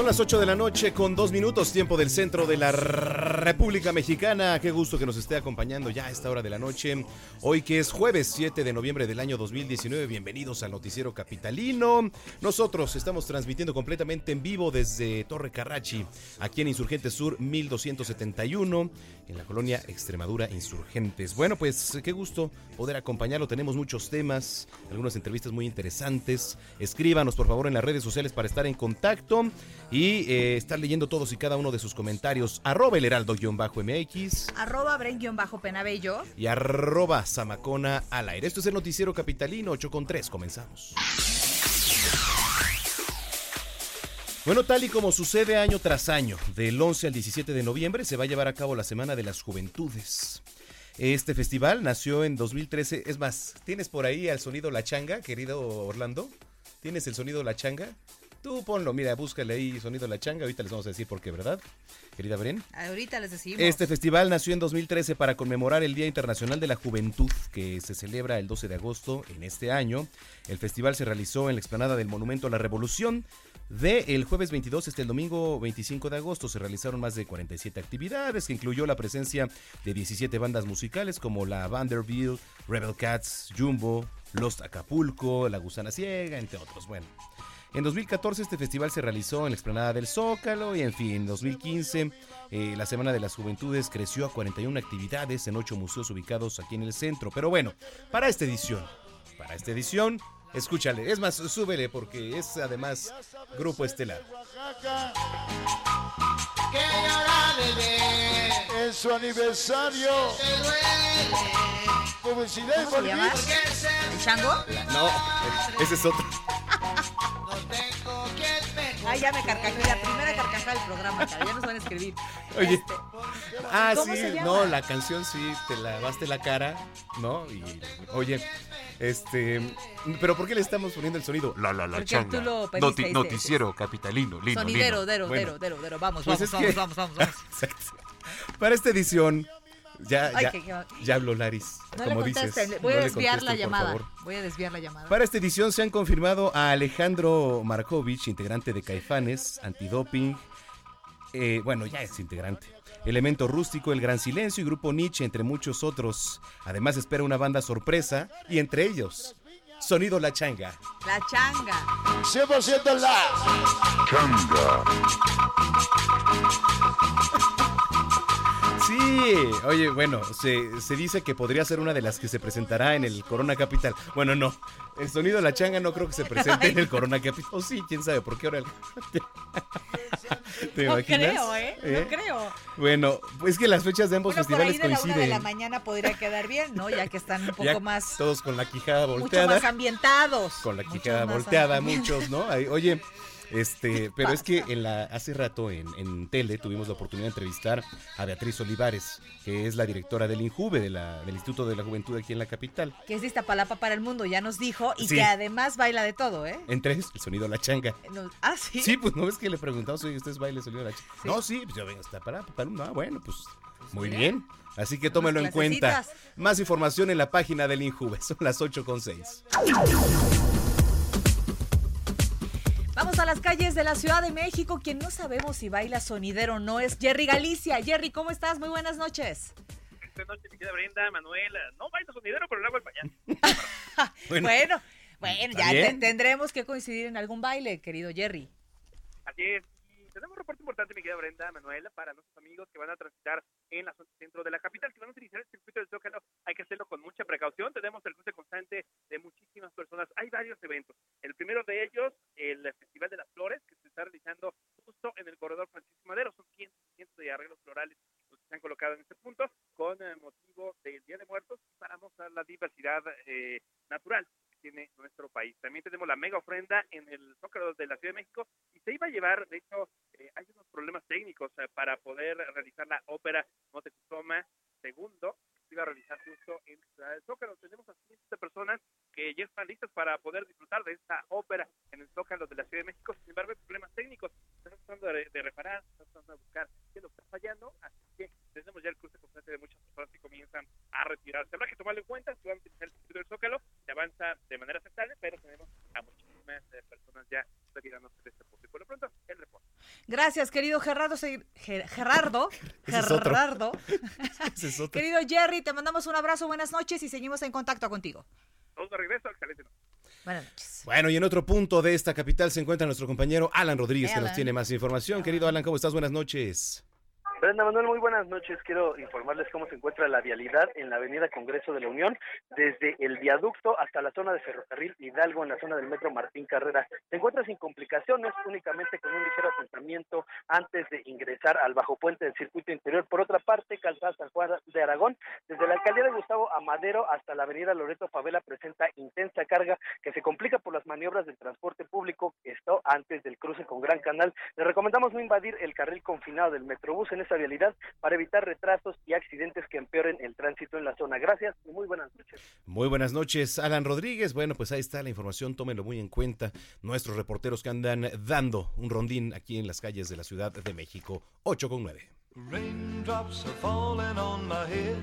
Las 8 de la noche con dos minutos, tiempo del centro de la República Mexicana. Qué gusto que nos esté acompañando ya a esta hora de la noche. Hoy que es jueves 7 de noviembre del año 2019. Bienvenidos al Noticiero Capitalino. Nosotros estamos transmitiendo completamente en vivo desde Torre Carrachi, aquí en Insurgentes Sur 1271, en la colonia Extremadura Insurgentes. Bueno, pues qué gusto poder acompañarlo. Tenemos muchos temas, algunas entrevistas muy interesantes. Escríbanos por favor en las redes sociales para estar en contacto y eh, estar leyendo todos y cada uno de sus comentarios. Arroba el heraldo-mx Arroba Bren-Penabello. y arroba Zamacona al aire. Esto es el Noticiero Capitalino 8 con 3. Comenzamos. Bueno, tal y como sucede año tras año, del 11 al 17 de noviembre se va a llevar a cabo la Semana de las Juventudes. Este festival nació en 2013. Es más, ¿tienes por ahí al sonido La Changa, querido Orlando? ¿Tienes el sonido La Changa? Tú ponlo, mira, búscale ahí sonido La Changa. Ahorita les vamos a decir por qué, ¿verdad? Querida Bren. Ahorita les decimos. Este festival nació en 2013 para conmemorar el Día Internacional de la Juventud, que se celebra el 12 de agosto en este año. El festival se realizó en la explanada del Monumento a la Revolución. De el jueves 22 hasta el domingo 25 de agosto se realizaron más de 47 actividades, que incluyó la presencia de 17 bandas musicales como la Vanderbilt, Rebel Cats, Jumbo, Lost Acapulco, La Gusana Ciega, entre otros. Bueno. En 2014 este festival se realizó en la explanada del Zócalo y en fin, en 2015 eh, la Semana de las Juventudes creció a 41 actividades en 8 museos ubicados aquí en el centro. Pero bueno, para esta edición, para esta edición, escúchale, es más, súbele porque es además grupo estelar. Que llora bebé. en su aniversario. Publicidad ¿Cómo se llama? ¿El chango? No, ese es otro. Ay, ya me carcajé, la primera carcajada del programa, cara, ya nos van a escribir. Oye. Este, Ah, ¿Cómo sí, se llama? no, la canción sí, te lavaste la cara, ¿no? Y, oye, este, pero ¿por qué le estamos poniendo el sonido? La, la, la Porque changa. tú lo pediste, dice. noticiero capitalino, lino, Sonidero, lino. dero, Bueno, dero, dero, dero, vamos, pues vamos, es vamos, que- vamos, vamos, vamos. Exacto. Para esta edición, ya, Ay, ya, que- que- ya habló Laris, No le como dices. voy a no le desviar la llamada. favor. Voy a desviar la llamada. Para esta edición se han confirmado a Alejandro Markovich, integrante de Caifanes, Antidoping, eh, bueno, ya es integrante. Elemento Rústico, El Gran Silencio y Grupo Nietzsche, entre muchos otros. Además espera una banda sorpresa y entre ellos, Sonido La Changa. La changa. 100% la. Changa. Sí, oye, bueno, se, se dice que podría ser una de las que se presentará en el Corona Capital. Bueno, no, el sonido de la changa no creo que se presente en el Corona Capital. O sí, quién sabe, por qué ahora. el- ¿Te no imaginas? creo, ¿eh? No creo. Bueno, pues que las fechas de ambos Bueno, por ahí festivales de la una de la coinciden. mañana podría quedar bien, ¿no? Ya que están un poco Ya más, Todos con la quijada mucho volteada. más ambientados. con la Mucho quijada volteada, muchos, ¿no? Oye, este, pero es que en la, hace rato en, en tele tuvimos la oportunidad de entrevistar a Beatriz Olivares, que es la directora del INJUVE, de la, del Instituto de la Juventud aquí en la capital. Que es de Iztapalapa para el mundo, ya nos dijo, y Sí. que además baila de todo, ¿eh? Entre ellos, el sonido de la changa. Nos- ah, sí. Sí, pues no ves que le preguntamos, oye, ¿ustedes bailan el sonido de la changa? No, sí, pues yo vengo hasta para, para, ah, bueno, pues muy bien. Así que tómelo en cuenta. Más información en la página del INJUVE, son las 8 con 6. Vamos a las calles de la Ciudad de México. Quien no sabemos si baila sonidero o no es Jerry Galicia. Jerry, ¿cómo estás? Muy buenas noches. Buenas noches, mi querida Brenda, Manuela. No bailo sonidero, pero le hago el payaso. Bueno, bueno, ¿Está ya te- tendremos que coincidir en algún baile, querido Jerry. Así es. Tenemos un reporte importante, mi querida Brenda, Manuela, para nuestros amigos que van a transitar en la zona centro de la capital, que van a utilizar el circuito del Zócalo. Hay que hacerlo con mucha precaución. Tenemos el cruce constante de muchísimas personas. Hay varios eventos. El primero de ellos, el Festival de las Flores, que se está realizando justo en el corredor Francisco Madero. Son cientos y cientos de arreglos florales los que se han colocado en este punto con eh, motivo del Día de Muertos para mostrar la diversidad eh, natural que tiene nuestro país. También tenemos la mega ofrenda en el Zócalo de la Ciudad de México se iba a llevar, de hecho, eh, hay unos problemas técnicos para poder realizar la ópera Moctezuma segundo se iba a realizar justo en Ciudad del Zócalo. Tenemos a cientos de personas que ya están listas para poder disfrutar de esta ópera en el Zócalo de la Ciudad de México. Sin embargo, hay problemas técnicos. Están tratando de, de reparar, están tratando de buscar qué lo está fallando. Así que tenemos ya el cruce constante de muchas personas que comienzan a retirarse. Habrá que tomarlo en cuenta. Si van a utilizar el circuito del Zócalo, se avanza de manera aceptable, pero tenemos a eh, personas ya retirándose de este punto. Y por lo pronto, el reporte. Gracias, querido Gerardo. Ger- Gerardo. Gerardo. Ese es otro. Querido Jerry, te mandamos un abrazo, buenas noches y seguimos en contacto contigo. Todos de regreso, excelente. noche. Buenas noches. Bueno, y en otro punto de esta capital se encuentra nuestro compañero Alan Rodríguez, que nos tiene más información. Querido Alan, ¿cómo estás? Buenas noches. Brenda Manuel, muy buenas noches. Quiero informarles cómo se encuentra la vialidad en la Avenida Congreso de la Unión, desde el viaducto hasta la zona de Ferrocarril Hidalgo, en la zona del Metro Martín Carrera. Se encuentra sin complicaciones, únicamente con un ligero asentamiento antes de ingresar al bajo puente del circuito interior. Por otra parte, Calzada San Juan de Aragón, desde la alcaldía de Gustavo Amadero hasta la Avenida Loreto Favela, presenta intensa carga que se complica por las maniobras del transporte público. Esto antes del cruce con Gran Canal. Les recomendamos no invadir el carril confinado del Metrobús en esa vialidad para evitar retrasos y accidentes que empeoren el tránsito en la zona. Gracias y muy buenas noches. Muy buenas noches, Alan Rodríguez. Bueno, pues ahí está la información, tómenlo muy en cuenta. Nuestros reporteros que andan dando un rondín aquí en las calles de la Ciudad de México. 8 con 9. Raindrops are falling on my head.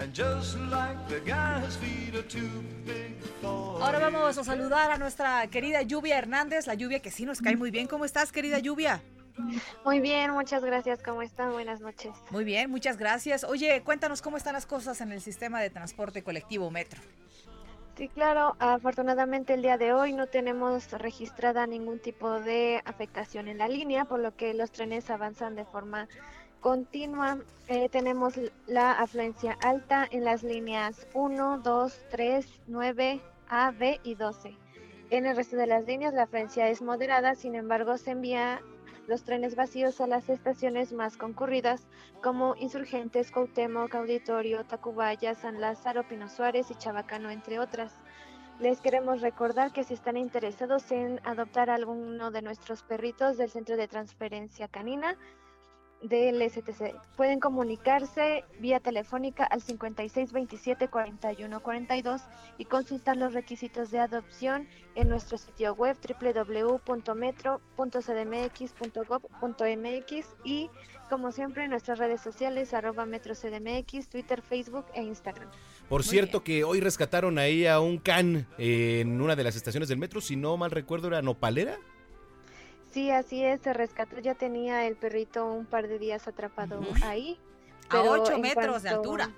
And just like the guy's feet are too big for Ahora vamos a saludar a nuestra querida Lluvia Hernández, la lluvia que sí nos cae muy bien. ¿Cómo estás, querida Lluvia? Muy bien, muchas gracias. ¿Cómo están? Buenas noches. Muy bien, muchas gracias. Oye, cuéntanos cómo están las cosas en el sistema de transporte colectivo Metro. Sí, claro. Afortunadamente el día de hoy no tenemos registrada ningún tipo de afectación en la línea, por lo que los trenes avanzan de forma continua. Eh, tenemos la afluencia alta en las líneas 1, 2, 3, 9, A, B y 12. En el resto de las líneas la afluencia es moderada, sin embargo se envía los trenes vacíos a las estaciones más concurridas como Insurgentes, Cuauhtémoc, Auditorio, Tacubaya, San Lázaro, Pino Suárez y Chabacano, entre otras. Les queremos recordar que si están interesados en adoptar alguno de nuestros perritos del Centro de Transferencia Canina, del STC. Pueden comunicarse vía telefónica al 5627-4142 y consultar los requisitos de adopción en nuestro sitio web www.metro.cdmx.gov.mx y como siempre en nuestras redes sociales arroba metrocdmx, Twitter, Facebook e Instagram. Por cierto que hoy rescataron ahí a un can en una de las estaciones del metro, si no mal recuerdo era Nopalera. Sí, así es, se rescató, ya tenía el perrito un par de días atrapado ahí. A 8 metros de altura.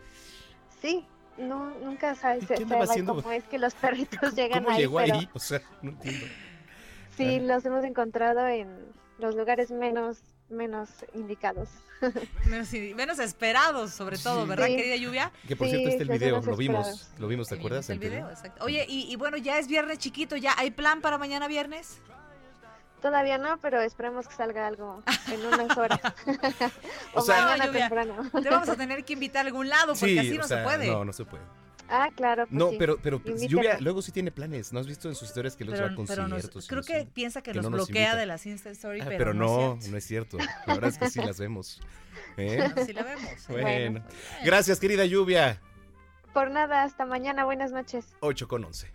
Sí, no, nunca sabes se, cómo es que los perritos llegan ¿Cómo ahí. llegó pero ahí? O sea, no entiendo. Sí, los hemos encontrado en los lugares menos menos indicados. Menos, menos esperados, sobre todo, ¿verdad, Sí. querida Lluvia? Que por Sí, cierto está el video, lo vimos, lo vimos, ¿te acuerdas? El video. exacto. Oye, y, y bueno, ya es viernes chiquito, ¿ya hay plan para mañana viernes? Todavía no, pero esperemos que salga algo en unas horas. o, O sea- mañana No, temprano. Te vamos a tener que invitar a algún lado, porque Sí, así o no sea, se puede. No, no se puede. Ah, claro. pues No, sí. pero, pero pues. Lluvia luego sí tiene planes. ¿No has visto en sus historias que Pero, va a pero nos- conciertos? y creo que piensa que, Que nos no nos bloquea invita. de las Insta Story, Ah, pero, pero no, no, es cierto. no es cierto. La verdad es que sí las vemos. ¿Eh? Sí la vemos. Bueno. Gracias, querida Lluvia. Por nada, hasta mañana. Buenas noches. 8 con 11.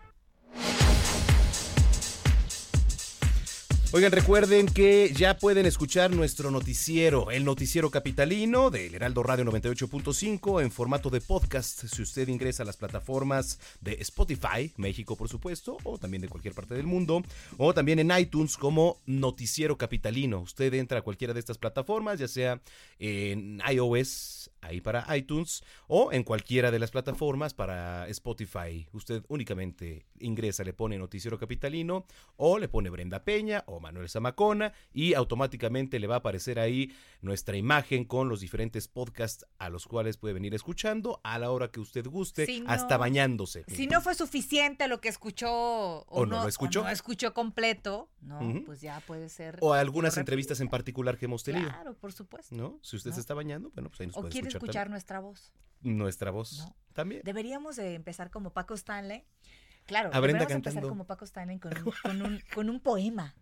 Oigan, recuerden que ya pueden escuchar nuestro noticiero, el noticiero capitalino del Heraldo Radio 98.5 en formato de podcast. Si usted ingresa a las plataformas de Spotify, México por supuesto, o también de cualquier parte del mundo, o también en iTunes como noticiero capitalino. Usted entra a cualquiera de estas plataformas, ya sea en iOS, ahí para iTunes, o en cualquiera de las plataformas para Spotify. Usted únicamente ingresa, le pone noticiero capitalino, o le pone Brenda Peña, o Manuel Zamacona y automáticamente le va a aparecer ahí nuestra imagen con los diferentes podcasts a los cuales puede venir escuchando a la hora que usted guste, Si no- hasta bañándose. Si no fue suficiente lo que escuchó o, O no lo escuchó. no escuchó completo, no, pues ya puede ser. O algunas entrevistas en particular que hemos tenido. Claro, por supuesto. ¿No? Si usted ¿No? se está bañando, bueno, pues ahí nos O puede quiere escuchar, escuchar también. nuestra voz. nuestra voz también. Deberíamos de empezar como Paco Stanley. Claro, A deberíamos empezar como Paco Stanley con un, con un, con un poema,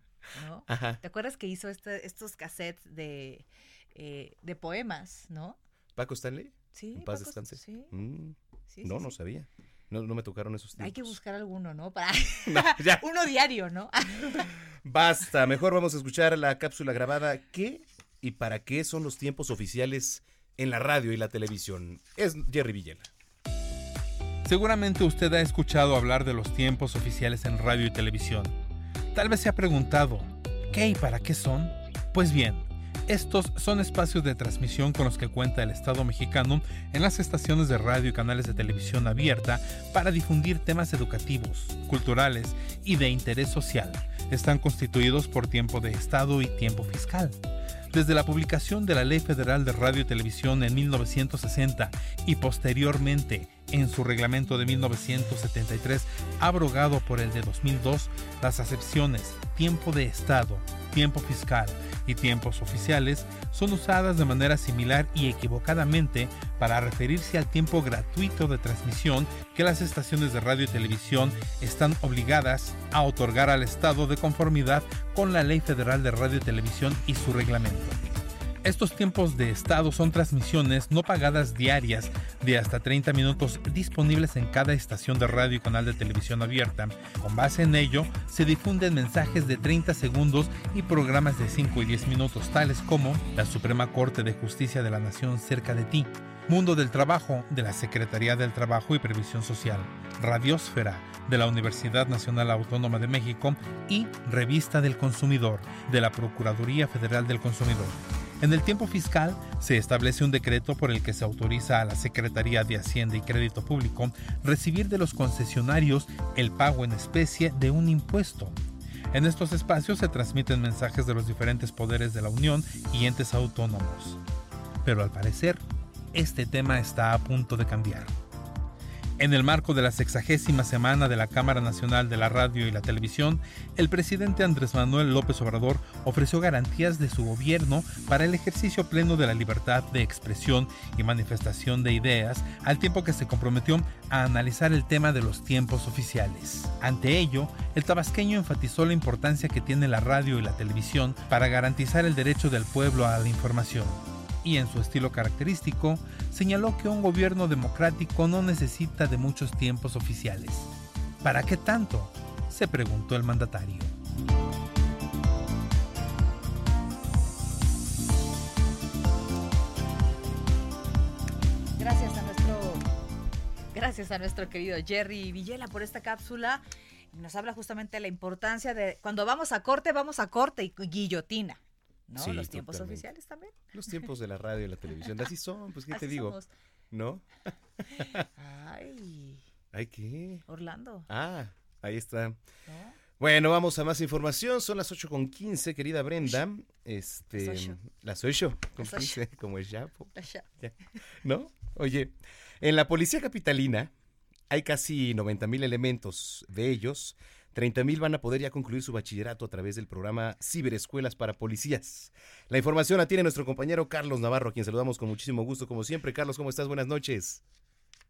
¿no? Ajá. ¿Te acuerdas que hizo este- estos cassettes de, eh, de poemas, no? Paco Stanley. Sí, En paz Paco- descanse. sí. Mm, Sí, no, sí, no sí. sabía. No, no me tocaron esos Hay que tiempos. buscar alguno, ¿no? Para No, uno diario, ¿no? Basta, mejor vamos a escuchar la cápsula grabada. ¿Qué y para qué son los tiempos oficiales en la radio y la televisión? Es Jerry Villela. Seguramente usted ha escuchado hablar de los tiempos oficiales en radio y televisión. Tal vez se ha preguntado, ¿qué y para qué son? Pues bien, estos son espacios de transmisión con los que cuenta el Estado mexicano en las estaciones de radio y canales de televisión abierta para difundir temas educativos, culturales y de interés social. Están constituidos por tiempo de Estado y tiempo fiscal. Desde la publicación de la Ley Federal de Radio y Televisión en 1960 y posteriormente en su reglamento de 1973, abrogado por el de 2002, las acepciones tiempo de Estado, tiempo fiscal y tiempos oficiales son usadas de manera similar y equivocadamente para referirse al tiempo gratuito de transmisión que las estaciones de radio y televisión están obligadas a otorgar al Estado de conformidad con la Ley Federal de Radio y Televisión y su reglamento. Estos tiempos de estado son transmisiones no pagadas diarias de hasta 30 minutos disponibles en cada estación de radio y canal de televisión abierta. Con base en ello, se difunden mensajes de 30 segundos y programas de 5 y 10 minutos, tales como la Suprema Corte de Justicia de la Nación cerca de ti, Mundo del Trabajo de la Secretaría del Trabajo y Previsión Social, Radiosfera de la Universidad Nacional Autónoma de México y Revista del Consumidor de la Procuraduría Federal del Consumidor. En el tiempo fiscal se establece un decreto por el que se autoriza a la Secretaría de Hacienda y Crédito Público recibir de los concesionarios el pago en especie de un impuesto. En estos espacios se transmiten mensajes de los diferentes poderes de la Unión y entes autónomos. Pero al parecer, este tema está a punto de cambiar. En el marco de la sexagésima semana de la Cámara Nacional de la Radio y la Televisión, el presidente Andrés Manuel López Obrador ofreció garantías de su gobierno para el ejercicio pleno de la libertad de expresión y manifestación de ideas, al tiempo que se comprometió a analizar el tema de los tiempos oficiales. Ante ello, el tabasqueño enfatizó la importancia que tiene la radio y la televisión para garantizar el derecho del pueblo a la información y en su estilo característico, señaló que un gobierno democrático no necesita de muchos tiempos oficiales. ¿Para qué tanto? se preguntó el mandatario. Gracias a nuestro gracias a nuestro querido Jerry Villela por esta cápsula. Nos habla justamente de la importancia de cuando vamos a corte, vamos a corte y guillotina. ¿No? los tiempos oficiales también. Los tiempos de la radio y la televisión, así son, pues qué te digo, ¿no? Ay. Ay, ¿qué? Orlando. Ah, ahí está. Bueno, vamos a más información. Son las 8 con 15, querida Brenda. Este, las 8 con 15, como es ya. ¿No? Oye, en la policía capitalina hay casi 90 mil elementos. De ellos, 30 mil van a poder ya concluir su bachillerato a través del programa Ciberescuelas para Policías. La información la tiene nuestro compañero Carlos Navarro, a quien saludamos con muchísimo gusto, como siempre. Carlos, ¿cómo estás? Buenas noches.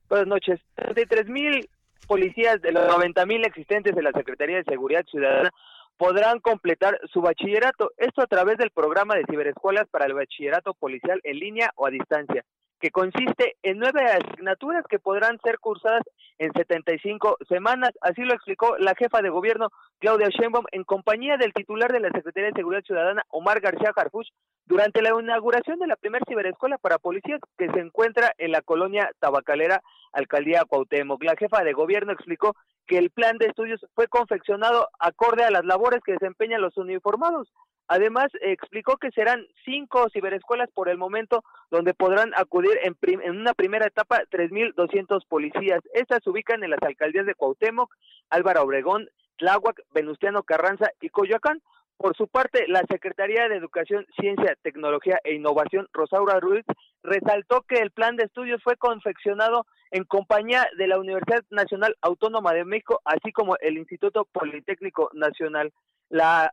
Buenas noches. De mil policías de los 90 mil existentes de la Secretaría de Seguridad Ciudadana podrán completar su bachillerato. Esto a través del programa de ciberescuelas para el bachillerato policial en línea o a distancia que consiste en nueve asignaturas que podrán ser cursadas en 75 semanas. Así lo explicó la jefa de gobierno, Claudia Sheinbaum, en compañía del titular de la Secretaría de Seguridad Ciudadana, Omar García Harfuch, durante la inauguración de la primera ciberescuela para policías que se encuentra en la colonia tabacalera, alcaldía Cuauhtémoc. La jefa de gobierno explicó que el plan de estudios fue confeccionado acorde a las labores que desempeñan los uniformados. Además, explicó que serán cinco ciberescuelas por el momento donde podrán acudir en, una primera etapa 3.200 policías. Estas se ubican en las alcaldías de Cuauhtémoc, Álvaro Obregón, Tláhuac, Venustiano Carranza y Coyoacán. Por su parte, la Secretaría de Educación, Ciencia, Tecnología e Innovación, Rosaura Ruiz, resaltó que el plan de estudios fue confeccionado en compañía de la Universidad Nacional Autónoma de México, así como el Instituto Politécnico Nacional. La